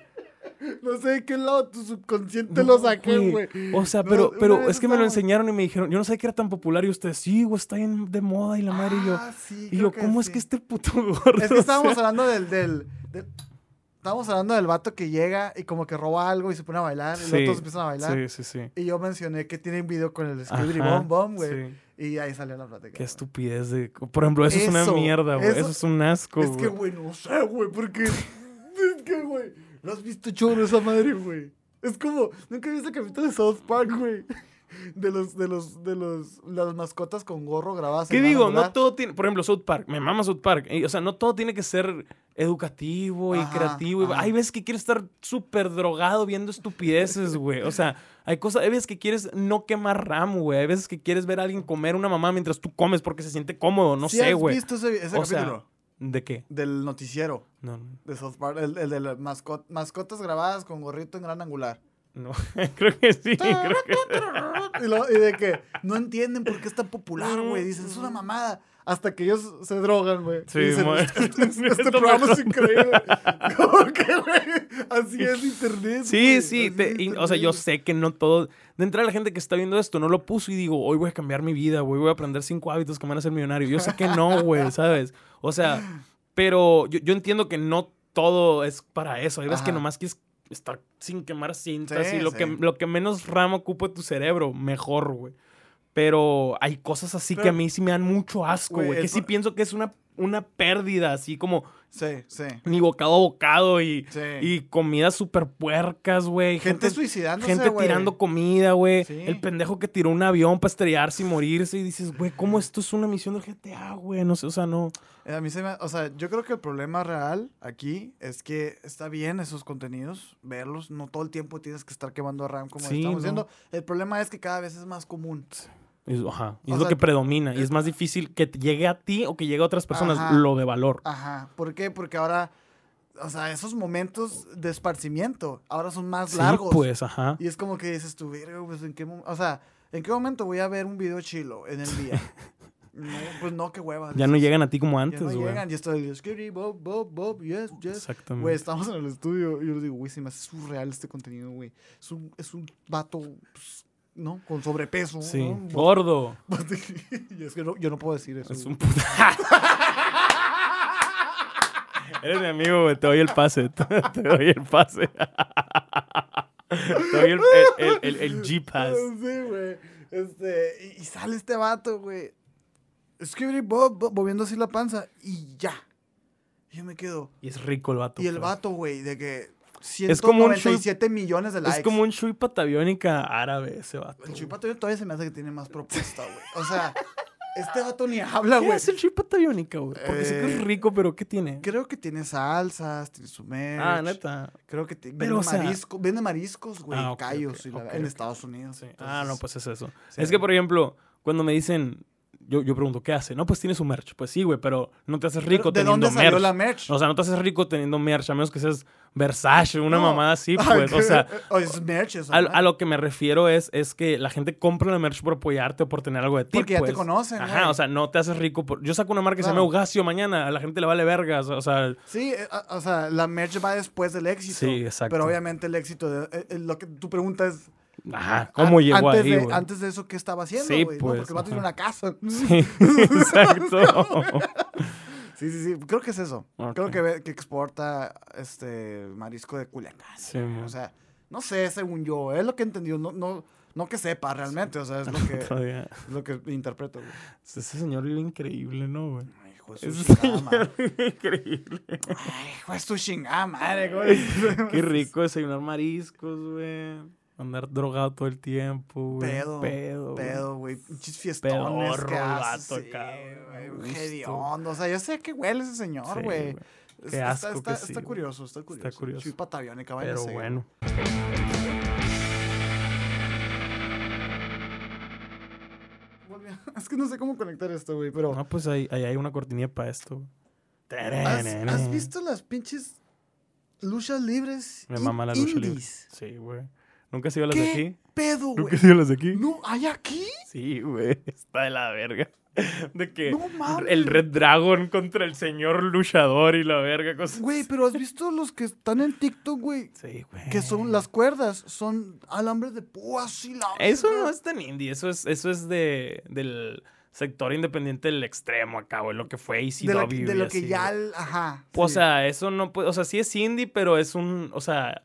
No sé de qué lado tu subconsciente No, lo saqué, güey. O sea, pero, pero es que me lo enseñaron y me dijeron, yo no sabía que era tan popular y ustedes, sí, güey, está bien de moda y la madre y yo. Ah, sí, Y yo, ¿cómo es que este puto gordo? Es que o estábamos sea, hablando del, del, del- Estábamos hablando del vato que llega y como que roba algo y se pone a bailar. Y los otros empiezan a bailar. Sí, sí, sí. Y yo mencioné que tiene un video con el Skibidi Ajá, Bom Bom, güey. sí. Y ahí salió la plática. Qué estupidez de... Por ejemplo, eso, es una mierda, güey. Eso, eso- es un asco, Es que, güey, no sé, güey, porque. es que, güey. ¿No has visto chorro esa madre, güey? Es como. Nunca viste el capítulo de South Park, güey. De los, de los, de los, las mascotas con gorro grabadas. ¿Qué digo? No todo tiene... Por ejemplo, South Park. Me mama South Park. O sea, no todo tiene que ser educativo y Ajá, creativo. ajá. Hay veces que quieres estar súper drogado viendo estupideces, güey. O sea, hay cosas... Hay veces que quieres no quemar ramo, güey. Hay veces que quieres ver a alguien comer una mamá mientras tú comes porque se siente cómodo. No ¿Sí sé, has güey. visto ese, ese O sea, capítulo? ¿De qué? Del noticiero No, no. de South Park. El, el de las mascot- mascotas grabadas con gorrito en gran angular. no. creo que sí. creo que... Y, lo- y de que no entienden por qué es tan popular, güey. Dicen, es una mamada. Hasta que ellos se drogan, güey. Sí, dicen, este, este- este Es lo programa es increíble. Como que, güey, así es internet. Sí, güey, sí, te- y- o sea, yo internet. sé que no todo. De entrada, la gente que está viendo esto no lo puso y digo, hoy voy a cambiar mi vida, güey, voy a aprender cinco hábitos que me van a hacer millonario. Yo sé que no, güey, ¿sabes? O sea, pero yo, yo entiendo que no todo es para eso. Hay veces que nomás quieres estar sin quemar cintas Sí, y lo, sí. que, lo que menos rama ocupa tu cerebro, mejor, güey. Pero hay cosas así que a mí sí me dan mucho asco, Güey. Que sí pienso que es una, una pérdida, así como Sí, sí. ni bocado a bocado y, Sí. y comidas súper puercas, güey. gente, suicidándose, Gente tirando comida, güey. Sí. El pendejo que tiró un avión para estrellarse y morirse. Y dices, güey, ¿cómo esto es una misión del GTA, güey? No sé, o sea, no. Eh, A mí se me... O sea, yo creo que el problema real aquí es que está bien esos contenidos, verlos. No todo el tiempo tienes que estar quemando a RAM como Sí, estamos no. diciendo. El problema es que cada vez es más común. Es, ajá. O es lo sea, que predomina. Y es más difícil que llegue a ti o que llegue a otras personas Ajá. lo de valor. Ajá. ¿Por qué? Porque ahora... O sea, esos momentos de esparcimiento ahora son más Sí, largos. pues, ajá. Y es como que dices tú, pues en qué. O sea, ¿En qué momento voy a ver un video chilo en el día? no, pues no, qué hueva. Ya no llegan a ti como Ya antes, no güey. llegan, y estoy, Skitty, Bob, Bob, Bob, yes, yes. Exactamente. Güey, estamos en el estudio y yo les digo, güey, se me hace surreal este contenido, güey. Es un, es un vato, pues, ¿no? Con sobrepeso. sí. ¿no? Gordo. y es que no, yo no puedo decir eso. Es un puta. Eres mi amigo, güey. Te doy el pase. Te doy el pase. Te doy el, el, el, G-Pass. Sí, güey. Este, y, sale este vato, güey. Skitty, Bob, Bob, moviendo así la panza y ya. Y yo me quedo. Y es rico el vato. Y el pues. vato, güey, de que Es como un 197 millones de likes. Es como un Shui pataviónica árabe ese vato. El chupato todavía se me hace que tiene más propuesta, güey. O sea, este vato ni habla, ¿Qué güey. es el Shui pataviónica, güey? Porque sé que es Eh, rico, pero ¿qué tiene? Creo que tiene salsas, tiene su merch. Ah, neta. Creo que te- Pero, vende, o sea- marisco, vende mariscos, güey, Ah, ok, callos y la- en. Estados Unidos. Sí. Entonces, Ah, no, pues es eso. sí. Es que, por ejemplo, cuando me dicen, yo, yo pregunto, ¿qué hace? No, pues tiene su merch. Pues sí, güey, pero no te haces Pero, rico ¿De teniendo dónde salió merch. la merch? O sea, no te haces rico teniendo merch, a menos que seas Versace, una No. mamada así, pues. O sea, o es merch eso. a, lo que me refiero es, es que la gente compra la merch por apoyarte o por tener algo de ti, Porque ya te pues. conocen, Ajá, güey. o sea, no te haces rico. Por... Yo saco una marca que se llama Ugacio mañana, a la gente le vale vergas. O sea, Sí, eh, o sea, la merch va después del éxito. Sí, exacto. Pero obviamente el éxito, de, eh, eh, lo que tu pregunta es... ajá, ¿cómo an- llegó antes ahí, de? Antes de eso, ¿qué estaba haciendo, Sí, güey? ¿no? pues, Porque el vato tiene una casa. Sí, exacto. Sí, sí, sí. Creo que es eso. Creo que, que exporta este marisco de Culiacán. Sí, o sea, no sé, según yo, es lo que he entendido. No, no, no que sepa realmente, o sea, es lo que, es lo que interpreto. güey. Ese señor vive increíble, ¿no, güey? Vive increíble. Ay, hijo de su chingada madre, güey. Qué rico desayunar mariscos, güey. Andar drogado todo el tiempo, güey. Pedo, Pedo. güey. Pedo, güey. Pinches fiestones Pedorro que haces, sí, güey, hediondo. O sea, yo sé que huele ese señor, Sí, güey. Qué está, asco está, que está sí, güey. curioso, está curioso. curioso. Soy pataviónica, vayan a Pero bueno. Es que no sé cómo conectar esto, güey, pero... No, pues ahí, ahí hay una cortinilla para esto. ¿Has, has visto las pinches luchas libres? Me mama la lucha libre. Sí, güey. ¿Nunca has ido a las de ¿Qué aquí? pedo, ¿Nunca güey? has ido a las de aquí? No, ¿hay aquí? Sí, güey. Está de la verga. De que No mames. el Red Dragon contra el señor luchador y la verga. Cosas Güey, pero ¿has visto los que están en TikTok, güey? Sí, güey. Que son las cuerdas, son alambres de púas y la... Eso verga. no es tan indie. Eso es, eso es de, del sector independiente del extremo acá, güey. Lo que fue ACW. de lo, que- de lo que ya... el- Ajá. O sí. sea, eso no puede. O sea, sí es indie, pero es un. O sea,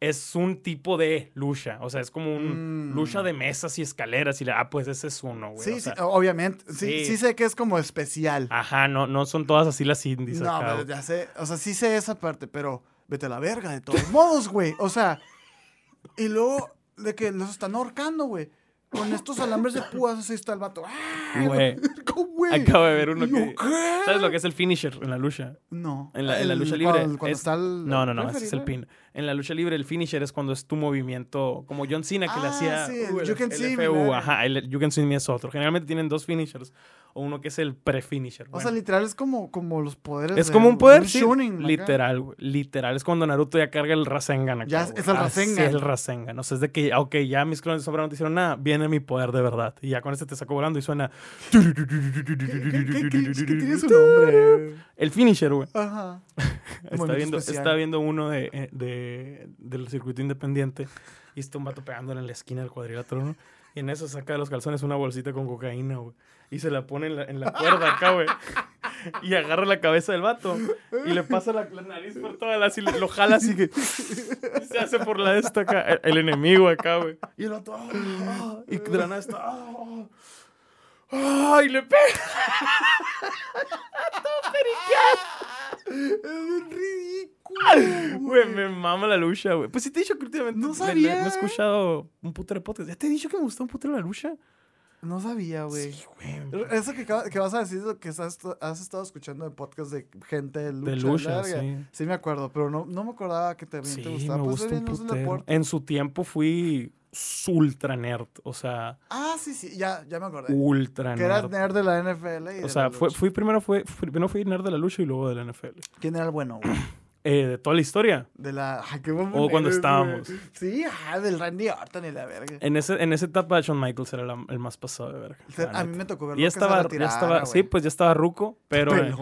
es un tipo de lucha. O sea, es como un Mm. lucha de mesas y escaleras. Y la, ah, pues ese es uno, güey. Sí, o sea, sí, obviamente. Sí, sí. sí sé que es como especial. Ajá, no, no son todas así las indies no, acá. pero ya sé. O sea, sí sé esa parte, pero vete a la verga de todos modos, güey. O sea, y luego de que los están ahorcando, güey. Con estos alambres de púas, así está el vato. ¡Ah! Güey. ¿Cómo, güey? Acabo de ver uno que. ¿Sabes lo que es el finisher en la lucha? No. En la, en la El- lucha libre. Cuando, cuando es- está el. no, no, no, ese es el pin. En la lucha libre, el finisher es cuando es tu movimiento, como John Cena que le Ah, hacía. sí, el uh, You Can See Me, FU, ¿verdad? ajá, el You Can See Me es otro. Generalmente tienen dos finishers, o uno que es el pre-finisher. O sea, bueno. literal es como, como los poderes. es de como un poder, un sí, literal, güey, literal. Es cuando Naruto ya carga el Rasengan acá, Ya es- es el Rasengan. es el Rasengan. O sea, es de que, ok, ya mis clones de sombra no te hicieron nada, viene mi poder de verdad. Y ya con este te saco volando y suena... ¿Qué, qué, qué, tiene su nombre? El finisher, güey. Ajá. Está viendo, especial. está viendo uno de, eh, de- del circuito independiente y está un vato pegándole en la esquina del cuadrilátero, ¿no? Y en eso saca de los calzones una bolsita con cocaína, güey. Y se la pone en la, en la cuerda acá, güey. Y agarra la cabeza del vato. Y le pasa la, la nariz por toda la... Así, le- lo jala así que... y se hace por la de esta acá. El, el enemigo acá, güey. Y el vato... ah, ah, y de la nada está... ah, y le pega. Es ridículo. Güey, me mama la lucha, güey. Pues sí te he dicho que últimamente No me- me- sabía. me he escuchado un putero de podcast. ¿Ya te he dicho que me gustó un putero la lucha? No sabía, güey. Sí, güey. Eso que, que vas a decir es lo que has, has estado escuchando en podcast de gente de lucha. De lucha, larga. sí. Sí, me acuerdo, pero no, no me acordaba que también Sí, te me gustaba. Pues, gusta un bien, no es un putero. En su tiempo fui ultra nerd. O sea, Ah, sí, sí, ya, ya me acordé. ultra que eras nerd. nerd de la NFL. Y O sea, lucha. fui primero, fue, fui- primero fui nerd de la lucha y luego de la NFL. ¿Quién era el bueno, güey? Eh, de toda la historia. De la. Ay, qué buen O cuando estábamos. güey. Sí, ah, del Randy Orton y la verga. En, ese, en esa etapa, Shawn Michaels era la- el más pasado de verga. O sea, la a mí me tocó verlo. Y ya estaba, ya estaba, sí, pues ya estaba ruco, pero, eh,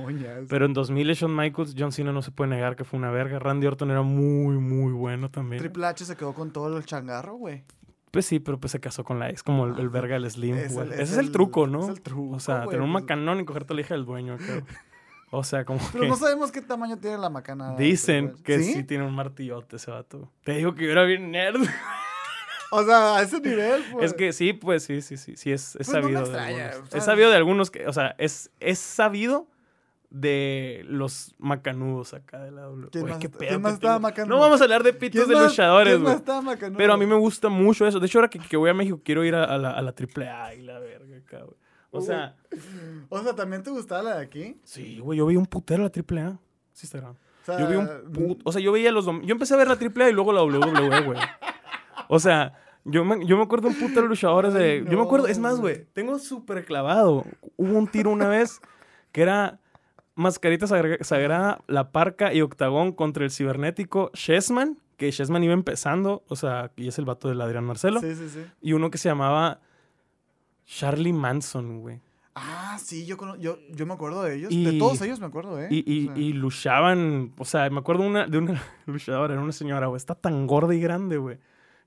pero en 2000 Shawn Michaels, John Cena no se puede negar que fue una verga. Randy Orton era muy, muy bueno también. Triple H se quedó con todo el changarro, güey. Pues sí, pero pues se casó con la ex, como el, el verga del Slim. Es el- Ese es es el el- truco, ¿no? es el truco, O sea, güey, tener un pues- macanón y cogerte a la hija del dueño. creo. O sea, como Pero que no sabemos qué tamaño tiene la macana. dicen Triple que. ¿Sí? tiene un martillote ese vato. Te digo que yo era bien nerd. O sea, a ese nivel, pues. Es que sí, pues sí, sí, sí, sí, es, es Pues no sabido. de extraña, algunos. ¿sabes? Es sabido de algunos que, o sea, es, es sabido de los macanudos acá de la W. ¿Quién más qué está- pedo quién que más estaba tengo. macanudo? No vamos a hablar de pitos de más- luchadores, quién más güey. estaba macanudo? Pero a mí me gusta mucho eso. De hecho, ahora que, que voy a México, quiero ir a, a la, a la AAA y la verga güey. O Uy. sea, O sea, ¿también te gustaba la de aquí? sí, güey, yo vi un putero la AAA. Sí, está grabando. O sea, Yo vi un put- O sea, yo veía los... dom- Yo empecé a ver la AAA y luego la WWE, güey. O sea, yo me, yo me acuerdo un puto de luchadores de... Yo me acuerdo... Es más, güey. Tengo súper clavado. Hubo un tiro una vez que era... Mascarita Sagra- Sagrada, La Parca y Octagón contra el cibernético Chessman. Que Chessman iba empezando. O sea, y es el vato del Adrián Marcelo. Sí, sí, sí. Y uno que se llamaba... Charlie Manson, güey. Ah, sí, yo, yo, yo me acuerdo de ellos. Y- de todos ellos me acuerdo, ¿eh? Y, y, O sea, y luchaban, o sea, me acuerdo una, de una luchadora, era una señora, güey, está tan gorda y grande, güey,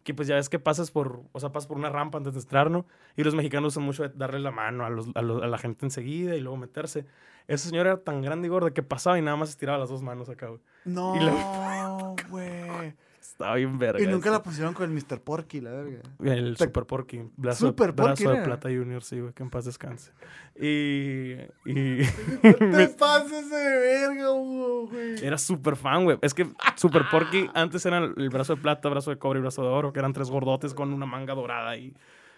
que pues ya ves que pasas por, o sea, pasas por una rampa antes de entrar, ¿no? Y los mexicanos usan mucho de darle la mano a, los, a, los- a la gente enseguida y luego meterse. Esa señora era tan grande y gorda que pasaba y nada más estiraba las dos manos acá, güey. No, güey. Estaba bien verga. Y nunca eso. la pusieron con el Mr. Porky, la verga. El Te- Super Porky. Brazo, Super brazo Porky de era. Plata Junior, sí, güey, que en paz descanse. Y... y Te pases de verga, güey. Era súper fan, güey. Es que Super Porky antes eran el brazo de plata, brazo de cobre y brazo de oro, que eran tres gordotes con una manga dorada y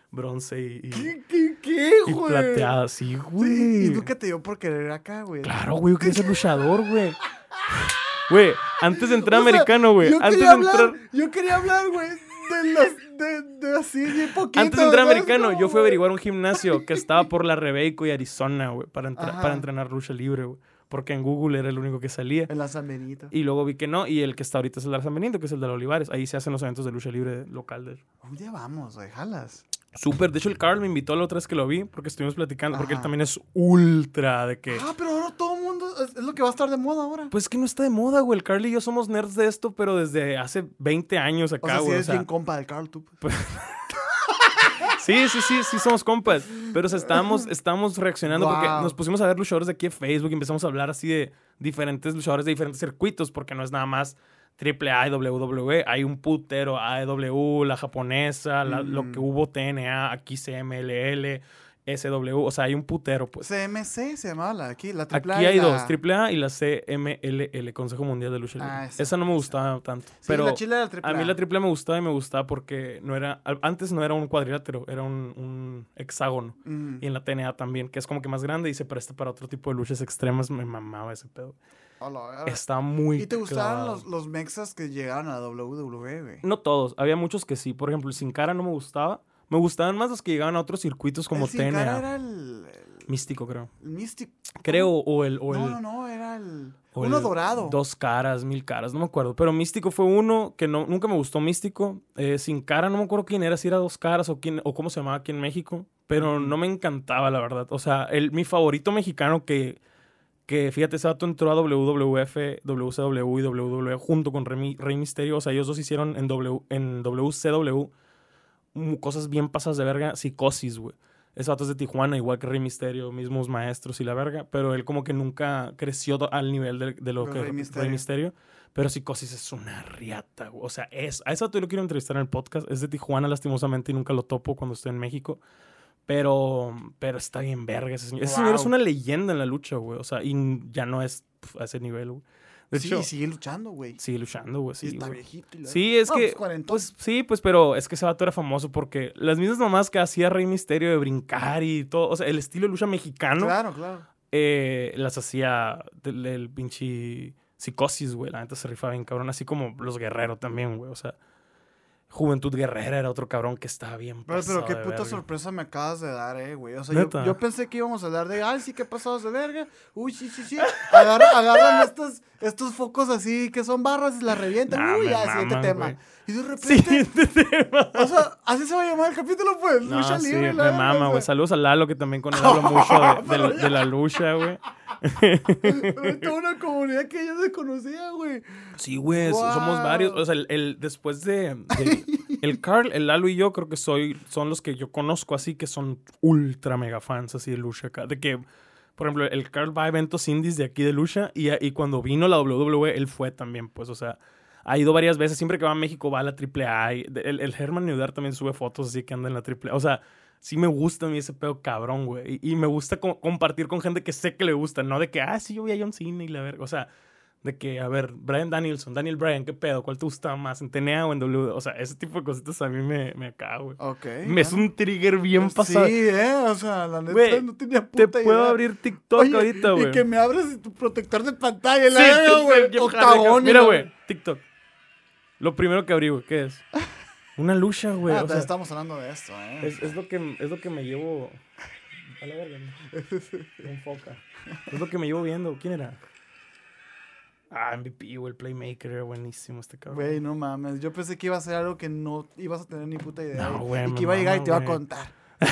bronce y, y- ¿Qué, qué, qué, y güey? plateada. Sí, Sí, güey. y nunca te dio por querer acá, güey. Claro, güey, yo quería ser luchador, güey. Güey, antes de entrar O sea, americano, güey. Antes de hablar, entrar. yo quería hablar, güey, de los, de, de así, bien poquito. Antes de entrar ¿sabes americano, yo fui a averiguar un gimnasio que estaba por la Rebeco y Arizona, güey, para, entra- para entrenar lucha libre, güey. Porque en Google era el único que salía. En la San Benito. Y luego vi que no, y el que está ahorita es el de San Benito, que es el de los Olivares. Ahí se hacen los eventos de lucha libre local de día vamos, güey, jalas. Súper. De hecho, el Carl me invitó la otra vez que lo vi, porque estuvimos platicando, porque él también es ultra de que. Ah, pero ahora todo el mundo, es, es lo que va a estar de moda ahora. Pues es que no está de moda, güey. El Carl y yo somos nerds de esto, pero desde hace 20 años o acá, sea, si güey. eres o sea, bien compa del Carl, tú. pues. sí, sí, sí, sí somos compas. Pero o sea, estábamos, estábamos reaccionando porque nos pusimos a ver luchadores de aquí de Facebook y empezamos a hablar así de diferentes luchadores de diferentes circuitos, porque no es nada más AAA y WWE. Hay un putero, AEW, la japonesa, la- lo Mm. que hubo TNA, aquí CMLL, SW. O sea, hay un putero, pues. CMC se llamaba la de aquí, la Aquí triple A hay la- dos, AAA y la CMLL, Consejo Mundial de Lucha Libre. Ah, esa. esa no me gustaba tanto. Sí, pero la chile era la triple a mí la AAA me gustaba y me gustaba porque no era, antes no era un cuadrilátero, era un, un hexágono. Mm. Y en la TNA también, que es como que más grande y se presta para otro tipo de luchas extremas. Me mamaba ese pedo. Está muy ¿Y te gustaban los, los mexas que llegaron a WWE, güey? No todos, había muchos que sí. Por ejemplo, el Sin Cara no me gustaba. Me gustaban más los que llegaban a otros circuitos como el Sin Cara era el, el, Místico, creo. el Mystic. Creo, o el... O el no, no, no, era el... uno dorado. Dos caras, mil caras, no me acuerdo. Pero Místico fue uno que no, nunca me gustó Místico. Eh, sin cara, no me acuerdo quién era, si era dos caras o, quién, o cómo se llamaba aquí en México. Pero no me encantaba, la verdad. O sea, el, mi favorito mexicano que, que, fíjate, ese vato entró a WWF, WCW y WWE junto con Rey, Rey Misterio. O sea, ellos dos hicieron en, w, en WCW cosas bien pasas de verga. Psicosis, güey. Ese vato es de Tijuana, igual que Rey Misterio, mismos maestros y la verga. Pero él como que nunca creció al nivel de, de lo que Rey Rey Misterio. Misterio. Pero Psicosis es una riata, güey. O sea, es, a ese vato yo lo quiero entrevistar en el podcast. Es de Tijuana, lastimosamente, y nunca lo topo cuando estoy en México. Pero, pero está bien verga ese señor. Ese señor es una leyenda en la lucha, güey. O sea, y ya no es pf, a ese nivel, güey. De sí, hecho, sigue luchando, güey. sigue luchando, güey. Sí, está güey. viejito. y la- Sí, es No, que. pues. Pues sí, pues, pero es que ese vato era famoso porque las mismas mamás que hacía Rey Misterio de brincar y todo. O sea, el estilo de lucha mexicano Claro, claro. eh, las hacía del, del pinche psicosis, güey. La neta se rifaba bien cabrón. Así como los guerreros también, güey. O sea, Juventud Guerrera era otro cabrón que estaba bien Pero, pero qué puta verga. sorpresa me acabas de dar, eh, güey. O sea, yo, pensé que íbamos a hablar de, ay, sí, qué pasados de verga. Uy, sí, sí, sí. Agarra- agarran estos, estos focos así que son barras y las revientan. Nah, Uy, ya, siguiente tema. güey. Y de repente, Siguiente tema. o sea, así se va a llamar el capítulo, pues. No, lucha sí, libre, me la mama, güey. Saludos a Lalo, que también con él hablo mucho de, de- de la lucha, güey. Pero Toda una comunidad que yo desconocía, güey. Sí, güey, so- somos varios. O sea, el, el- después de, de- El Carl, el Lalo y yo creo que soy, son los que yo conozco así que son ultra mega fans así de lucha acá. De que, por ejemplo, el Carl va a eventos indies de aquí de lucha y, y cuando vino la WWE, él fue también, pues, o sea... Ha ido varias veces, siempre que va a México va a la AAA. El, el Herman Neudar también sube fotos así que anda en la AAA. O sea, sí me gusta a mí ese pedo cabrón, güey. Y, y me gusta co- compartir con gente que sé que le gusta, no de que, ah, sí, yo vi a John Cena y la verga. O sea, de que, a ver, Brian Danielson, Daniel Bryan, ¿qué pedo? ¿Cuál te gusta más? ¿En TNA o en W? O sea, ese tipo de cositas a mí me, me acaba, güey. Ok. Me es un trigger bien Pues pasado. Sí, eh, o sea, la neta Güey, no tenía Te puta puedo idea. abrir TikTok Oye, ahorita, güey. Y que me abres tu protector de pantalla, la Sí, TikTok, güey. Mira, la- güey, TikTok. Lo primero que abrí, güey, ¿qué es? Una lucha, güey. Ah, o sea, estamos hablando de esto, eh. es, es lo que, es lo que me llevo... A la verga, ¿no? Enfoca. Es lo que me llevo viendo. ¿Quién era? Ah, MVP, güey, el Playmaker. Era buenísimo este cabrón. Güey, no mames. Yo pensé que iba a ser algo que no ibas a tener ni puta idea. No, y- güey, y que iba a llegar y te iba a contar.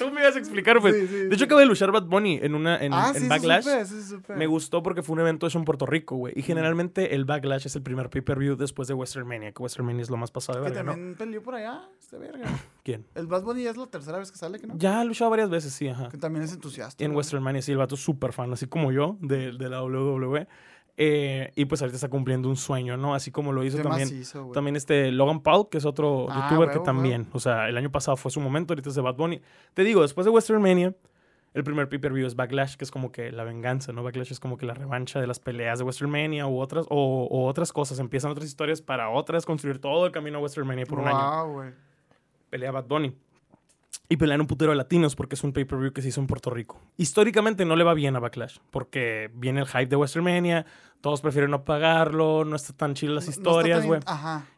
Tú me ibas a explicar, pues. Sí, sí, de hecho, acabo de luchar Bad Bunny en, una, en, ah, en Backlash. supe. Me gustó porque fue un evento hecho en Puerto Rico, güey. Y generalmente el Backlash es el primer pay-per-view después de Western Mania, que Western Mania es lo más pasado de Que verga, ¿no? también peleó por allá, este verga. ¿Quién? El Bad Bunny ya es la tercera vez que sale, que no? Ya ha luchado varias veces, sí, ajá. Que también es entusiasta. En ¿no? Western Mania, sí, el vato es súper fan, así como yo, de, de la WWE. Eh, y pues ahorita está cumpliendo un sueño, ¿no? Así como lo hizo Qué también. macizo. También este Logan Paul, que es otro Ah, youtuber que también, o sea, el año pasado fue su momento, ahorita es de Bad Bunny. Te digo, después de Western Mania, el primer pay-per-view es Backlash, que es como que la venganza, ¿no? Backlash es como que la revancha de las peleas de Western Mania u otras, o, o otras cosas. Empiezan otras historias para otras construir todo el camino a Western Mania por un año. Güey. Pelea Bad Bunny. Y pelean un putero de latinos porque es un pay-per-view que se hizo en Puerto Rico. Históricamente no le va bien a Backlash porque viene el hype de Western Mania, todos prefieren no pagarlo, no está tan chido las historias, güey.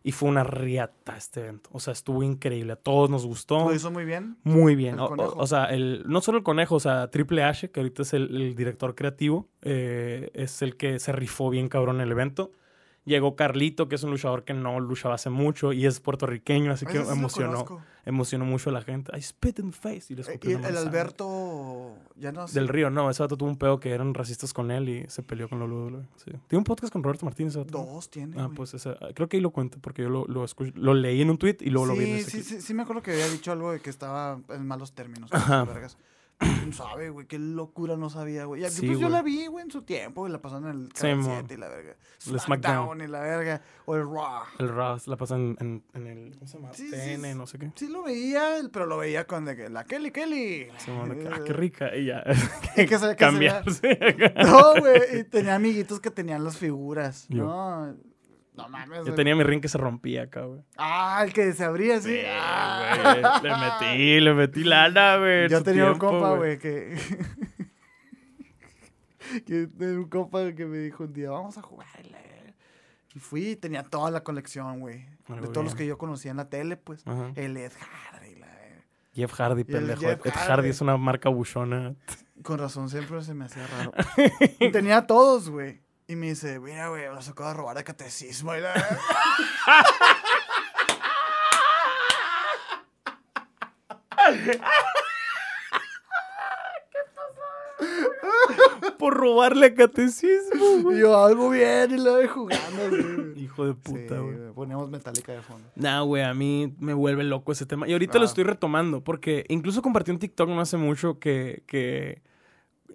Y fue una riata este evento. O sea, estuvo increíble. A todos nos gustó. Lo hizo muy bien. Muy bien. O, o- conejo. o sea, el, no solo el conejo, o sea, Triple H, que ahorita es el, el director creativo, eh, es el que se rifó bien cabrón el evento. Llegó Carlito, que es un luchador que no luchaba hace mucho y es puertorriqueño, así que sí emocionó, emocionó mucho a la gente. I spit in the face. Y le Eh, escupió y en el. Alberto. Ya no sé. Del Río, no, ese vato tuvo un pedo que eran racistas con él y se peleó con la WWE. Sí. Tiene un podcast con Roberto Martínez. Dos tiene. Ah, güey. pues ese, creo que ahí lo cuenta porque yo lo, lo, lo leí en un tweet y luego lo vi en sí, ese sí, clip. sí, sí, me acuerdo que había dicho algo de que estaba en malos términos. Ajá. vergas. ¿Quién sabe, güey? Qué locura no sabía, güey. Sí, pues yo la vi, güey, en su tiempo, la pasaron en el Sí, canal mo. 7 y la verga. El SmackDown y la verga. O el Raw. El Raw la pasan en, en el. ¿Cómo se llama? Sí, sí, TN, sí. no sé qué. Sí lo veía, pero lo veía con de que la Kelly Kelly. Simón, que, ah, qué rica. Y ya. Que que se Cambiarse. No, güey. Y tenía amiguitos que tenían las figuras. Yo. No, no mames. Yo tenía mi ring que se rompía acá, güey. Ah, el que se abría así. Sí, Ah. güey. Le metí, le metí lana, güey. Yo tenía un compa, güey, que. que tenía un compa que me dijo un día, vamos a jugar. y la- fui y tenía toda la colección, güey. De todos los que yo conocía en la tele, pues. Ajá. El Ed Hardy. la- Jeff Hardy, pendejo. Jeff Ed Hardy. Hardy es una marca buchona. Con razón, siempre se me hacía raro. Tenía todos, güey. Y me dice, mira, güey, los acabo de robar de catecismo. Y la... Por robarle a catecismo, güey. Yo, algo bien, y la de jugando. güey. Hijo de Sí, puta, güey. güey, poníamos metálica de fondo. Nah, güey, a mí me vuelve loco ese tema. Y ahorita lo Ah. estoy retomando, porque incluso compartí un TikTok no hace mucho que, que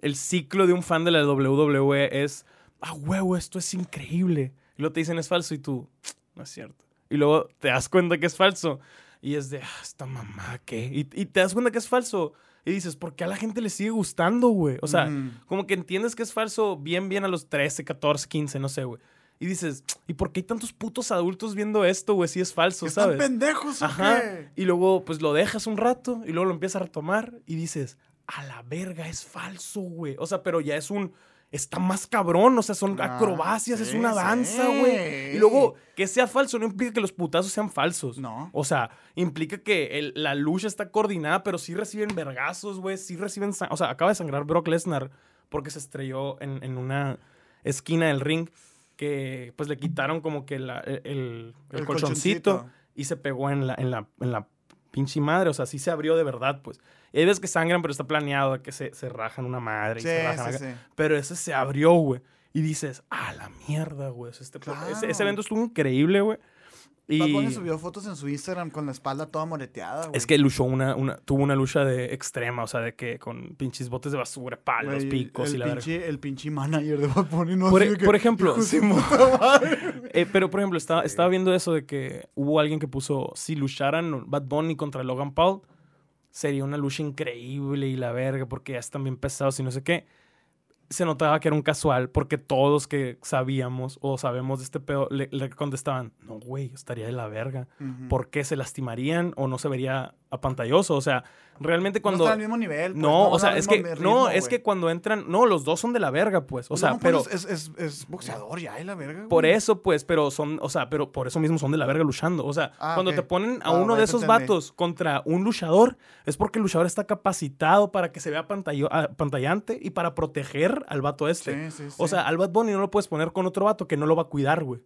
el ciclo de un fan de la WWE es, ah, huevo, esto es increíble. Y luego te dicen es falso y tú, no es cierto. Y luego te das cuenta que es falso. Y es de, ah, esta mamá, ¿qué? Y, y te das cuenta que es falso. Y dices, ¿por qué a la gente le sigue gustando, güey? O sea, Ujú. como que entiendes que es falso bien, bien a los 13, 14, 15, no sé, güey. Y dices, ¿y por qué hay tantos putos adultos viendo esto, güey? Si es falso, ¿Están ¿sabes? pendejos o Ajá. qué? Y luego, pues lo dejas un rato y luego lo empiezas a retomar y dices, a la verga, es falso, güey. O sea, pero ya es un. Está más cabrón. O sea, son Ah, acrobacias, es una danza, güey. Y luego, que sea falso no implica que los putazos sean falsos. No. O sea, implica que el- la lucha está coordinada, pero sí reciben vergazos, güey. Sí reciben. O sea, acaba de sangrar Brock Lesnar porque se estrelló en, en una esquina del ring que pues le quitaron como que la- el, el- el El colchoncito, colchoncito. y se pegó en la, en, la, en la pinche madre. O sea, sí se abrió de verdad, pues. Y que sangran, pero está planeado que se, se rajan una madre y Sí, se rajan sí, acá. sí. Pero ese se abrió, güey. Y dices, ah, la mierda, güey. Este- Claro. ese, ese evento estuvo increíble, güey. Y Bad Bunny subió fotos en su Instagram con la espalda toda moreteada, güey. es que luchó una, una, tuvo una lucha de extrema, o sea, de que con pinches botes de basura, palos, Güey, picos el y la pinche, el pinche manager de Bad Bunny, no Por, e- de que, por ejemplo, güey. Eh, pero, por ejemplo, estaba, estaba viendo eso de que hubo alguien que puso, si lucharan Bad Bunny contra Logan Paul, sería una lucha increíble y la verga, porque ya están bien pesados y no sé qué. Se notaba que era un casual, porque todos que sabíamos o sabemos de este pedo le, le contestaban, no, güey, estaría de la verga. Ujú. ¿Por qué se lastimarían o no se vería apantalloso? O sea, realmente cuando... No al mismo nivel. pues, No, o sea, es que, ritmo, no, es que cuando entran, no, los dos son de la verga, pues, o Pues sea, pero... Paul Es, es, es boxeador ya, y la verga. Por eso, pues, pero son, o sea, pero por eso mismo son de la verga luchando. O sea, Ah, cuando te ponen a Ah, uno de eso esos entendí. vatos contra un luchador, es porque el luchador está capacitado para que se vea pantallo- ah, pantallante y para proteger al vato este. Sí, sí, sí. O sea, al Bad Bunny no lo puedes poner con otro vato que no lo va a cuidar, güey.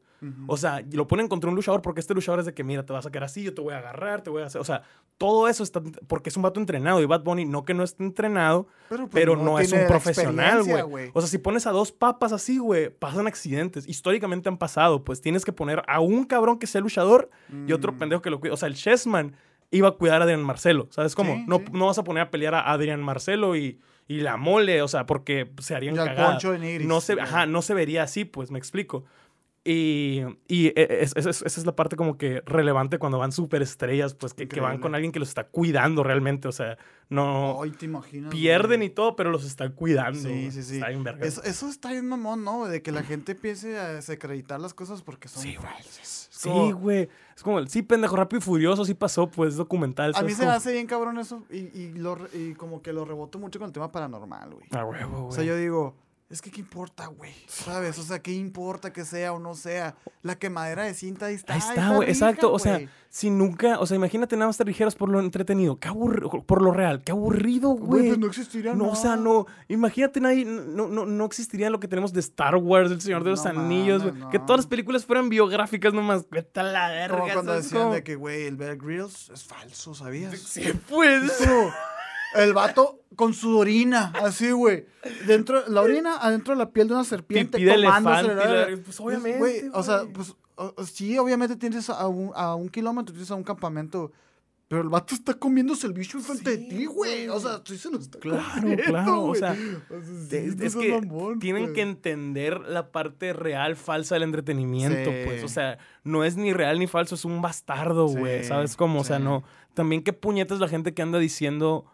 O sea, lo ponen contra un luchador porque este luchador es de que, mira, te vas a quedar así, yo te voy a agarrar, te voy a hacer. O sea, todo eso está. Porque es un vato entrenado. Y Bad Bunny, no que no esté entrenado, pero, pues, pero no, es un profesional, güey. O sea, si pones a dos papas así, güey, pasan accidentes. Históricamente han pasado. Pues tienes que poner a un cabrón que sea luchador y otro Mm. pendejo que lo cuide. O sea, el Chessman iba a cuidar a Adrián Marcelo. ¿Sabes cómo? Sí, no, sí. no vas a poner a pelear a Adrián Marcelo y, y la mole, o sea, porque se harían Y cagadas. Poncho de Nigris, No se, ajá, no se vería así, pues, me explico. Y, y e- es- es- es- esa es la parte como que relevante cuando van superestrellas, pues que, que van con alguien que los está cuidando realmente. O sea, no Ay, te imaginas. pierden güey. y todo, pero los están cuidando. Sí, sí, sí. Está bien verga. Eso, eso está bien mamón, ¿no? De que la gente empiece a desacreditar las cosas porque son Sí, güey. falsas. Sí, como- güey. Es como, el- sí, pendejo, rápido y furioso, sí pasó, pues, documental. A mí se Como- me hace bien cabrón eso y, y, lo, re- y como que lo reboto mucho con el tema paranormal, güey. A huevo, O güey. sea, yo digo, es que qué importa, güey, ¿sabes? O sea, qué importa que sea o no sea. La quemadera de cinta ahí está. Ahí está, güey, exacto. O sea, si nunca, o sea, imagínate nada más te dijeras por lo entretenido, qué aburrido, por lo real, qué aburrido, Güey, pues no existiría No, o sea, nada. no. Imagínate, nadie, no, no, no existiría lo que tenemos de Star Wars, El Señor de los No Anillos, güey. Que todas las películas fueran biográficas nomás. Vete a la verga. Como cuando ¿sabes decían de que, güey, el Bear Grylls es falso, ¿sabías? Sí, pues. Es como el vato con su orina, así, güey. Dentro, la orina adentro de la piel de una serpiente. Pipí tomándose elefante, la. Pues, obviamente, Güey, o sea, pues sí, obviamente tienes a un, a un kilómetro, tienes a un campamento. Pero el vato está comiéndose el bicho enfrente Sí, de ti, güey. O sea, sí se lo está Claro, comiendo, claro, o güey. sea, O sea, sí, Es, que mamón, tienen que entender la parte real, falsa del entretenimiento, Sí. pues. O sea, no es ni real ni falso, es un bastardo, güey. ¿Sabes cómo? O sea, no. También qué puñetas la gente que anda diciendo.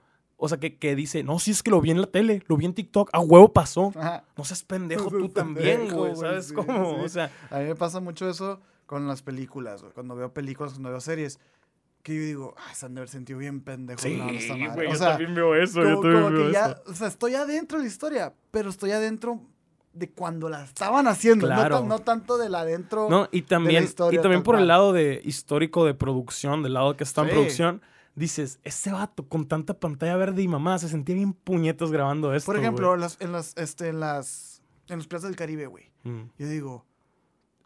O sea, que, que dice, no, sí es que lo vi en la tele, lo vi en TikTok, a huevo pasó. Ajá. No seas pendejo No tú también, güey. ¿Sabes sí, cómo? sí. O sea, A mí me pasa mucho eso con las películas, güey. Cuando veo películas, cuando veo series, que yo digo, ah, se han de haber sentido bien pendejo. sí, no, esta madre". güey, O yo sea, también veo eso, como, yo también como veo que ya, eso. o sea, estoy adentro de la historia, pero estoy adentro de cuando la estaban haciendo, no Claro. tan- no, tanto de la adentro. No, y también, historia y también por el lado de histórico de producción, del lado que está en Sí. producción, dices, ese vato con tanta pantalla verde y mamá se sentía bien puñetos grabando esto. Por ejemplo, en las, en las, este, en las, en los playas del Caribe, güey. Mm. Yo digo,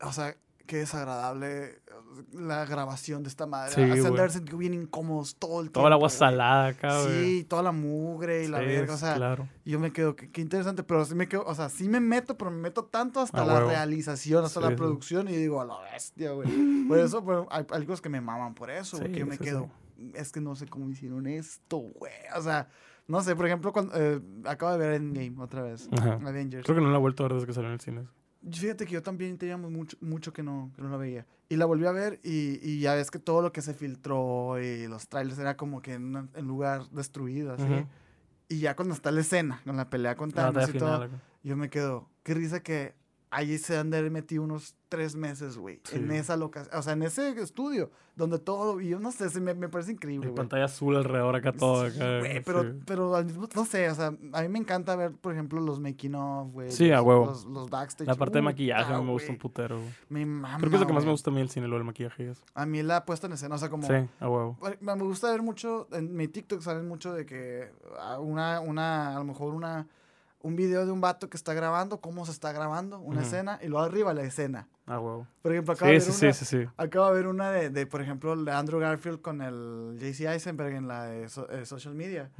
o sea, qué desagradable la grabación de esta madre. Sí, Se han de güey. haber sentido bien incómodos todo el tiempo. Toda el agua güey. salada güey. Sí, toda la mugre y la Sí, verga, o sea, claro. yo me quedo, qué, qué interesante, pero sí me quedo, o sea, sí me meto, pero me meto tanto hasta A la realización, hasta Sí, la producción y digo, a la bestia, güey. Por eso, pues, hay películas que me maman por eso, Sí, güey, que yo me sí, quedo, es que no sé cómo hicieron esto, güey. O sea, no sé, por ejemplo, cuando, eh, acabo de ver Endgame otra vez, Ajá. Avengers. Creo que no la he vuelto a ver desde que salió en el cine. Fíjate que yo también teníamos mucho, mucho que, no, que no la veía. Y la volví a ver y, y ya ves que todo lo que se filtró y los trailers era como que en un en lugar destruido, así. Ujú. Y ya cuando está la escena, con la pelea con Thanos y todo, yo me quedo, qué risa que Allí se han de haber metido unos tres meses, güey. Sí. En esa locación. O sea, en ese estudio. Donde todo. Y yo no sé, me, me parece increíble, Y güey. pantalla azul alrededor acá todo. Acá, güey, pero, sí. pero al mismo no sé, o sea, a mí me encanta ver, por ejemplo, los making of, güey. Sí, los- a huevo. Los, los backstage. La parte de Puta, maquillaje me gusta un putero. güey. Me mama, Creo que es lo que más me gusta a mí el cine, lo del maquillaje y eso. A mí la puesta en escena, o sea, como... Sí, a huevo. Me me gusta ver mucho, en mi TikTok salen mucho de que ah, una, una, a lo mejor una, un video de un vato que está grabando, cómo se está grabando, una escena, y luego arriba la escena. A huevo. Por ejemplo, acabo de Sí, ver sí, una, sí, de ver una de, de, por ejemplo, de Andrew Garfield con el JC Eisenberg en la de so- eh, social media.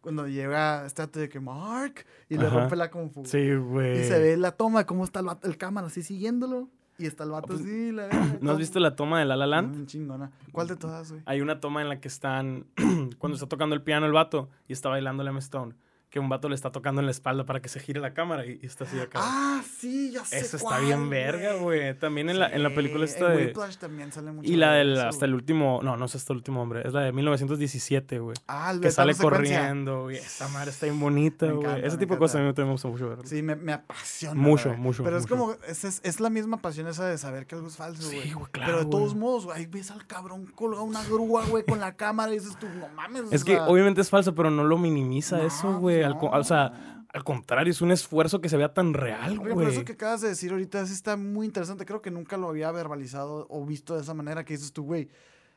Cuando llega este de que Mark y le Ajá. rompe la fu. Sí, güey. Y se ve la toma, cómo está el, vato- el cámara así siguiéndolo. Y está el vato pues, así. La, ¿No has visto la toma de La La Land? Mm, chingona. ¿Cuál de todas, güey? Hay una toma en la que están, cuando está tocando el piano el vato y está bailando el M. Stone, que un vato le está tocando en la espalda para que se gire la cámara y, y está así acá. Ah, sí, ya sé Eso está bien verga, güey. También en, la, en la película en de... Whiplash también sale mucho Y la de del eso, hasta el güey. último... No, no es hasta el último hombre. Es la de 1917, güey. Ah, Que sale corriendo, güey. Esa madre está bien bonita, Me güey. encanta, Ese tipo de cosas a mí también me gusta mucho ver. Sí, me, me apasiona. Mucho, güey. mucho, Pero es como, es, es, es la misma pasión esa de saber que algo es falso, güey. Sí, güey, Pero claro, de todos güey. modos, güey, ahí ves al cabrón colgado una grúa, güey, con la cámara y dices tú, no mames. Es que obviamente es falso, pero no lo minimiza eso, güey. Al. O sea, al contrario, es un esfuerzo que se vea tan real, güey. eso que acabas de decir ahorita está muy interesante. Creo que nunca lo había verbalizado o visto de esa manera que dices tú, güey.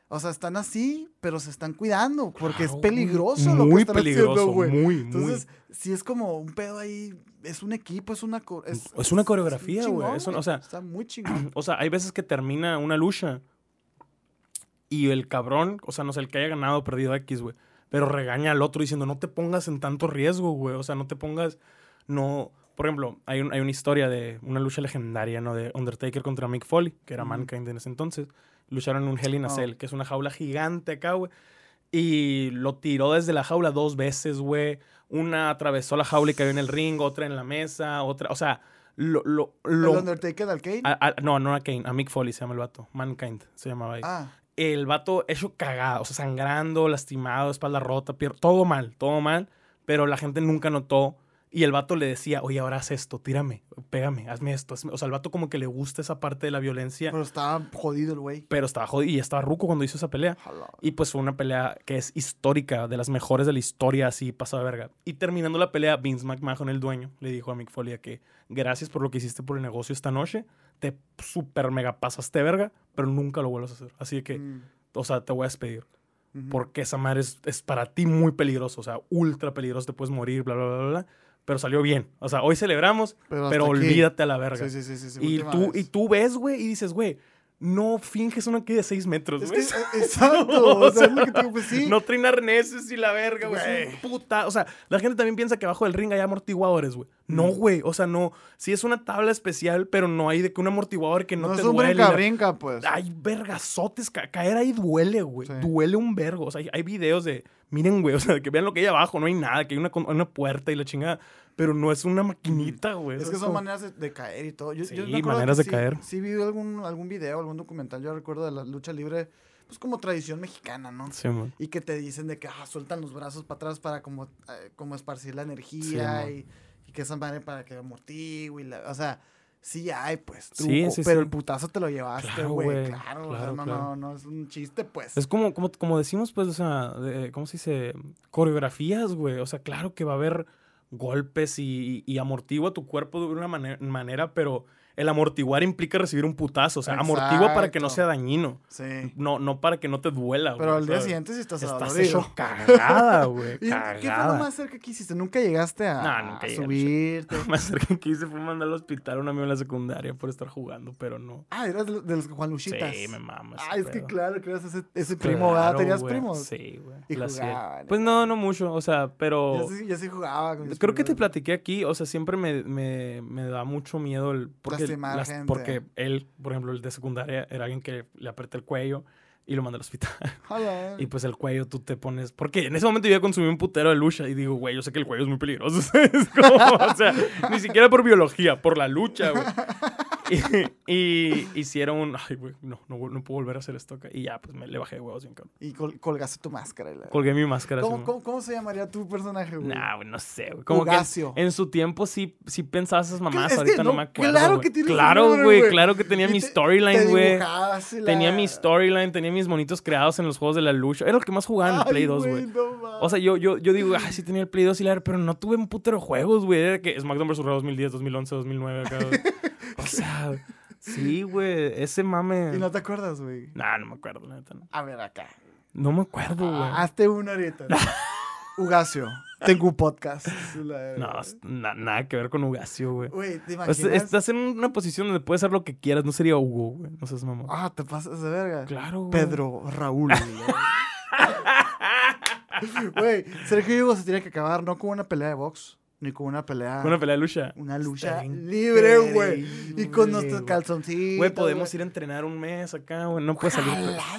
O sea, están así, pero se están cuidando porque Claro, es peligroso lo que están peligroso, haciendo, güey. muy, muy. Entonces, si es como un pedo ahí, es un equipo, es una... Es, Es una coreografía, güey, chingón, es un- o sea- Está muy chingón. O sea, hay veces que termina una lucha y el cabrón, o sea, no sé, el que haya ganado o perdido X, güey, pero regaña al otro diciendo, no te pongas en tanto riesgo, güey. O sea, no te pongas, no... Por ejemplo, hay, un- hay una historia de una lucha legendaria, ¿no? De Undertaker contra Mick Foley, que era Ujú. Mankind en ese entonces. Lucharon en un Hell in a Oh. Cell, que es una jaula gigante acá, güey. Y lo tiró desde la jaula dos veces, güey. Una atravesó la jaula y cayó en el ring, otra en la mesa, otra... O sea, lo... lo, lo ¿El Undertaker al Kane? a- a- no, no a Kane, a Mick Foley se llama el vato. Mankind se llamaba ahí. Ah, El vato hecho cagado, o sea, sangrando, lastimado, espalda rota, pier- todo mal, todo mal. Pero la gente nunca notó. Y el vato le decía, oye, ahora haz esto, tírame, pégame, hazme esto. hazme-". O sea, el vato como que le gusta esa parte de la violencia. pero estaba jodido el güey. Pero estaba jodido y estaba ruco cuando hizo esa pelea. Jala. Y pues fue una pelea que es histórica, de las mejores de la historia, así pasada verga. Y terminando la pelea, Vince McMahon, el dueño, le dijo a Mick Foley que gracias por lo que hiciste por el negocio esta noche, te super mega pasaste verga, pero nunca lo vuelvas a hacer. Así que, Mm, o sea, te voy a despedir. ujú. Porque esa madre es, es para ti muy peligroso, o sea, ultra peligroso, te puedes morir, bla, bla, bla, bla. Pero salió bien. O sea, hoy celebramos, Pero, olvídate a la verga. Sí, sí, sí, sí, y, tú, y tú ves, güey, y dices, güey, no finges uno aquí de 6 metros, Es güey. que, eh, exacto, o sea, es lo que te digo, pues sí. No traen arneses y la verga, güey. Güey. Puta. O sea, la gente también piensa que abajo del ring hay amortiguadores, güey. No, Mm. güey. O sea, no. Sí es una tabla especial, pero no hay de que un amortiguador que no, no te es un duele. brinca, pues. Hay vergazotes. ca- caer ahí duele, güey. Sí. Duele un vergo. O sea, hay, hay videos de. Miren, güey. O sea, que vean lo que hay abajo. No hay nada. Que hay una, una puerta y la chingada. Pero no es una maquinita, güey. Es que son maneras de, de caer y todo. Yo, Sí, yo me acuerdo maneras de sí- caer. Sí vi algún, algún video, algún documental, yo recuerdo de la lucha libre, pues como tradición mexicana, ¿no? Sí, man. Y que te dicen de que ah, sueltan los brazos para atrás para como, eh, como esparcir la energía Sí, y, y que esa madre para que amortigue y la, o sea, sí hay pues truco, Sí, sí, pero el putazo te lo llevaste, güey, claro, o sea, claro, no, claro. no, no es un chiste pues. Es como, como, como decimos, pues, o sea, de- ¿cómo se dice? Coreografías, güey. O sea, claro que va a haber golpes y, amortigua tu cuerpo de una mane- manera, pero el amortiguar implica recibir un putazo. O sea, amortigua para que no sea dañino. sí. No, no para que no te duela, Pero güey, al día siguiente sí estás, Estás hecho cagada, güey. ¿Y ¿Qué fue lo Cagada. más cerca que hiciste? ¿Nunca llegaste a, No, nunca a llegué a subirte? Lo más cerca que hice fue mandar al hospital a un amigo en la secundaria por estar jugando, pero no. Ah, eras de los- de los Juan Luchitas. Sí, me mama. ese Ah, es que claro que eras ese, ese primo, ¿verdad? Claro, ¿Tenías primos? Sí, güey. Y jugaban, Pues ¿no? no, mucho. O sea, pero. Yo sí, yo sí jugaba con mis Creo que te platiqué aquí, o sea, siempre me, me, me da mucho miedo el... Porque, Las- gente. porque él, por ejemplo, el de secundaria, era alguien que le apreté el cuello y lo mandé al hospital. Hola. y pues el cuello tú te pones... Porque en ese momento yo ya consumí un putero de lucha y digo, güey, yo sé que el cuello es muy peligroso. es como, o sea, ni siquiera por biología, por la lucha, güey. Y, y hicieron un. Ay, güey, no, no, no puedo volver a hacer esto acá. Y ya, pues me le bajé de huevos bien cabrón. Y col- colgaste tu máscara. la- Colgué mi máscara. ¿Cómo, cómo, cómo se llamaría tu personaje, güey? Nah, güey, no sé, güey. Como que Ugacio. en su tiempo sí, sí pensaba esas mamás, Es que ahorita no, no, me acuerdo. claro güey. que tienes Claro, nombre, güey, claro que tenía mi storyline, güey. la- Tenía mi storyline, tenía mis monitos creados en los juegos de la lucha. Era lo que más jugaba en el Ay, Play 2, güey. O sea, yo, yo, yo digo, ay, sí tenía el Play 2 y la pero no tuve un putero juegos, güey. Era que SmackDown vs. Raw 2010, 2011, 2009, acá. O sea, sí, güey, ese mame. Y no te acuerdas, güey. Nah, no me acuerdo, la neta. No, A ver, acá. No me acuerdo, güey. Ah, Hazte uno ahorita. Ugacio. Tengo un podcast. No, na- nada que ver con Ugacio, güey. Güey, ¿te O imaginas? sea, estás en una posición donde puedes hacer lo que quieras. No sería Hugo, güey. No seas mamón. Ah, te pasas de verga. claro, güey. Pedro Raúl. Güey, Sergio Hugo se tiene que acabar no con una pelea de box, ni con una pelea. Una pelea de lucha. Una lucha libre, güey. Y con nuestros güey. calzoncitos. Güey, podemos ir a entrenar un mes acá, güey. No puedes salir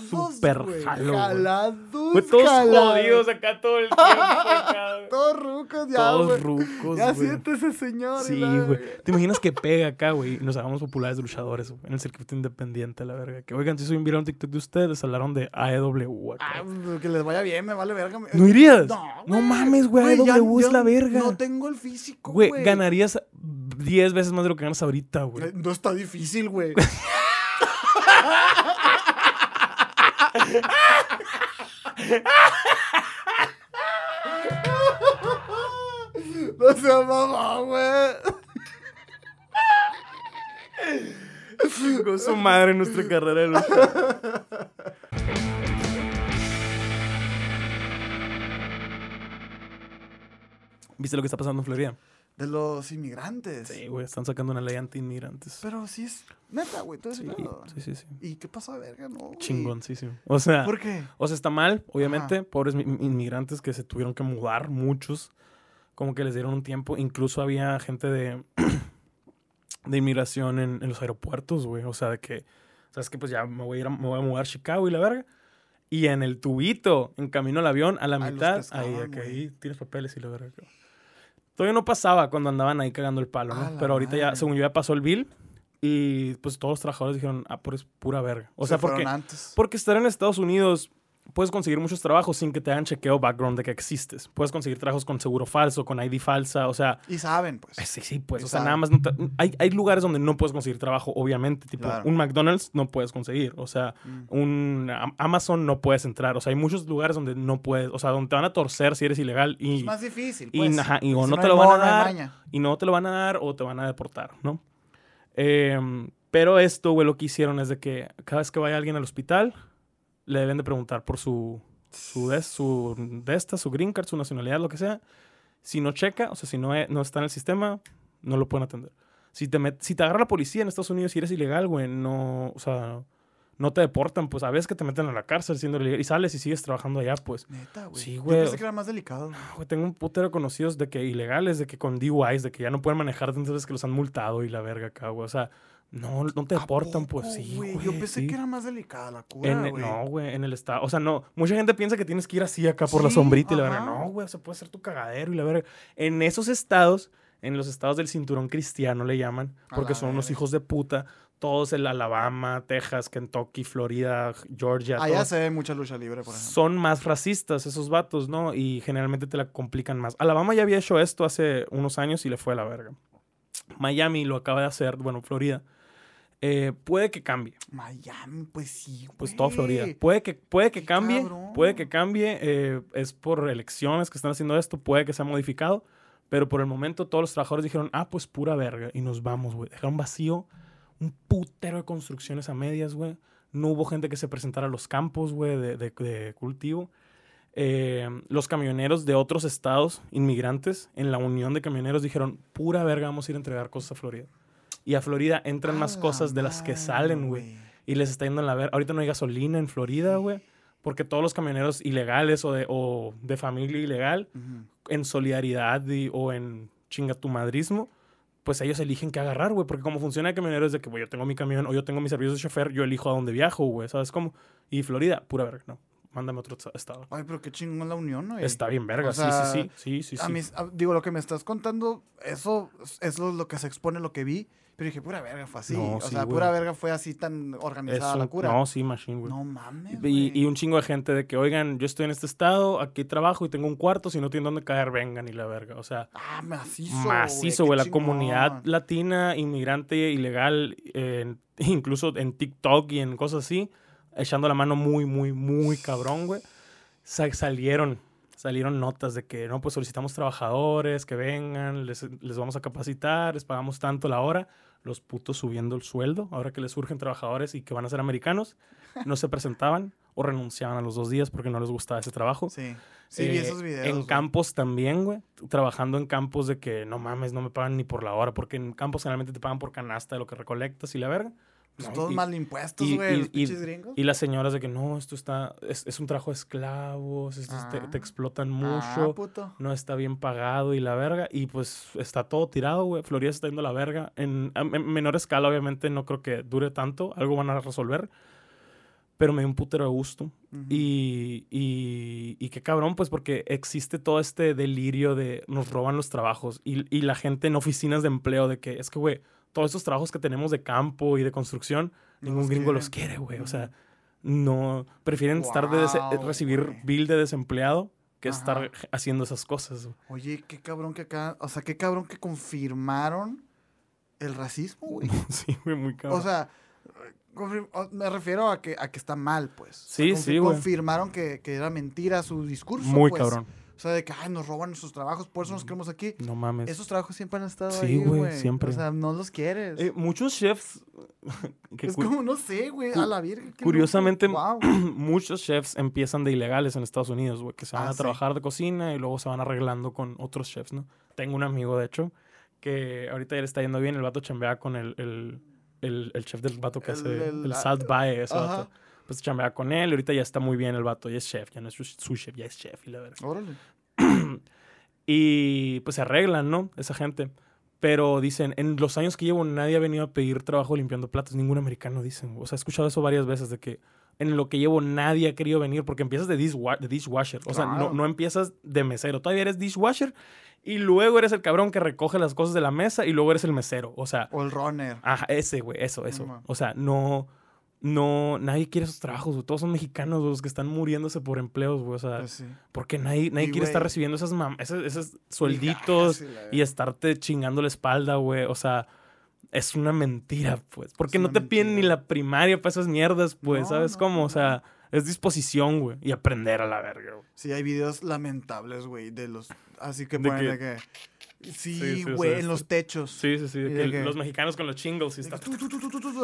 súper jalo. Jalados. Güey, todos jalados. jodidos acá todo el tiempo acá, güey. Todos rucos ya, Todos rucos, Ya güey. siéntese, señor. Sí, güey. ¿Te imaginas que pega acá, güey? Y nos hagamos populares de luchadores, güey. En el circuito independiente, la verga. Que, oigan, si soy un TikTok de ustedes, hablaron de AEW acá. Ah, pues, que les vaya bien, me vale verga. ¿No irías? No, No mames, güey. AEW es la verga. No tengo físico, Güey, güey. ganarías 10 veces más de lo que ganas ahorita, güey. Eh, No está difícil, güey. no se mamá, güey. Con su madre en nuestra carrera de lucha. ¿Viste lo que está pasando en Florida? De los inmigrantes. Sí, güey, están sacando una ley anti-inmigrantes. Pero sí es neta, güey. Todo Sí, sí, sí, sí. ¿Y qué pasa, verga? No, güey. Chingoncísimo. O sea, ¿Por qué? o sea, está mal, obviamente. Pobres mi- inmigrantes que se tuvieron que mudar, muchos. Como que les dieron un tiempo. Incluso había gente de, de inmigración en, en los aeropuertos, güey. O sea, de que, ¿sabes qué? Pues ya me voy a ir a, me voy a mudar a Chicago y la verga. Y en el tubito, en camino al avión, a la mitad, pescaban, ahí, que ahí tienes papeles y la verga. Todavía no pasaba cuando andaban ahí cagando el palo, ¿no? Pero ahorita ya, según yo, ya pasó el bill. Y pues todos los trabajadores dijeron, ah, pues es pura verga. O sea, Se porque, antes. porque estar en Estados Unidos puedes conseguir muchos trabajos sin que te hagan chequeo background de que existes. Puedes conseguir trabajos con seguro falso, con ID falsa, o sea, Y saben, pues. eh, sí, sí, pues, Y o sea, saben. nada más no te- hay, hay lugares donde no puedes conseguir trabajo, obviamente, tipo Claro. un McDonald's no puedes conseguir, o sea, Mm. un Am- Amazon no puedes entrar, o sea, hay muchos lugares donde no puedes, o sea, donde te van a torcer si eres ilegal y, Es más difícil, y, pues. ajá, y o Si no te lo van a modo, dar, y no te lo van a dar o te van a deportar, ¿no? Em, pero esto, güey, lo que hicieron es de que cada vez que vaya alguien al hospital, le deben de preguntar por su, su, de, su de esta, su green card, su nacionalidad, lo que sea. Si no checa, o sea, si no, no está en el sistema, no lo pueden atender. Si te, met- si te agarra la policía en Estados Unidos y eres ilegal, güey, no, o sea, no te deportan, pues a veces que te meten a la cárcel siendo ilegal y sales y sigues trabajando allá, pues. Neta, güey. Sí, Yo güey. pensé que era más delicado. güey. Güey, tengo un putero conocidos de que ilegales, de que con DUIs, de que ya no pueden manejar veces que los han multado y la verga acá, güey. O sea, no, no te ¿A deportan, poco, pues sí, güey? Yo pensé sí. que era más delicada la cura, En- güey. no, güey, en el estado. O sea, no. Mucha gente piensa que tienes que ir así acá por la sombrita y la verga. No, güey, o sea, puede ser tu cagadero y la verga. En esos estados, en los estados del cinturón cristiano le llaman, porque son unos hijos de puta. Todos el Alabama, Texas, Kentucky, Florida, Georgia. Allá todos se ve mucha lucha libre, por ejemplo. son más racistas esos vatos, ¿no? Y generalmente te la complican más. Alabama ya había hecho esto hace unos años y le fue a la verga. Miami lo acaba de hacer, bueno, Florida. Eh, puede que cambie, Miami, pues sí, güey. pues toda Florida. Puede que, puede que Qué cambie, cabrón. puede que cambie. eh, es por elecciones que están haciendo esto, puede que sea modificado. Pero por el momento todos los trabajadores dijeron, ah, pues pura verga. Y nos vamos, güey. Dejaron vacío un putero de construcciones a medias, güey. No hubo gente que se presentara a los campos, güey, de, de- de cultivo. Eh, los camioneros de otros estados, inmigrantes, en la unión de camioneros dijeron, pura verga, vamos a ir a entregar cosas a Florida. Y a Florida entran más cosas de las que salen, güey. Y les está yendo en la verga. Ahorita no hay gasolina en Florida, güey. Porque todos los camioneros ilegales o de, o de familia ilegal, en solidaridad y- o en chingatumadrismo, pues ellos eligen qué agarrar, güey. Porque como funciona el camionero es de que, güey, yo tengo mi camión o yo tengo mi servicio de chofer, yo elijo a dónde viajo, güey. ¿Sabes cómo? Y Florida, pura verga, no. Mándame otro esta- estado. Ay, pero qué chingón la unión, güey. Está bien verga, O sea, sí, sí, sí, sí, sí. A mí, a- digo, lo que me estás contando, eso, eso es lo que se expone, lo que vi. Pero dije, pura verga, fue así. No, o sí, sea, güey. pura verga fue así tan organizada Eso- la cura. No, sí, machine, güey. No mames, Y, güey. y un chingo de gente de que, oigan, yo estoy en este estado, aquí trabajo y tengo un cuarto, si no tienen dónde caer, vengan y la verga. O sea, Ah, macizo, macizo, güey. La chingón. comunidad latina, inmigrante, ilegal, en- incluso en TikTok y en cosas así, echando la mano muy, muy, muy cabrón, güey. Sa- salieron, salieron notas de que, no, pues solicitamos trabajadores, que vengan, les, les vamos a capacitar, les pagamos tanto la hora. Los putos subiendo el sueldo, ahora que les surgen trabajadores y que van a ser americanos, no se presentaban o renunciaban a los dos días porque no les gustaba ese trabajo. Sí, sí, vi Eh, esos videos. En güey. campos también, güey. Trabajando en campos de que no mames, no me pagan ni por la hora, porque en campos generalmente te pagan por canasta de lo que recolectas y la verga. Pues No, todos y- mal impuestos, güey, los pinches gringos. Y las señoras de que no, esto está, es, es un trabajo de esclavos, esto es- te, Ah. te explotan Ah, mucho, puto. no está bien pagado y la verga. Y pues está todo tirado, güey. Florida está yendo a la verga. En, en menor escala, obviamente, no creo que dure tanto. Algo van a resolver. Pero me dio un putero de gusto. Y, y, y qué cabrón, pues porque existe todo este delirio de nos roban los trabajos y, y la gente en oficinas de empleo de que es que, güey, todos estos trabajos que tenemos de campo y de construcción, No ningún los gringo los quiere, güey. O sea, no, prefieren estar de recibir güey. bill de desempleado que Ajá. estar haciendo esas cosas. güey. Oye, qué cabrón que acá, o sea, qué cabrón que confirmaron el racismo, güey. sí, güey, muy cabrón. O sea, me refiero a que, a que está mal, pues. O sea, Sí, sí, güey. Confirmaron que, que era mentira su discurso. muy pues. cabrón. O sea, de que ay, nos roban nuestros trabajos, por eso nos queremos aquí. No mames. Esos trabajos siempre han estado Sí, ahí, güey, güey. siempre. O sea, no los quieres. Eh, muchos chefs, que es como, no sé, güey, a la virgen. curiosamente, muchos chefs empiezan de ilegales en Estados Unidos, güey, que se van Ah, a sí. trabajar de cocina y luego se van arreglando con otros chefs, ¿no? Tengo un amigo, de hecho, que ahorita ya le está yendo bien, el vato chambea con el, el, el, el chef del vato que hace el- Salt Bae, ese vato. Pues chambea con él, y ahorita ya está muy bien el vato, ya es chef, ya no es su, chef, ya es chef y la verdad. Órale. Y pues se arreglan, ¿no? Esa gente. Pero dicen, en los años que llevo nadie ha venido a pedir trabajo limpiando platos. Ningún americano dicen. O sea, he escuchado eso varias veces de que en lo que llevo nadie ha querido venir porque empiezas de, dishwa- de dishwasher. O sea, no, Claro. no empiezas de mesero. Todavía eres dishwasher y luego eres el cabrón que recoge las cosas de la mesa y luego eres el mesero. O sea, O el runner. ajá, ese, güey, eso, eso. O sea, no, no, nadie quiere esos trabajos, güey. Todos son mexicanos, güey, los que están muriéndose por empleos, güey. O sea, Pues sí. porque nadie, nadie Y, quiere estar recibiendo esas, mam- esos, esos suelditos y estarte chingando la espalda, güey. O sea, es una mentira, pues. Porque no te piden ni la primaria para esas mierdas, pues, No, ¿sabes no, cómo? no, O sea, es disposición, güey. Y aprender a la verga, güey. Sí, hay videos lamentables, güey, de los... Así que De que- de que... Sí, Sí, sí, güey, en sí. los techos. Sí, sí, sí. que que- Los mexicanos con los chingles y está... tu,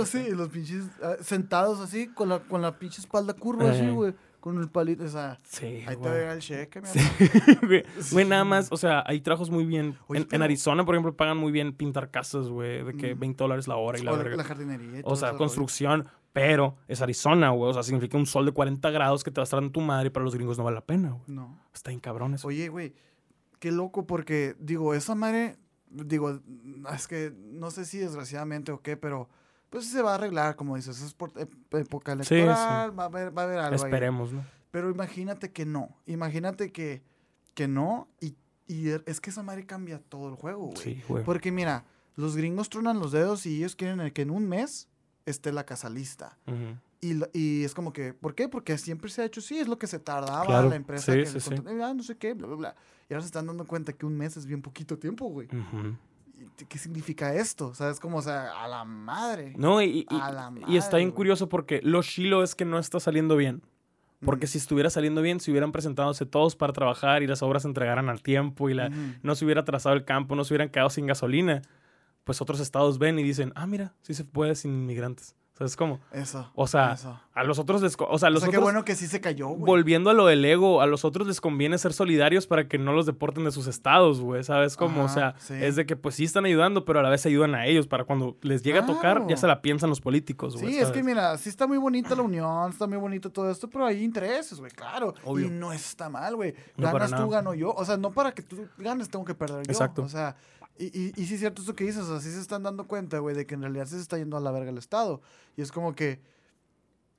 así, y los pinches ah, sentados así, con la, con la pinche espalda curva, así, güey, con el palito, o sea, Sí, ahí te verá el cheque, mi Sí, güey. Güey, nada más, o sea, hay trabajos muy bien. Oye, en, en Arizona, por ejemplo, pagan muy bien pintar casas, güey, de que Mm. 20 dólares la hora y la O la, verga. la jardinería y O sea, rollo. construcción, pero es Arizona, güey. O sea, significa un sol de 40 grados que te va a estar en tu madre y para los gringos no vale la pena, güey. No. Está bien cabrón eso. Oye, güey, qué loco, porque, digo, esa madre, digo, es que no sé si desgraciadamente o qué, pero pues se va a arreglar, como dices, es por época Sí, sí. electoral, Va, a haber, va a haber algo ahí. Esperemos, ¿no? Pero imagínate que no. Imagínate que, que no. Y, y es que esa madre cambia todo el juego, güey. Sí, güey. Porque mira, los gringos tronan los dedos y ellos quieren que en un mes esté la casa lista. Ujú. Y, y es como que, ¿por qué? Porque siempre se ha hecho así, es lo que se tardaba Claro, la empresa sí, que sí, sí. ah, no sé qué, bla, bla, bla. Y ahora se están dando cuenta que un mes es bien poquito tiempo, güey. ¿Y ¿Qué significa esto? O sea, es como, o sea, a la madre. No, y, está bien güey. curioso porque lo chilo es que no está saliendo bien. Porque si estuviera saliendo bien, se hubieran presentadose todos para trabajar y las obras se entregaran al tiempo y la, no se hubiera atrasado el campo, no se hubieran quedado sin gasolina. Pues otros estados ven y dicen, ah, mira, sí se puede sin inmigrantes. ¿Sabes cómo? Eso. O sea, eso. a los otros les... O sea, a O los qué otros... bueno que sí se cayó, güey. Volviendo a lo del ego, a los otros les conviene ser solidarios para que no los deporten de sus estados, güey, ¿sabes cómo? o sea, sí. es de que pues sí están ayudando, pero a la vez ayudan a ellos para cuando les llega a tocar, ya se la piensan los políticos, güey. Sí, es que mira, sí está muy bonita la unión, está muy bonito todo esto, pero hay intereses, güey, claro. Obvio. Y no está mal, güey. No Ganas tú, gano yo. O sea, no para que tú ganes tengo que perder yo. Exacto. O sea, y, y, y sí es cierto eso que dices, o sea, sí se están dando cuenta, güey, de que en realidad sí se está yendo a la verga el Estado. Y es como que,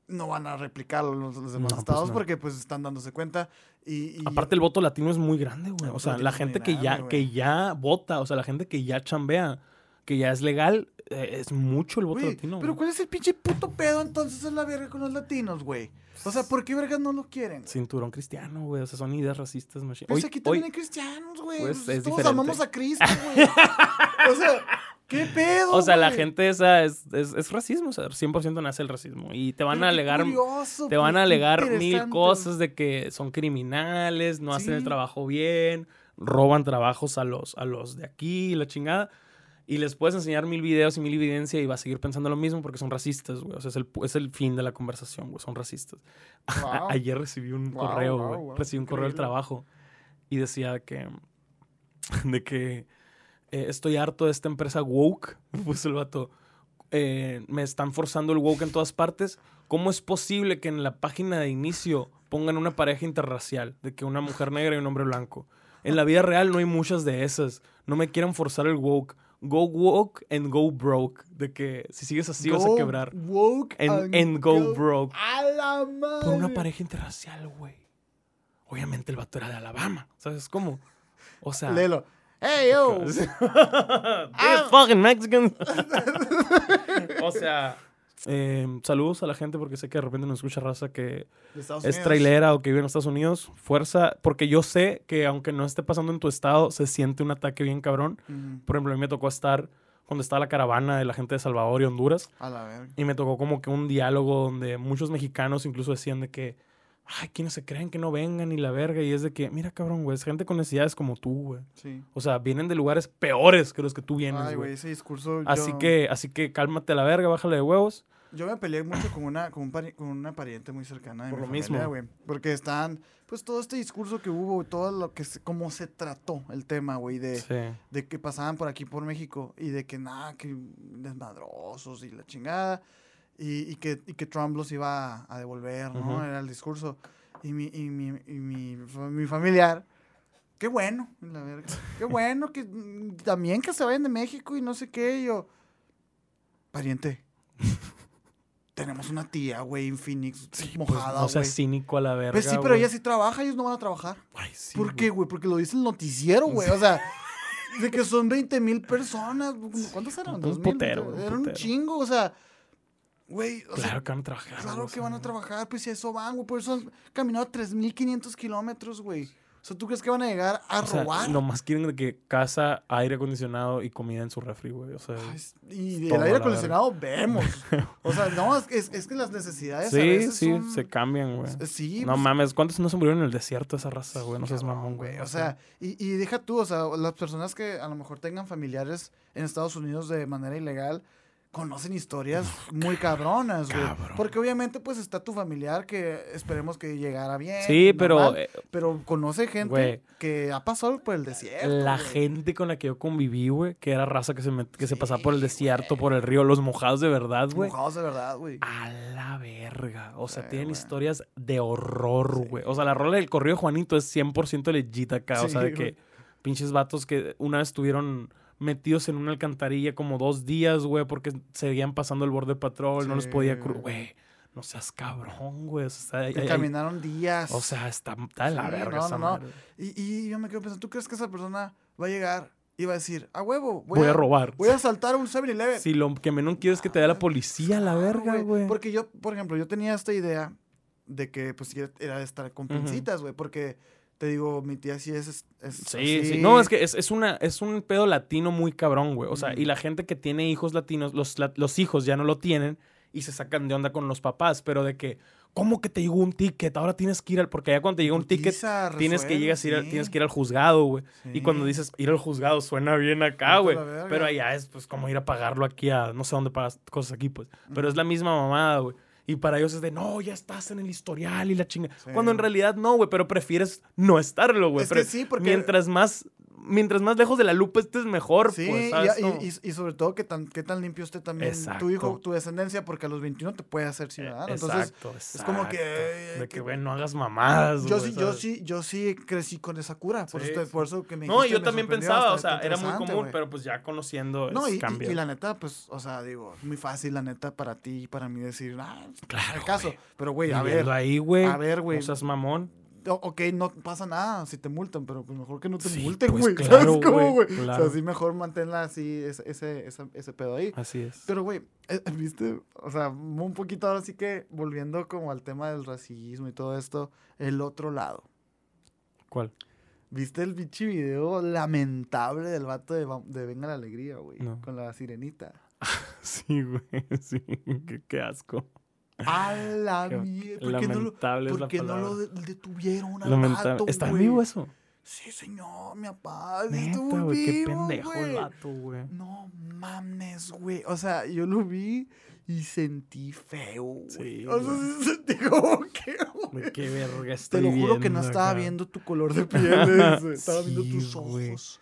no van a replicarlo los, los demás No, pues estados no. porque pues están dándose cuenta. Y, y- Aparte el voto latino es muy grande, güey. O sea, latino la gente que ya, que ya vota, o sea, la gente que ya chambea, que ya es legal, es mucho el voto latino. pero. ¿cuál es el pinche puto pedo entonces en la verga con los latinos, güey? O sea, ¿por qué vergas no lo quieren? Cinturón cristiano, güey. O sea, son ideas racistas, machine. Pues Hoy- aquí hoy- también hay cristianos, güey. pues, Pues, es todos diferente. amamos a Cristo, güey. o sea, ¿qué pedo, O sea, la gente esa es, es, es racismo, o sea, 100% nace el racismo. Y te van Pero a alegar, curioso, te van a alegar mil cosas de que son criminales, no hacen el trabajo bien, roban trabajos a los, a los de aquí, la chingada. Y les puedes enseñar mil videos y mil evidencia y va a seguir pensando lo mismo porque son racistas, güey. O sea, es el, es el fin de la conversación, güey. Son racistas. A- Wow. Ayer recibí un Wow, correo, wow, güey. recibí un correo del increíble. trabajo y decía que. De que eh, estoy harto de esta empresa woke. Me puso el vato. eh, me están forzando el woke en todas partes. ¿Cómo es posible que en la página de inicio pongan una pareja interracial? De que una mujer negra y un hombre blanco. En la vida real no hay muchas de esas. No me quieran forzar el woke. Go woke and go broke. De que si sigues así vas a Go quebrar. woke And, and go broke. A la madre. Por una pareja interracial, güey. Obviamente el vato era de Alabama. ¿Sabes cómo? O sea. Léelo. Hey, yo. These fucking Mexicans. o sea. Eh, saludos a la gente porque sé que de repente nos escucha raza que es Unidos. trailera o que vive en Estados Unidos. Fuerza, porque yo sé que aunque no esté pasando en tu estado, se siente un ataque bien cabrón. Por ejemplo, a mí me tocó estar cuando estaba la caravana de la gente de Salvador y Honduras. A la verga. Y me tocó como que un diálogo donde muchos mexicanos incluso decían de que, ay, ¿quiénes se creen que no vengan y la verga? Y es de que, mira, cabrón, güey, es gente con necesidades como tú, güey. Sí. O sea, vienen de lugares peores que los que tú vienes, Ay, güey, ese discurso. Así yo- que, así que cálmate a la verga, bájale de huevos. Yo me peleé mucho con una, con un pari- con una pariente muy cercana de Por mi lo familia, mismo. güey. Porque están, pues todo este discurso que hubo, todo lo que, se, cómo se trató el tema, güey, de, Sí. de que pasaban por aquí, por México, y de que nada, que desmadrosos y la chingada, y, y que, y que Trump los iba a, a devolver, ¿no? Ujú. Era el discurso. Y mi, y mi, y mi, mi familiar, qué bueno, la verga, qué bueno que mm, también que se vayan de México y no sé qué, y yo, pariente. Tenemos una tía, güey, en Phoenix, Pues, mojada, no seas cínico a la verga, Pues sí, pero güey. ella sí trabaja, ellos no van a trabajar. Ay, sí, ¿Por qué, güey? Porque lo dice el noticiero, güey. O sea, de que son 20 mil personas. ¿Cuántas eran? Un ¿Dos mil? putero, un Era un chingo, o sea. Güey, sea, Claro que van a trabajar. claro que van a trabajar, pues si a eso van, güey. Por eso han caminado 3.500 kilómetros, güey. O sea, ¿tú crees que van a llegar a O sea, robar? nomás quieren que casa, aire acondicionado y comida en su refri, güey. O sea, Ay, y del a aire acondicionado vemos. O sea, no, es, es, es que las necesidades a sí, veces sí, son- se cambian, güey. Sí, No pues, mames, ¿cuántos no se murieron en el desierto esa raza, güey? No seas mamón, güey. O sea, y, y deja tú, o sea, las personas que a lo mejor tengan familiares en Estados Unidos de manera ilegal conocen historias muy cabronas, güey. cabrón. Porque obviamente, pues está tu familiar que esperemos que llegara bien. sí, pero eh, pero conoce gente güey. que ha pasado por el desierto. la güey. gente con la que yo conviví, güey, que era raza que se, met- que se pasaba por el desierto, por el río, los mojados de verdad, güey. Mojados de verdad, güey. A la verga. O sea, Sí, tienen güey. historias de horror, güey. O sea, la rola del corrido de Juanito es 100% legit acá. o sea, de güey. que pinches vatos que una vez estuvieron metidos en una alcantarilla como dos días, güey, porque seguían pasando el borde patrol, no los Sí, podía cruzar. güey. No seas cabrón, güey. O sea, hay- caminaron días. o sea, está, está de la Sí, verga no, esa no, no. y, y yo me quedo pensando, ¿tú crees que esa persona va a llegar y va a decir, a huevo, Voy, a, robar. Voy a asaltar un 7-Eleven. Si lo que menos quiero es que te dé la policía a la verga, güey. Porque yo, por ejemplo, yo tenía esta idea de que, pues, sí, era de estar con pincitas, güey. Porque, te digo, mi tía sí es... es- Sí, así. sí. No, es que es, es una, es un pedo latino muy cabrón, güey. O sea, y la gente que tiene hijos latinos, los, la- los hijos ya no lo tienen y se sacan de onda con los papás, pero de que, ¿cómo que te llegó un ticket? Ahora tienes que ir al. Porque ya cuando te llega un ticket, tienes que, llegas a ir al- sí. tienes que ir al juzgado, güey. Y Sí. cuando dices ir al juzgado suena bien acá, güey. Pero allá es pues como ir a pagarlo aquí a no sé dónde pagas cosas aquí, pues. Pero es la misma mamada, güey. Y para ellos es de, no, ya estás en el historial y la chinga. Sí. Cuando en realidad no, güey, pero prefieres no estarlo, güey. Es que sí, porque- Mientras más, mientras más lejos de la lupa estés mejor, Sí, pues, y- ¿sabes y, cómo? y- y sobre todo que tan, qué tan limpio esté también Exacto. tu hijo, tu descendencia, porque a los 21 te puede hacer ciudadano. Entonces, exacto, es como que. De que- que, güey, no hagas mamadas, yo güey, sí, yo sí, yo sí crecí con esa cura. Por, Sí, eso, sí. por eso que me No, yo me también pensaba, o sea, era muy común, güey. pero pues ya conociendo No, es y, y- la neta, pues, o sea, digo, muy fácil, la neta, para ti y para mí decir, ah, Claro, el caso. Pero, güey, a ver, ahí, güey. a ver, güey. No seas mamón. Ok, no pasa nada si te multan, pero pues mejor que no te Sí, multen, pues, güey. claro, ¿Sabes cómo, güey, claro. O sea, sí, mejor manténla así, ese, ese, ese, ese pedo ahí. Así es. Pero, güey, eh, ¿viste? O sea, un poquito ahora sí que volviendo como al tema del racismo y todo esto, el otro lado. ¿Cuál? ¿Viste el bichi video lamentable del vato de, de Venga la Alegría, güey? No. Con la sirenita. Sí, güey, sí. Qué, qué asco. A la mierda. ¿Por qué no lo, Lamentable es por la qué no palabra. lo de- detuvieron al Lamentable. vato, ¿Está güey? vivo eso? Sí, señor, mi papá. Neta, estuvo güey, qué vivo, pendejo el vato, güey. No mames, güey. O sea, yo lo vi y sentí feo, güey. Sí, o sea, sí sentí como que, güey. Qué verga Te estoy lo juro que no viendo estaba acá. viendo tu color de piel, ese, estaba viendo Sí, tus güey. ojos.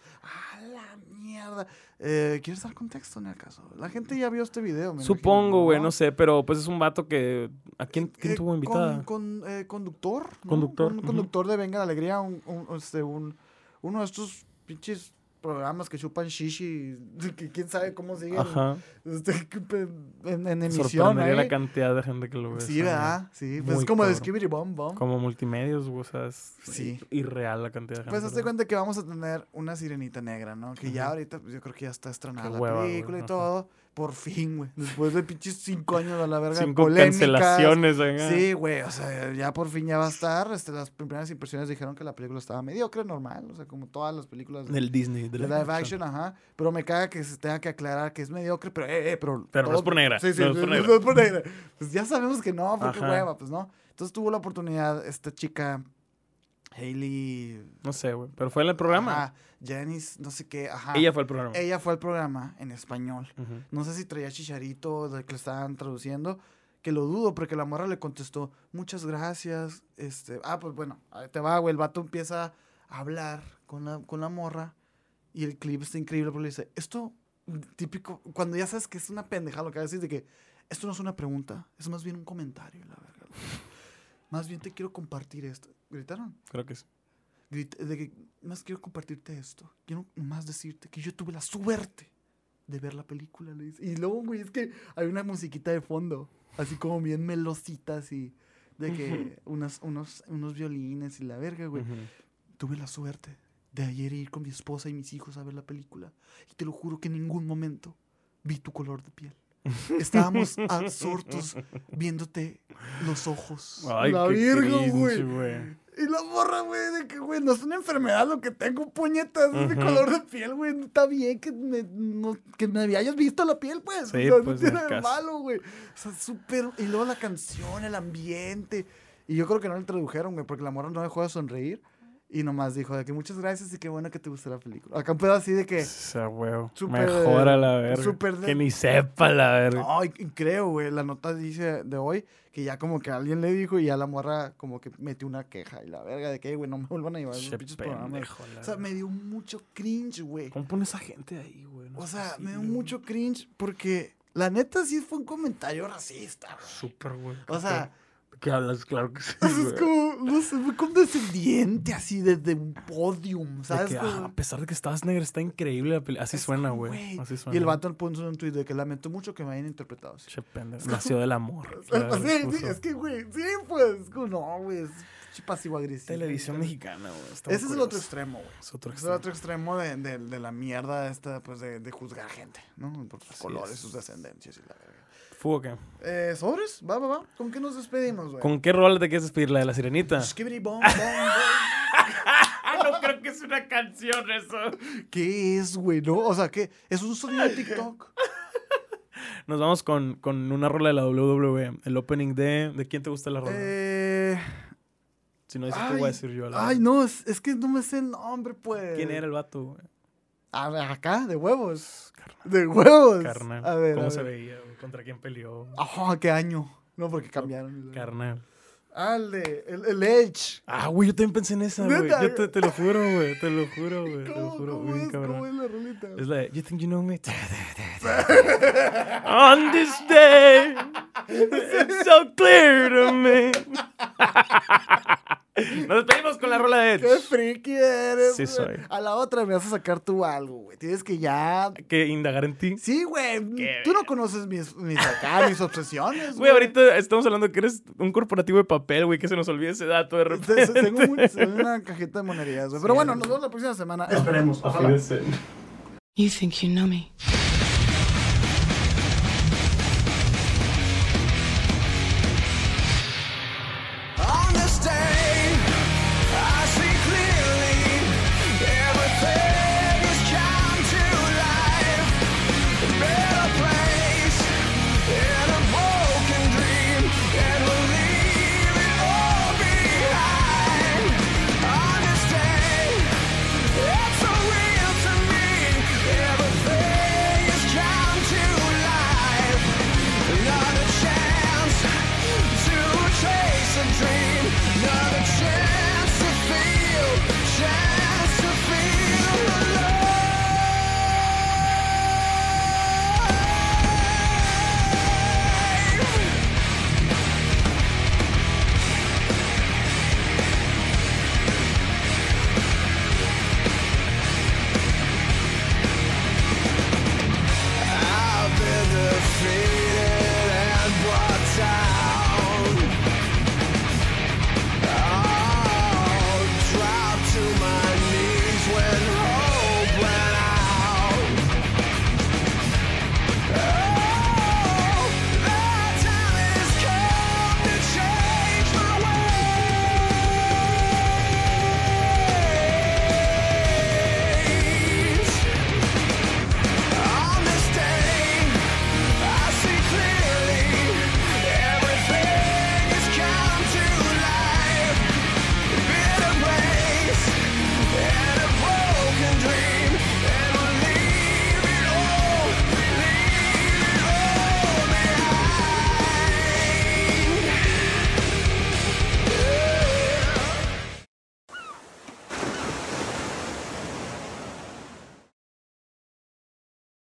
Mierda. Eh, ¿Quieres dar contexto en el caso? La gente ya vio este video, me Supongo, güey, no sé, pero pues es un vato que... ¿A quién, quién Eh, tuvo invitada? Con, con, eh, conductor. ¿no? Conductor, Un conductor de Venga la Alegría, un, un- este, un- uno de estos pinches programas que chupan shishi, que quién sabe cómo siguen Ajá. este, pe- en, en emisión. Sorprendería la cantidad de gente que lo ve. Sí. ¿verdad? Sí, pues es como de. Skibidi Bomb Bomb. Como multimedios, o sea, es Sí. irreal la cantidad de gente. Pues hazte cuenta que vamos a tener una sirenita negra, ¿no? Que ya ahorita, pues yo creo que ya está estrenada Qué la hueva, güey, película y ajá. Todo. Por fin, güey. Después de pinches cinco años a la verga. de Cinco polémicas. cancelaciones, venga. Sí, güey, o sea, ya por fin ya va a estar. Este, las primeras impresiones dijeron que la película estaba mediocre, normal, o sea, como todas las películas de, Del Disney. de De live action, ajá. Pero me caga que se tenga que aclarar que es mediocre, pero, eh, eh, pero. Pero no es por negra, Sí, sí, no es por no negra. es por negra. Pues ya sabemos que no, porque Ajá. hueva, pues no. Entonces tuvo la oportunidad esta chica, Hailey. No sé, güey. Pero fue en el programa. Ajá, Janice, no sé qué, ajá. Ella fue el programa. Ella fue al programa en español. No sé si traía chicharito de que le estaban traduciendo, que lo dudo porque la morra le contestó, muchas gracias. Este, ah, pues bueno, ahí te va, güey. El vato empieza a hablar con la, con la morra y el clip está increíble porque le dice, esto, típico, cuando ya sabes que es una pendejada lo que decir, de que esto no es una pregunta, es más bien un comentario, la verga. Más bien te quiero compartir esto. ¿Gritaron? Creo que sí. Grita- de que más quiero compartirte esto. Quiero más decirte que yo tuve la suerte de ver la película. le dice. Y luego, güey, es que hay una musiquita de fondo, así como bien melosita, así, de que unas, unos, unos violines y la verga, güey. Ujú. Tuve la suerte de ayer ir con mi esposa y mis hijos a ver la película. Y te lo juro que en ningún momento vi tu color de piel. Estábamos absortos viéndote los ojos. Ay, la cringe, güey. Y la morra, güey, de que, güey, no es una enfermedad lo que tengo, puñetas, es mi Ujú. color de piel, güey. No está bien que me, no- que me hayas visto la piel, pues. Sí, o sea, pues, no tiene de malo, güey. O sea, súper. Y luego la canción, el ambiente. Y yo creo que no le tradujeron, güey, porque la morra no dejó de sonreír. Y nomás dijo de que muchas gracias y qué bueno que te gustó la película. Acá un pedo así de que. O sea. Súper, Mejora la verga. de- Que ni sepa la verga. No, y, y creo, güey, la nota dice de hoy que ya como que alguien le dijo y ya la morra como que metió una queja y la verga de que, güey, no me vuelvan a llevar Che pinches programas. O sea, me dio mucho cringe, güey. ¿Cómo pones a gente ahí, güey? No O sea, me dio mucho cringe porque la neta sí fue un comentario racista, güey. Súper, güey. O sea, ¿De qué hablas? Claro que sí. pues es güey. como, no sé, fue condescendiente así desde un podium, De ¿sabes? que, ah, a pesar de que estabas negra, está increíble la película. Así es suena, güey. Así suena. Y el vato puso un tweet de que lamento mucho que me hayan interpretado así. Che pendejo. Nació del amor. O sea, claro, sí, sí, es que, güey, sí, pues, es como, no, güey, es pasivo agresivo. Televisión mexicana, güey. Ese es el otro extremo, güey. Es otro Es el extremo. otro extremo de, de, de la mierda esta, pues, de, de juzgar gente, ¿no? Por sus Así colores, es. sus descendencias y la ¿Fugo qué? Eh, ¿Sobres? Va, va, va. ¿Con qué nos despedimos, güey? ¿Con qué rol te quieres despedir? ¿La de la sirenita? Skibidi bom, bom, bom. No creo que es una canción eso. ¿Qué es, güey? ¿No? O sea, ¿qué? ¿Es un sonido de TikTok? Nos vamos con, con una rola de la WWE. El opening de... ¿De quién te gusta la rola? Eh... si no dices tú, voy a decir yo. la Ay, no, es, es que no me sé el nombre, pues. ¿Quién era el vato, güey? A acá, de huevos. De huevos. Carnal. A ver, ¿Cómo a se ver. veía, güey? ¿Contra quién peleó? Ajá, ¿qué año? No, porque cambiaron. Carnal. Ah, el de. El, el Edge. Ah, güey, yo también pensé en esa, güey. Yo te, te lo juro, güey. Te lo juro, güey. Te lo ¿Cómo, juro, es? cabrón. ¿Cómo es la rolita? Es la You think you know me? On this day, it's so clear to me. Nos despedimos con la rola de ¡Qué Edge. friki eres! Sí güey! soy. A la otra me vas a sacar tú algo, güey. Tienes que ya. Que indagar en ti. Sí, güey. Qué Tú no conoces mis, mis acá, mis obsesiones. Güey, ahorita estamos hablando que eres un corporativo de papel, güey, que se nos olvide ese dato de Te- repente. te- Tengo, un- tengo una cajeta de monerías, güey. Pero bueno, nos vemos la próxima semana. Esperemos. Ojalá. You think you know me.